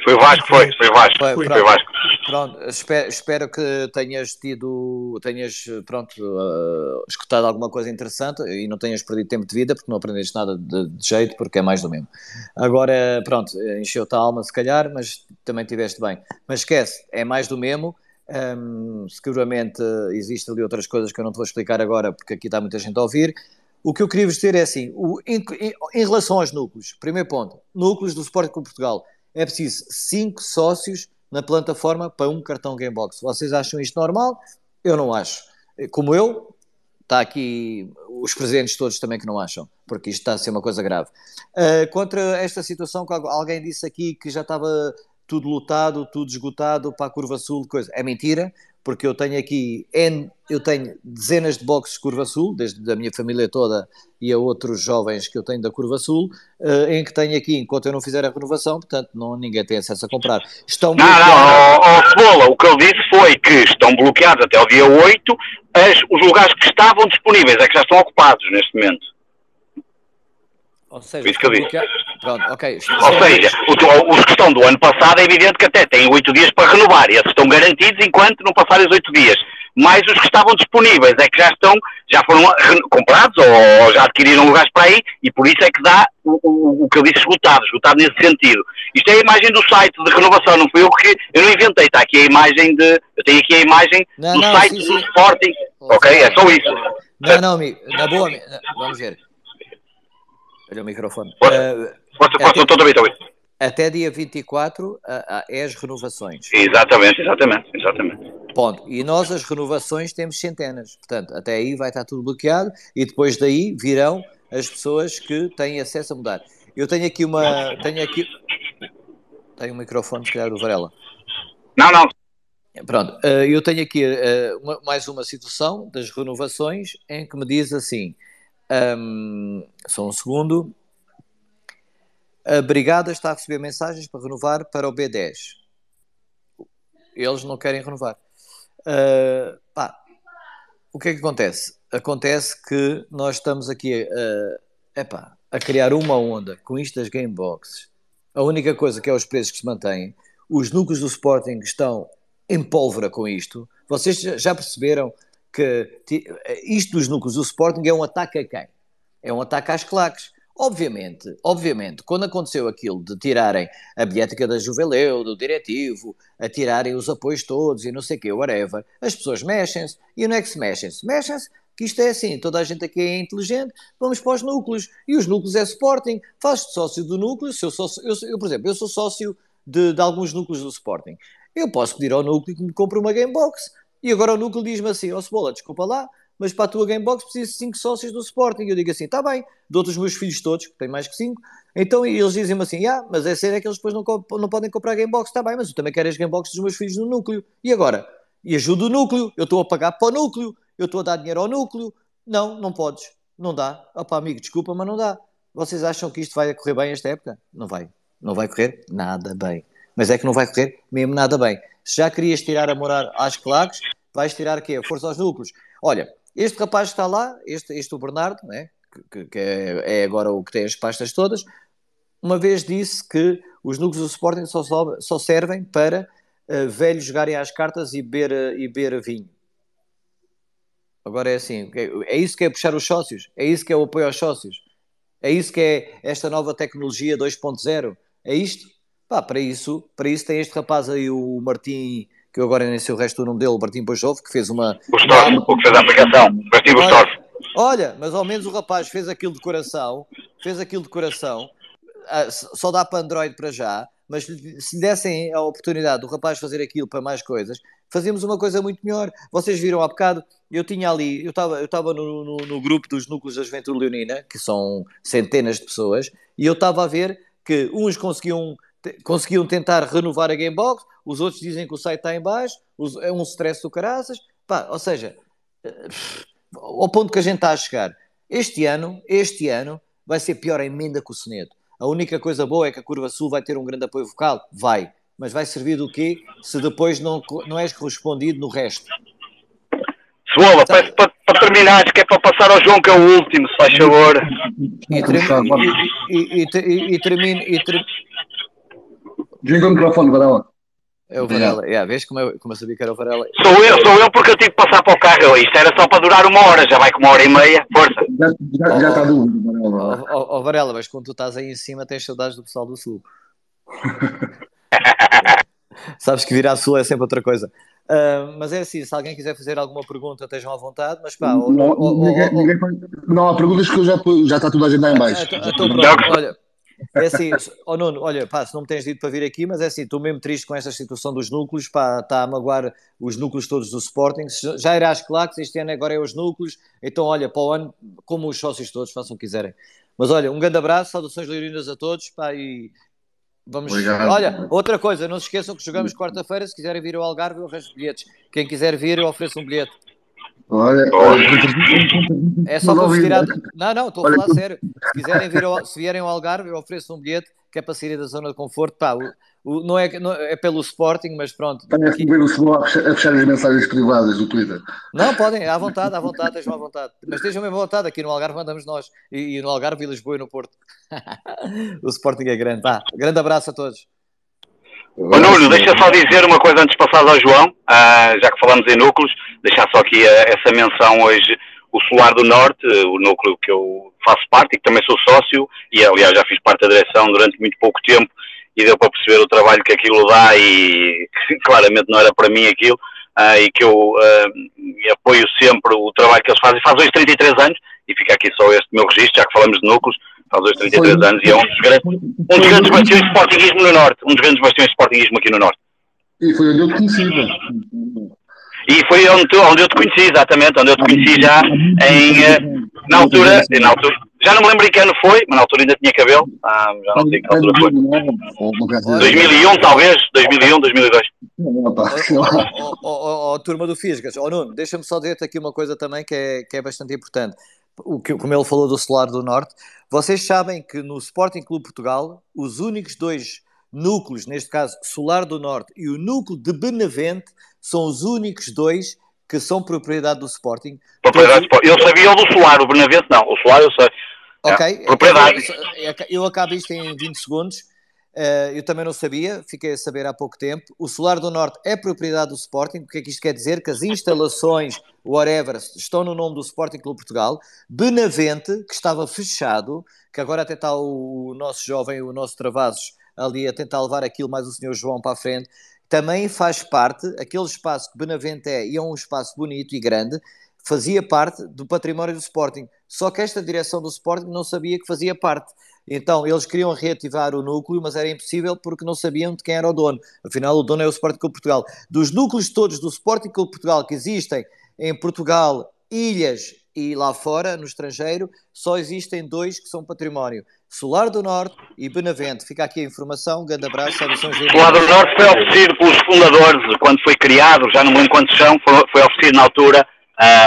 Foi o Vasco, foi, foi o Vasco. Foi, foi, foi Vasco. Pronto, espero, espero, que tenhas tido, tenhas, pronto, uh, escutado alguma coisa interessante e não tenhas perdido tempo de vida porque não aprendeste nada de, de jeito, porque é mais do mesmo. Agora, pronto, encheu-te a alma se calhar, mas também tiveste bem. Mas esquece, é mais do mesmo. Um, seguramente existem ali outras coisas que eu não te vou explicar agora porque aqui está muita gente a ouvir. O que eu queria vos dizer é assim: o, em, em, relação aos núcleos, primeiro ponto, núcleos do Sport Clube Portugal, é preciso 5 sócios na plataforma para um cartão Gamebox. Vocês acham isto normal? Eu não acho. Como eu, está aqui os presentes todos também que não acham, porque isto está a ser uma coisa grave. Uh, contra esta situação alguém disse aqui que já estava tudo lotado, tudo esgotado para a curva sul, coisa. É mentira, porque eu tenho aqui N, eu tenho dezenas de boxes de Curva Sul, desde a minha família toda e a outros jovens que eu tenho da Curva Sul, uh, em que tenho aqui, enquanto eu não fizer a renovação, portanto, não, ninguém tem acesso a comprar. Estão não, não, oh, Cebola, o que ele disse foi que estão bloqueados até o dia 8, as, os lugares que estavam disponíveis é que já estão ocupados neste momento. Ou seja, isso que eu disse. Pronto, ok. Ou seja, os que estão do ano passado é evidente que até têm oito dias para renovar e esses estão garantidos enquanto não passarem os oito dias. Mas os que estavam disponíveis é que já estão, já foram comprados ou, já adquiriram lugares para aí e por isso é que dá o, o, o que eu disse esgotado, esgotado nesse sentido. Isto é a imagem do site de renovação, não foi eu que eu não inventei, está aqui a imagem de. Eu tenho aqui a imagem não, do não, site sim, do sim. Sporting. Ok, é só isso. Não, não, amigo, na boa, vamos ver. Olha o microfone. uh, até, dia 24 uh, uh, é as renovações. Exatamente, exatamente, exatamente. Ponto. E nós as renovações temos centenas. Portanto, até aí vai estar tudo bloqueado e depois daí virão as pessoas que têm acesso a mudar. Eu tenho aqui uma. Tenho aqui. Tenho um microfone, se calhar, do Varela. Não, não. Pronto, eh, eu tenho aqui uma, mais uma situação das renovações em que me diz assim: um, só um segundo. A Brigada está a receber mensagens para renovar para o B10. Eles não querem renovar. Uh, pá, o que é que acontece? Acontece que nós estamos aqui uh, epá, a criar uma onda com isto das game boxes. A única coisa que é os preços que se mantêm, os núcleos do Sporting estão em pólvora com isto. Vocês já perceberam que isto dos núcleos do Sporting é um ataque a quem? É um ataque às claques. Obviamente, obviamente, quando aconteceu aquilo de tirarem a biética da Juveleu, do diretivo, a tirarem os apoios todos e não sei o quê, whatever, as pessoas mexem-se. E não é que se mexem-se? Mexem-se que isto é assim, toda a gente aqui é inteligente, vamos para os núcleos. E os núcleos é Sporting, fazes-te sócio do núcleo, se eu, sou, eu, eu, por exemplo, eu sou sócio de, de, alguns núcleos do Sporting. Eu posso pedir ao núcleo que me compre uma Gamebox. E agora o núcleo diz-me assim, ó oh, Cebola, desculpa lá, mas para a tua Gamebox preciso de 5 sócios do Sporting. E eu digo assim, está bem, dou-te os meus filhos todos, que têm mais que 5. Então eles dizem-me assim, ah, mas é sério é que eles depois não, não podem comprar Gamebox. Está bem, mas eu também quero as Gamebox dos meus filhos no núcleo. E agora? E ajudo o núcleo, eu estou a pagar para o núcleo, eu estou a dar dinheiro ao núcleo. Não, não podes, não dá. Opa, amigo, desculpa, mas não dá. Vocês acham que isto vai correr bem esta época? Não vai. Não vai correr nada bem. Mas é que não vai correr mesmo nada bem. Se já querias tirar a morar às claques, vais tirar o quê? Força aos núcleos. Olha, este rapaz que está lá, este, este o Bernardo, né? que, que é, é, agora o que tem as pastas todas, uma vez disse que os núcleos do Sporting só, só servem para uh, velhos jogarem às cartas e beber, uh, e beber vinho. Agora é assim, é, é isso que é puxar os sócios, é isso que é o apoio aos sócios, é isso que é esta nova tecnologia 2.0, é isto? Pá, para isso, para isso tem este rapaz aí, o Martim que eu agora nem sei o resto do nome dele, o Martim Bojov, que fez uma. O Storm, o que fez a aplicação, Martim. Olha, mas ao menos o rapaz fez aquilo de coração, fez aquilo de coração, ah, só dá para Android para já, mas se lhe dessem a oportunidade do rapaz fazer aquilo para mais coisas, fazíamos uma coisa muito melhor. Vocês viram há bocado, eu tinha ali, eu estava eu estava no, no, no, grupo dos núcleos da Juventude Leonina, que são centenas de pessoas, e eu estava a ver que uns conseguiam conseguiam tentar renovar a Gamebox, os outros dizem que o site está em baixo, é um stress do caraças, pá, ou seja, eh, ao ponto que a gente está a chegar, este ano, este ano, vai ser pior a emenda que o Senedo. A única coisa boa é que a Curva Sul vai ter um grande apoio vocal, vai, mas vai servir do quê se depois não, não és correspondido no resto? Suola, para, para, para terminar, que é para passar ao João, que é o último, se faz favor. E, termino, e, e, e, e termino, e termino, Desliga o microfone, Varela. É o Varela, yeah, vês como eu, como eu sabia que era o Varela? Sou eu, sou eu porque eu tive que passar para o carro. Isto era só para durar uma hora, já vai com uma hora e meia. Força. Já, já, já está dúvida, Varela. Ó oh, oh, oh, Varela, mas quando tu estás aí em cima tens saudades do pessoal do Sul. *laughs* Sabes que vir à Sul é sempre outra coisa. Uh, mas é assim, se alguém quiser fazer alguma pergunta, estejam à vontade, mas pá... Não, ou, ninguém, ou, ninguém, não há perguntas que eu já, já está tudo a gente lá em baixo. Ah, então, então pronto, olha... É assim, oh Nuno, olha, pá, se não me tens dito para vir aqui, mas é assim, estou mesmo triste com esta situação dos núcleos, pá, está a magoar os núcleos todos do Sporting. Já era às claques, este ano agora é os núcleos, então olha, para o ano, como os sócios todos, façam o que quiserem. Mas olha, um grande abraço, saudações leoninas a todos, pá, e vamos. Obrigado. Olha, outra coisa, não se esqueçam que jogamos quarta-feira, se quiserem vir ao Algarve, eu arranjo bilhetes. Quem quiser vir, eu ofereço um bilhete. Olha, é só para tirar. Não, não, estou a falar sério. Se, quiserem vir ao, se vierem ao Algarve, eu ofereço um bilhete que é para sair da zona de conforto. Pá, o, o, não, é, não é pelo Sporting, mas pronto. Tenho aqui ver o senhor a fechar as mensagens privadas do Twitter. Não, podem, à vontade, à vontade, estejam à vontade. Mas estejam mesmo à vontade, aqui no Algarve mandamos nós. E, e no Algarve, e Lisboa e no Porto. *laughs* o Sporting é grande. Tá. Grande abraço a todos. Ô Nuno, deixa só dizer uma coisa antes de passar ao João, uh, já que falamos em núcleos, deixar só aqui uh, essa menção hoje, o Solar do Norte, uh, o núcleo que eu faço parte e que também sou sócio, e aliás já fiz parte da direção durante muito pouco tempo, e deu para perceber o trabalho que aquilo dá e *laughs* claramente não era para mim aquilo, e que eu apoio sempre o trabalho que eles fazem. Faz hoje 33 anos, e fica aqui só este meu registro, já que falamos de núcleos, faz hoje 33 foi, anos e é um dos, grandes, um dos grandes bastiões de sportinguismo no Norte. Um dos grandes bastiões de sportinguismo aqui no Norte. E foi onde eu te conheci. E foi onde, onde eu te conheci, exatamente, onde eu te conheci já em, eh, na altura, na altura, já não me lembro em que ano foi, mas na altura ainda tinha cabelo, ah, já não sei que altura foi. 2001 talvez, 2001, 2002. Ó, turma do Fisgas, ó Nuno, deixa-me só dizer-te aqui uma coisa também que é, que é bastante importante o que, como ele falou do Solar do Norte, vocês sabem que no Sporting Clube Portugal, os únicos dois núcleos, neste caso Solar do Norte e o núcleo de Benavente, são os únicos dois que são propriedade do Sporting. Propriedade Todos... Eu sabia o do Solar, o Benavente não. O Solar eu sei. Ok, é, propriedade. Eu, eu acabo isto em 20 segundos. Uh, eu também não sabia, fiquei a saber há pouco tempo. O Solar do Norte é propriedade do Sporting. O que é que isto quer dizer? Que as instalações, whatever, estão no nome do Sporting Clube Portugal. Benavente, que estava fechado, que agora até está o, nosso jovem, o nosso Travasos, ali a tentar levar aquilo mais o senhor João para a frente, também faz parte, aquele espaço que Benavente é, e é um espaço bonito e grande, fazia parte do património do Sporting. Só que esta direção do Sporting não sabia que fazia parte. Então, eles queriam reativar o núcleo, mas era impossível porque não sabiam de quem era o dono. Afinal, o dono é o Sporting Clube Portugal. Dos núcleos todos do Sporting Clube Portugal que existem em Portugal, ilhas e lá fora, no estrangeiro, só existem dois que são património. Solar do Norte e Benavente. Fica aqui a informação. Um grande abraço. Saudações Solar do Norte foi oferecido pelos fundadores quando foi criado, já não me lembro quantos são, foi, oferecido na altura,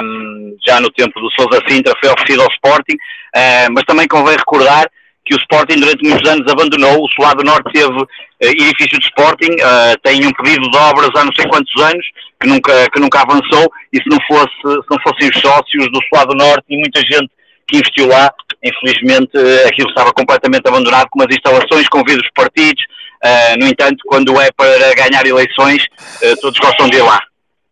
um, já no tempo do Sousa Sintra, foi oferecido ao Sporting, uh, mas também convém recordar que o Sporting durante muitos anos abandonou. O Solar do Norte teve uh, edifício de Sporting, uh, tem um pedido de obras há não sei quantos anos, que nunca, que nunca avançou, e se não, fosse, se não fossem os sócios do Solar do Norte e muita gente que investiu lá, infelizmente uh, aquilo estava completamente abandonado, com as instalações, com vidros partidos. no entanto, quando é para ganhar eleições, todos gostam de ir lá.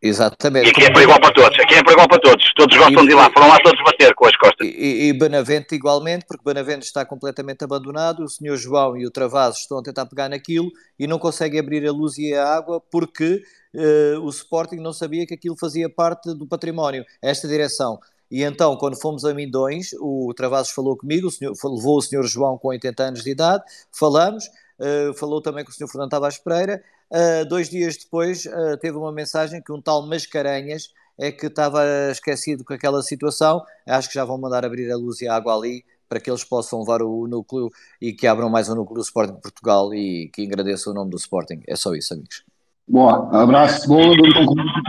Exatamente. E aqui é para igual para todos, aqui é para igual para todos, todos gostam e, de ir lá, foram lá todos bater com as costas. E, e Benavente igualmente, porque Benavente está completamente abandonado, o senhor João e o Travaso estão a tentar pegar naquilo e não conseguem abrir a luz e a água porque uh, o Sporting não sabia que aquilo fazia parte do património, esta direção. E então, quando fomos a Mindões, o Travasos falou comigo, o senhor, levou o senhor João com 80 anos de idade, falamos, uh, falou também com o senhor Fernando Tavares Pereira, Uh, dois dias depois uh, teve uma mensagem que um tal Mascarenhas é que estava esquecido com aquela situação. Acho que já vão mandar abrir a luz e a água ali para que eles possam levar o núcleo e que abram mais um núcleo do Sporting de Portugal e que agradeçam o nome do Sporting. É só isso, amigos. Boa, abraço, bom.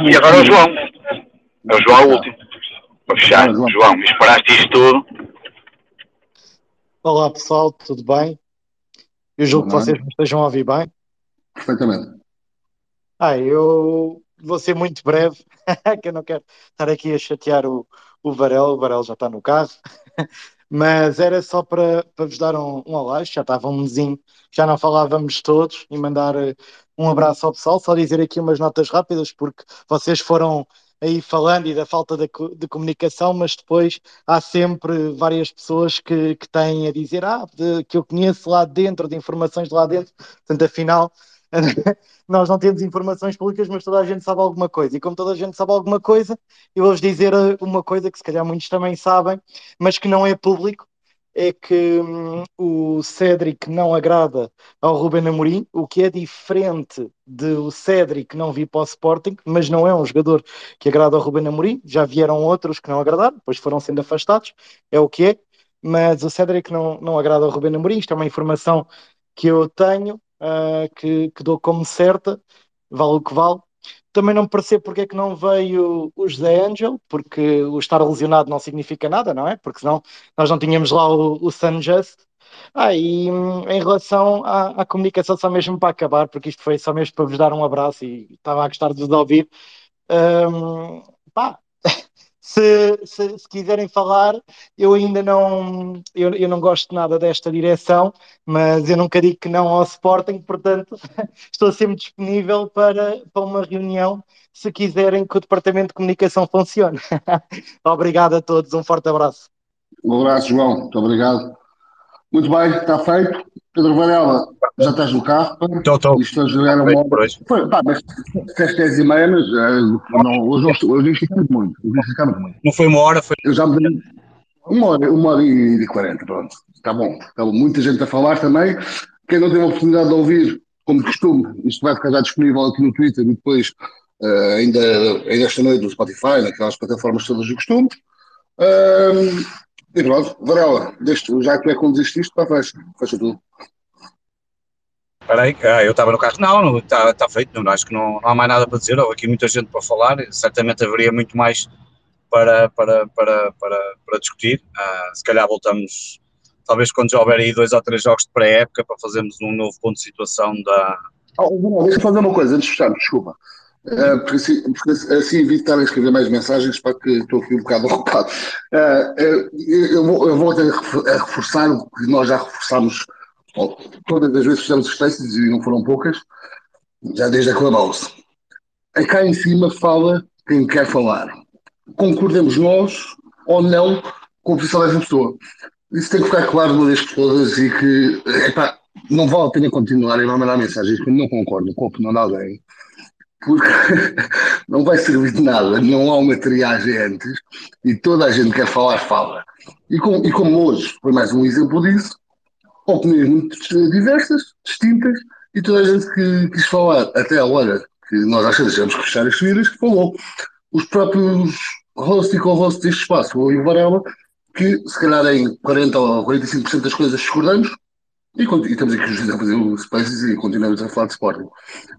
E agora o João. É o João o último. Para fechar, João, João esperaste isto tudo. Olá pessoal, tudo bem? Eu julgo que vocês me estejam a ouvir bem. Perfeitamente. Ah, eu vou ser muito breve, *laughs* que eu não quero estar aqui a chatear o, o Varel, o Varel já está no carro, *laughs* mas era só para, para vos dar um, um olá, já estava um mesinho, já não falávamos todos, e mandar eh, um abraço ao pessoal, só dizer aqui umas notas rápidas, porque vocês foram aí falando e da falta de, de, comunicação, mas depois há sempre várias pessoas que, que têm a dizer ah, de, que eu conheço lá dentro, de informações de lá dentro, portanto, afinal, *laughs* nós não temos informações públicas, mas toda a gente sabe alguma coisa. E como toda a gente sabe alguma coisa, eu vou-vos dizer eh, uma coisa que se calhar muitos também sabem, mas que não é público, é que hum, o Cédric não agrada ao Ruben Amorim, o que é diferente de o Cédric não vir para o Sporting, mas não é um jogador que agrada ao Ruben Amorim, já vieram outros que não agradaram, depois foram sendo afastados, é o que é, mas o Cédric não, não agrada ao Ruben Amorim, isto é uma informação que eu tenho, uh, que, que dou como certa, vale o que vale, também não percebo porque é que não veio o José Angel, porque o estar lesionado não significa nada, não é? Porque senão nós não tínhamos lá o, o Just. Ah, e hum, em relação à, à, comunicação, só mesmo para acabar, porque isto foi só mesmo para vos dar um abraço e estava a gostar de vos ouvir. Um, pá, se, se, se, quiserem falar, eu ainda não, eu, eu não gosto nada desta direção, mas eu nunca digo que não ao Sporting, portanto *laughs* estou sempre disponível para, para uma reunião se quiserem que o Departamento de Comunicação funcione. *laughs* obrigado a todos, um forte abraço. Um abraço, João, muito obrigado. Muito bem, está feito. Pedro Varela, já estás no carro? Estou, estou. Isto hoje era uma hora. Foi, pá, mas às 10 e meia, mas uh, não, hoje, hoje ficamos muito. Hoje ficamos muito. Não foi uma hora, foi. Eu já me uma hora, uma hora e quarenta, pronto. Está bom. Está bom. Muita gente a falar também. Quem não teve a oportunidade de ouvir, como de costume, isto vai ficar já disponível aqui no Twitter e depois, uh, ainda, ainda esta noite no Spotify, naquelas plataformas todas de costume. Uh, e pronto, Varela, deixa, já que é conduziste isto, pá, fecha, fecha tudo. Espera aí, ah, eu estava no carro. Não, está tá feito, não, acho que não, não, há mais nada para dizer. Houve aqui muita gente para falar, certamente haveria muito mais para, para, para, para, para discutir. Ah, se calhar voltamos, talvez quando já houver aí dois ou três jogos de pré-época, para fazermos um novo ponto de situação da. Oh, deixa eu fazer uma coisa antes de fechar, desculpa. Uh, porque, assim, porque assim evito estar a escrever mais mensagens para que estou aqui um bocado *laughs* ocupado. Uh, eu, vou, eu vou reforçar o que nós já reforçámos todas as vezes que fizemos espécies, e não foram poucas, já desde a Clubhouse. Cá em cima fala quem quer falar. Concordemos nós ou não com a posição dessa pessoa. Isso tem que ficar claro uma vez por todas e que epá, não vale a pena continuar a mandar mensagens quando não concordam com a opinião de alguém, porque *laughs* não vai servir de nada, não há uma triagem antes e toda a gente quer falar, fala. E, com, e como hoje foi mais um exemplo disso, opiniões muito diversas, distintas, e toda a gente que quis falar, até a hora que nós vezes que fechar as vidas, que falou. Os próprios host e co-host deste espaço, o Varela, que se calhar em 40 ou 45% das coisas discordamos, e, e estamos aqui a fazer o Spaces e continuamos a falar de Sporting.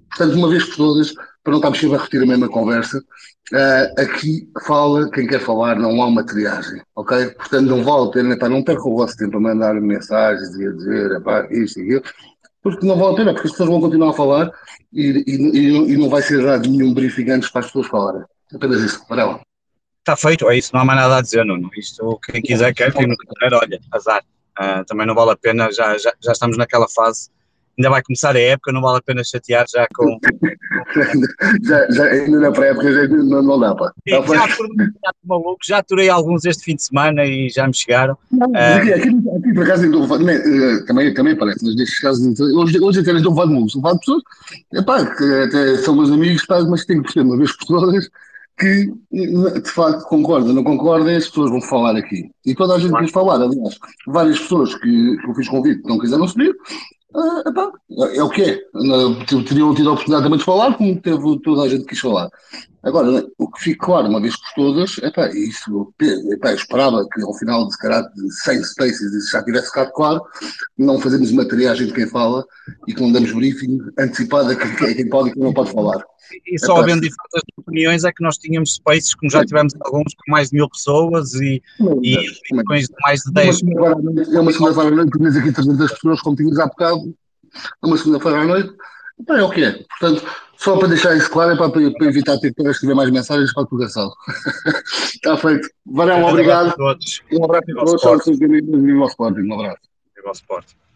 Portanto, uma vez por todas, para não estarmos sempre a repetir a mesma conversa, uh, aqui fala quem quer falar, não há uma triagem, ok? Portanto, não vale a pena, epá, não perca o vosso tempo a mandar mensagens e a dizer epá, isto e aquilo, porque não vale a pena, porque as pessoas vão continuar a falar e, e, e não vai ser dado nenhum briefing antes para as pessoas falarem. Apenas isso, para ela. Está feito, é isso, não há mais nada a dizer, Nuno. Isto, quem quiser quer, quem não quiser, olha, azar. Uh, também não vale a pena, já, já, já estamos naquela fase ainda vai começar a época, não vale a pena chatear já com. *laughs* já, já, ainda na pré-época já não, não dá para. Já, já, maluco, já aturei alguns este fim de semana e já me chegaram. Não, uh, aqui, aqui, aqui, por acaso ainda uh, também, também parece, mas nestes casos, hoje, hoje até não vale muito, vale pessoas, epá, que até são meus amigos, pá, mas tenho que perceber uma vez por todas que de facto concorda, não concorda, as pessoas vão falar aqui. E toda a gente quis falar, aliás, várias pessoas que, que eu fiz convite não quiseram subir, ah, é o que é. Teriam tido a oportunidade também de falar, como teve toda a gente que quis falar. Agora, o que fica claro, uma vez por todas, epá, isso, epá, eu esperava que ao final de, caralho, de 100 spaces isso já tivesse ficado claro, não fazemos uma triagem de quem fala e que não damos briefing antecipado a quem, a quem pode e quem não pode falar. E só havendo diferentes opiniões é que nós tínhamos spaces, como já tivemos alguns com mais de mil pessoas e, e com mais de 10. É uma segunda-feira à noite, tinhas aqui 300 pessoas, como tinhas há bocado, é uma segunda-feira à noite, então é o que é. Portanto, só para deixar isso claro, é para, para evitar ter que escrever mais mensagens para a colocação. Está feito. Varão, obrigado. Um abraço a todos. Um abraço a todos. Um abraço. Um abraço.